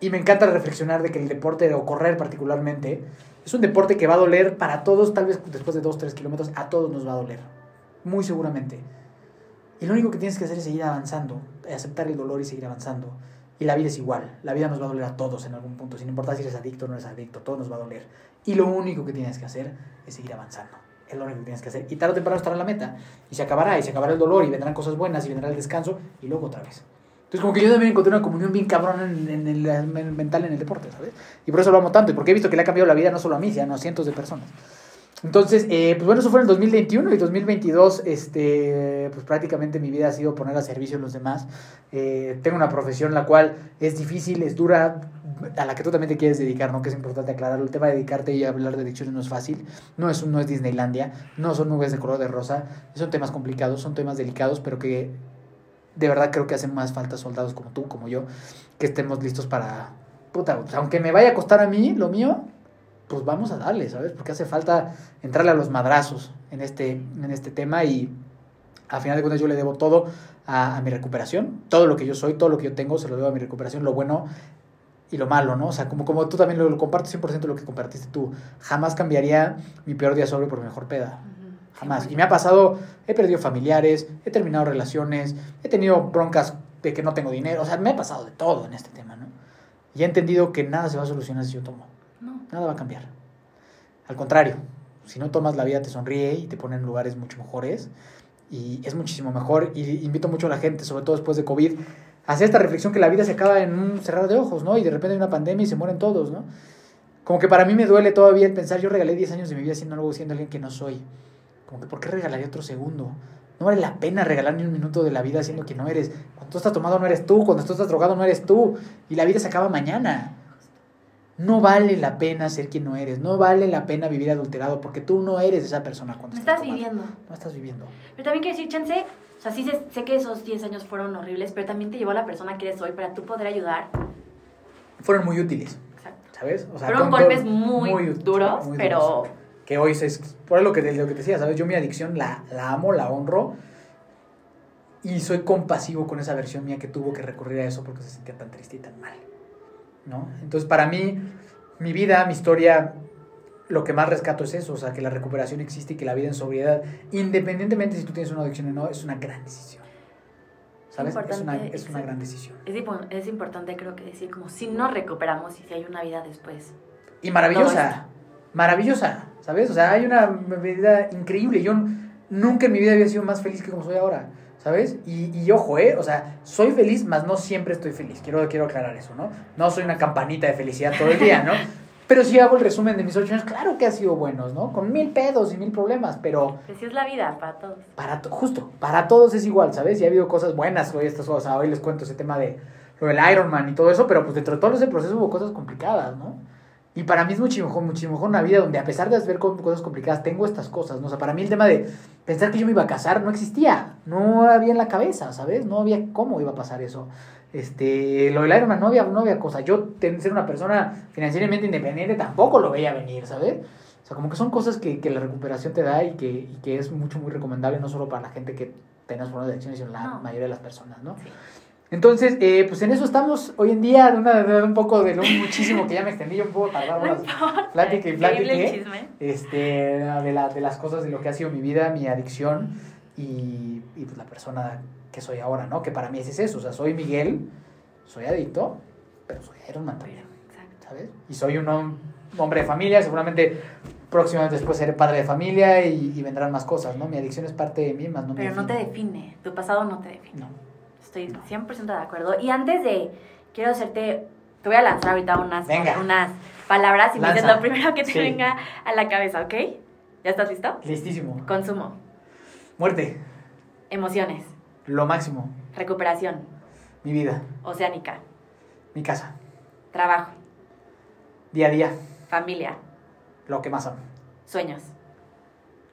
Y me encanta reflexionar de que el deporte, o correr particularmente, es un deporte que va a doler para todos, tal vez después de 2, 3 kilómetros, a todos nos va a doler. Muy seguramente. Y lo único que tienes que hacer es seguir avanzando, aceptar el dolor y seguir avanzando. Y la vida es igual, la vida nos va a doler a todos en algún punto, sin importar si eres adicto o no eres adicto, todo nos va a doler. Y lo único que tienes que hacer es seguir avanzando. Es lo único que tienes que hacer. Y tarde o temprano estará la meta. Y se acabará, y se acabará el dolor, y vendrán cosas buenas, y vendrá el descanso, y luego otra vez. Entonces, como que yo también encontré una comunión bien cabrona en, el en el mental en el deporte, ¿sabes? Y por eso lo amo tanto, y porque he visto que le ha cambiado la vida no solo a mí, sino a cientos de personas. Entonces, eh, pues bueno, eso fue en el 2021 y 2022, este, pues prácticamente mi vida ha sido poner a servicio de los demás. Eh, tengo una profesión la cual es difícil, es dura, a la que tú también te quieres dedicar, ¿no? Que es importante aclararlo. El tema de dedicarte y hablar de adicciones no es fácil, no es, no es Disneylandia, no son nubes de color de rosa, son temas complicados, son temas delicados, pero que de verdad creo que hacen más falta soldados como tú, como yo, que estemos listos para, puta, pues, aunque me vaya a costar a mí lo mío, pues vamos a darle, ¿sabes? Porque hace falta entrarle a los madrazos en este, en este tema y a final de cuentas yo le debo todo a, mi recuperación, todo lo que yo soy, todo lo que yo tengo, se lo debo a mi recuperación, lo bueno y lo malo, ¿no? O sea, como, como tú también lo, lo comparto 100% lo que compartiste tú, jamás cambiaría mi peor día sobre por mi mejor peda. Jamás. Y me ha pasado, he perdido familiares, he terminado relaciones, he tenido broncas de que no tengo dinero, o sea, me ha pasado de todo en este tema, ¿no? Y he entendido que nada se va a solucionar si yo tomo, No. nada va a cambiar. Al contrario, si no tomas la vida te sonríe y te pone en lugares mucho mejores y es muchísimo mejor y invito mucho a la gente, sobre todo después de COVID, a hacer esta reflexión que la vida se acaba en un cerrar de ojos, ¿no? Y de repente hay una pandemia y se mueren todos, ¿no? Como que para mí me duele todavía el pensar, yo regalé 10 años de mi vida siendo algo, siendo alguien que no soy. Como que, ¿por qué regalaría otro segundo? No vale la pena regalar ni un minuto de la vida siendo que no eres. Cuando tú estás tomado no eres tú, cuando tú estás drogado no eres tú. Y la vida se acaba mañana. No vale la pena ser quien no eres. No vale la pena vivir adulterado porque tú no eres esa persona cuando No estás viviendo. No estás viviendo. Pero también quiero decir, chance, o sea, sí sé, sé que esos 10 años fueron horribles, pero también te llevó a la persona que eres hoy para tú poder ayudar. Fueron muy útiles, Exacto. ¿sabes? O sea, Fueron golpes con- muy, útiles, duros, muy pero. Que hoy se, por lo que, lo que te decía, ¿sabes? Yo mi adicción la, la amo, la honro y soy compasivo con esa versión mía que tuvo que recurrir a eso porque se sentía tan triste y tan mal, ¿no? Entonces, para mí, mi vida, mi historia, lo que más rescato es eso, o sea, que la recuperación existe y que la vida en sobriedad, independientemente si tú tienes una adicción o no, es una gran decisión. ¿Sabes? Es una, es una gran decisión. es, es importante creo que decir como si nos recuperamos y si hay una vida después y maravillosa, maravillosa, ¿sabes? O sea, hay una vida increíble. Yo nunca en mi vida había sido más feliz que como soy ahora, ¿sabes? Y, y ojo, ¿eh? O sea, soy feliz, mas no siempre estoy feliz. Quiero, quiero aclarar eso, ¿no? No soy una campanita de felicidad todo el día, ¿no? *laughs* Pero si hago el resumen de mis ocho años, claro que ha sido buenos, ¿no? Con mil pedos y mil problemas, pero... Así es la vida, para todos. Para justo, para todos es igual, ¿sabes? Y ha habido cosas buenas hoy, estas cosas. Hoy les cuento ese tema de lo del Ironman y todo eso, pero pues dentro de todo ese proceso hubo cosas complicadas, ¿no? Y para mí es mucho mejor, mucho mejor una vida donde a pesar de ver cosas complicadas, tengo estas cosas, ¿no? O sea, para mí el tema de pensar que yo me iba a casar no existía, no había en la cabeza, ¿sabes? No había cómo iba a pasar eso. Este, lo del Ironman no había, no había cosa. Yo, ser una persona financieramente independiente, tampoco lo veía venir, ¿sabes? O sea, como que son cosas que, que la recuperación te da y que, y que es mucho, muy recomendable, no solo para la gente que tenga problemas de adicciones, sino la mayoría de las personas, ¿no? Sí. Entonces, eh, pues en eso estamos hoy en día, de, una, de un poco de lo *laughs* muchísimo que ya me extendí, un poco tardar más plática y plática, este, de, la, de las cosas de lo que ha sido mi vida, mi adicción y, y pues la persona que soy ahora, ¿no? Que para mí es eso, o sea, soy Miguel, soy adicto, pero soy Iron también, ¿sabes? Y soy un hombre de familia, seguramente próximamente después seré padre de familia y, vendrán más cosas, ¿no? Mi adicción es parte de mí, más no Pero no te define, tu pasado no te define. No estoy 100% de acuerdo. Y antes de, quiero hacerte, te voy a lanzar ahorita unas, unas palabras y me dices lo primero que te venga a la cabeza, ¿ok? ¿Ya estás listo? Listísimo. Consumo. Muerte. Emociones. Lo máximo. Recuperación. Mi vida. Oceánica. Mi casa. Trabajo. Día a día. Familia. Lo que más amo. Sueños.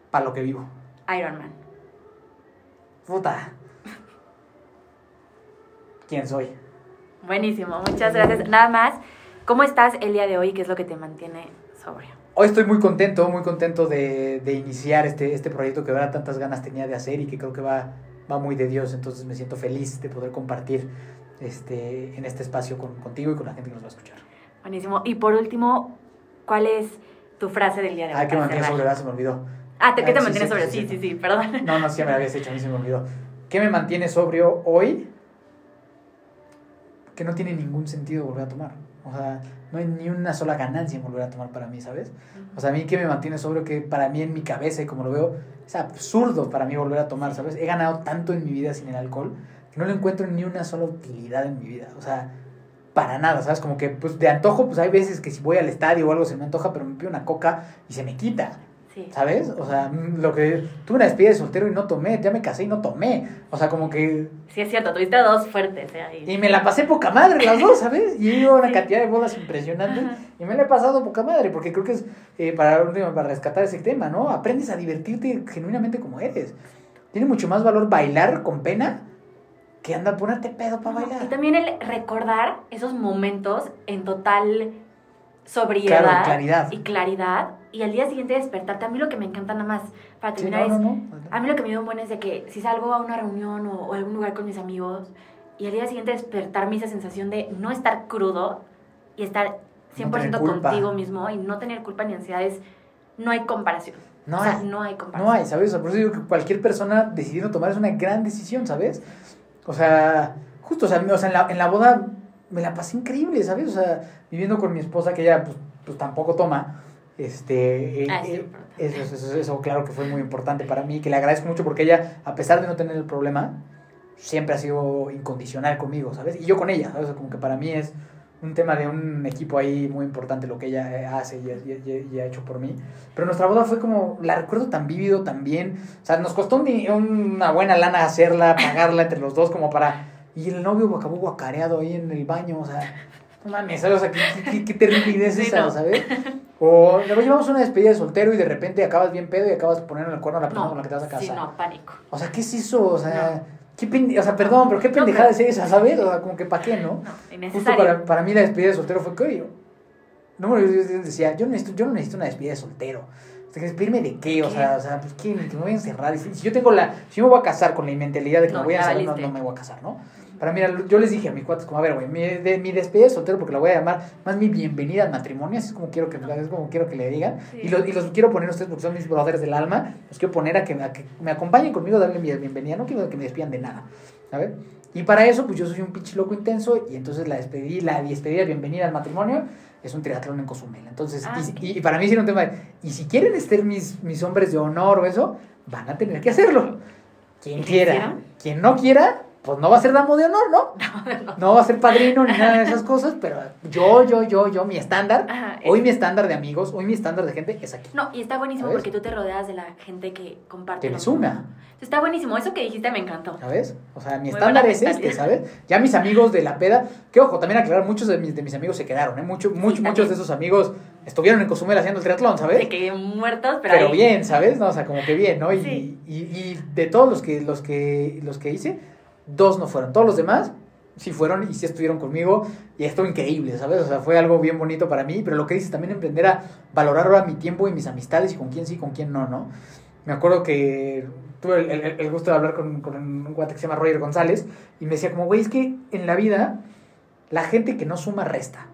Para lo que vivo. Ironman. Puta quién soy. Buenísimo, muchas gracias. Nada más, ¿cómo estás el día de hoy? ¿Qué es lo que te mantiene sobrio? Hoy estoy muy contento, muy contento de, de iniciar este, este proyecto que ahora tantas ganas tenía de hacer y que creo que va, va muy de Dios. Entonces me siento feliz de poder compartir este, en este espacio con, contigo y con la gente que nos va a escuchar. Buenísimo. Y por último, ¿cuál es tu frase del día de hoy? Ah, que me mantiene sobrio, se me olvidó. Ah, ¿qué te mantiene sobrio? Sí, sí, sí, perdón. No, no, sí me habías hecho, a mí se me olvidó. ¿Qué me mantiene sobrio hoy? Que no tiene ningún sentido volver a tomar. O sea, no hay ni una sola ganancia en volver a tomar para mí, ¿sabes? O sea, a mí que me mantiene sobre que para mí en mi cabeza y como lo veo, es absurdo para mí volver a tomar, ¿sabes? He ganado tanto en mi vida sin el alcohol que no le encuentro ni una sola utilidad en mi vida. O sea, para nada, ¿sabes? Como que, pues, de antojo, pues hay veces que si voy al estadio o algo se me antoja, pero me pido una coca y se me quita. ¿Sabes? O sea, lo que tuve una despedida de soltero y no tomé, ya me casé y no tomé. O sea, como que... Sí, es cierto, tuviste dos fuertes. ¿eh? Y me la pasé poca madre las dos, ¿sabes? Y he ido a una cantidad de bodas impresionantes y me la he pasado poca madre, porque creo que es eh, para, para rescatar ese tema, ¿no? Aprendes a divertirte genuinamente como eres. Tiene mucho más valor bailar con pena que andar ponerte pedo para bailar. Y también el recordar esos momentos en total sobriedad claridad. y claridad y al día siguiente despertarte. A mí lo que me encanta nada más, para terminar, es, a mí lo que me dio un buen es de que si salgo a una reunión o, a algún lugar con mis amigos y al día siguiente despertarme esa sensación de no estar crudo y estar 100% contigo mismo y no tener culpa ni ansiedades, no hay comparación. No o sea, hay, no hay comparación. No hay, ¿sabes? por eso digo que cualquier persona decidiendo tomar es una gran decisión, ¿sabes? O sea, justo, o sea, o sea en, la, en la boda me la pasé increíble, ¿sabes? O sea, viviendo con mi esposa, que ella pues, pues tampoco toma, este, eh, ah, eh, eso, eso, eso, claro que fue muy importante para mí, que le agradezco mucho porque ella, a pesar de no tener el problema, siempre ha sido incondicional conmigo, ¿sabes? Y yo con ella, ¿sabes? Como que para mí es un tema de un equipo ahí muy importante lo que ella eh, hace y, ha hecho por mí. Pero nuestra boda fue como, la recuerdo tan vívido también, o sea, nos costó una buena lana hacerla, pagarla entre los dos como para y el novio acabó guacareado ahí en el baño, o sea, no mames, O sea, qué, qué, terrible es esa, ¿sabes? O luego llevamos una despedida de soltero y de repente acabas bien pedo y acabas poniendo el cuerno a la persona con la que te vas a casar. Sí, no, pánico. O sea, ¿qué es eso? O sea, qué o sea perdón, pero qué pendejada es esa, ¿sabes? O sea, como que para qué, ¿no? No, Justo para, para mí la despedida de soltero fue que yo, no, yo decía, yo, necesito, yo no necesito una despedida de soltero. O sea, ¿Despedirme de qué? O sea, o sea pues, ¿qué? Que me voy a encerrar. Si yo tengo la. Si yo me voy a casar con la mentalidad de que me voy a encerrar, no, no, me voy a casar, ¿no? Para mira, yo les dije a mis cuates, como, a ver, güey, mi, de, mi despedida de soltero, porque la voy a llamar más mi bienvenida al matrimonio, así es como quiero que, es como quiero que le digan. Y, los, y los quiero poner ustedes porque son mis brothers del alma, los quiero poner a que, que me acompañen conmigo, darle mi bienvenida, no quiero que me despidan de nada, ¿sabes? Y para eso, pues yo soy un pinche loco intenso, y entonces la despedí, la despedida, bienvenida al matrimonio, es un triatlón en Cozumel. Entonces, Ah, y, sí. y- y para mí sí era un tema de, y si quieren ser mis, mis hombres de honor o eso, van a tener que hacerlo. Quien ¿Y qué quiera. Quien no quiera, pues no va a ser damo de honor, ¿no? *laughs* No va a ser padrino ni nada de esas cosas, pero yo, yo, yo, yo, mi estándar, Ajá, hoy mi estándar de amigos, hoy mi estándar de gente es aquí. No, y está buenísimo ¿Sabes? porque tú te rodeas de la gente que comparte. Que me lo mismo. suma. Está buenísimo. Eso que dijiste me encantó. ¿Sabes? O sea, mi Muy estándar es este. ¿sabes? Ya mis amigos de la peda, que ojo, también aclarar, muchos de mis, de mis amigos se quedaron, ¿eh? Mucho, mucho- muchos de esos amigos estuvieron en Cozumel haciendo el triatlón, ¿sabes? De que muertos, pero, Pero ahí- bien, ¿sabes? No, o sea, como que bien, ¿no? Y, Sí. y, y de todos los que, los que, los que hice, dos no fueron. Todos los demás sí fueron y sí estuvieron conmigo y estuvo increíble, ¿sabes? O sea, fue algo bien bonito para mí, pero lo que dices también emprender a valorar ahora mi tiempo y mis amistades y con quién sí, con quién no, ¿no? Me acuerdo que tuve el, el- el gusto de hablar con, con un guate que se llama Roger González y me decía como, güey, es que en la vida la gente que no suma resta.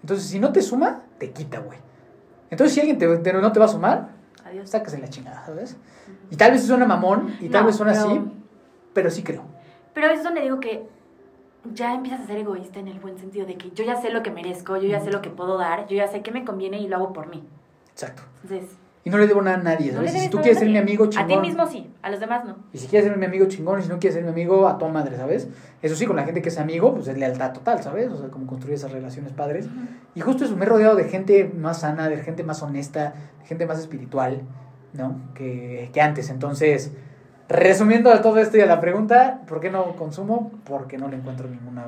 Entonces, si no te suma, te quita, güey. Entonces, si alguien te, te- no te va a sumar, Adiós. sacas en la chingada, ¿sabes? Y tal vez suena mamón y tal vez suena pero- así, pero sí creo. Pero es donde digo que ya empiezas a ser egoísta en el buen sentido de que yo ya sé lo que merezco, yo ya sé lo que puedo dar, yo ya sé qué me conviene y lo hago por mí. Exacto. Entonces, Y no le debo nada a nadie, no ¿sabes? le si tú a quieres ser mi amigo, A chingón. ti mismo sí, a los demás no. Y si quieres ser mi amigo, chingón. Y si no quieres ser mi amigo, a toda madre, ¿sabes? Eso sí, con la gente que es amigo, pues es lealtad total, ¿sabes? O sea, como construir esas relaciones padres. Y justo eso, me he rodeado de gente más sana, de gente más honesta, de gente más espiritual, ¿no? Que, que antes. Entonces, resumiendo a todo esto y a la pregunta, ¿por qué no consumo? Porque no le encuentro ningún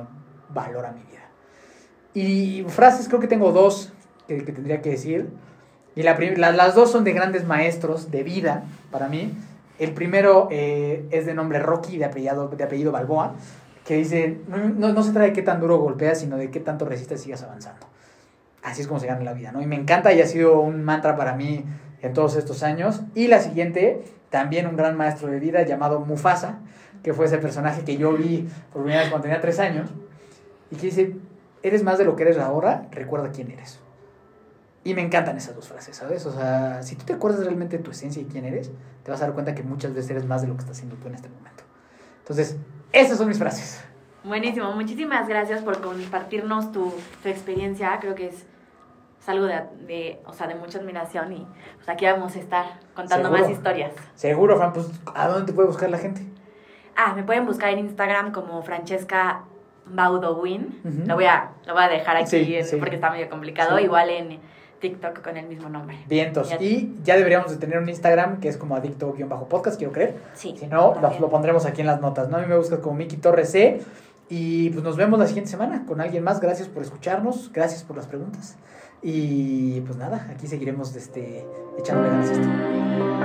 valor a mi vida. Y frases, creo que tengo dos que, que tendría que decir. Y la la- las dos son de grandes maestros de vida para mí. El primero eh, es de nombre Rocky, de apellido, de apellido Balboa, que dice, no, no se trata de qué tan duro golpeas, sino de qué tanto resistes y sigas avanzando. Así es como se gana la vida, ¿no? Y me encanta y ha sido un mantra para mí en todos estos años. Y la siguiente, también un gran maestro de vida llamado Mufasa, que fue ese personaje que yo vi por primera vez cuando tenía tres años, y que dice, eres más de lo que eres ahora, recuerda quién eres. Y me encantan esas dos frases, ¿sabes? O sea, si tú te acuerdas realmente de tu esencia y quién eres, te vas a dar cuenta que muchas veces eres más de lo que estás haciendo tú en este momento. Entonces, esas son mis frases. Buenísimo, muchísimas gracias por compartirnos tu, tu experiencia. Creo que es, es algo de, de, o sea, de mucha admiración y pues aquí vamos a estar contando Seguro. más historias. Seguro, Fran, pues, ¿a dónde te puede buscar la gente? Ah, me pueden buscar en Instagram como Francesca Baudowin. Ujú. lo, voy a, lo voy a dejar aquí Sí, en- sí. porque está medio complicado. Sí. Igual en TikTok con el mismo nombre. Vientos. Ya- Y ya deberíamos de tener un Instagram que es como adicto-podcast, quiero creer. Sí. Si no, lo, lo pondremos aquí en las notas, ¿no? A mí me buscas como Miki Torres C. Y pues nos vemos la siguiente semana con alguien más. Gracias por escucharnos, gracias por las preguntas. Y pues nada, aquí seguiremos este, echándole ganas esto.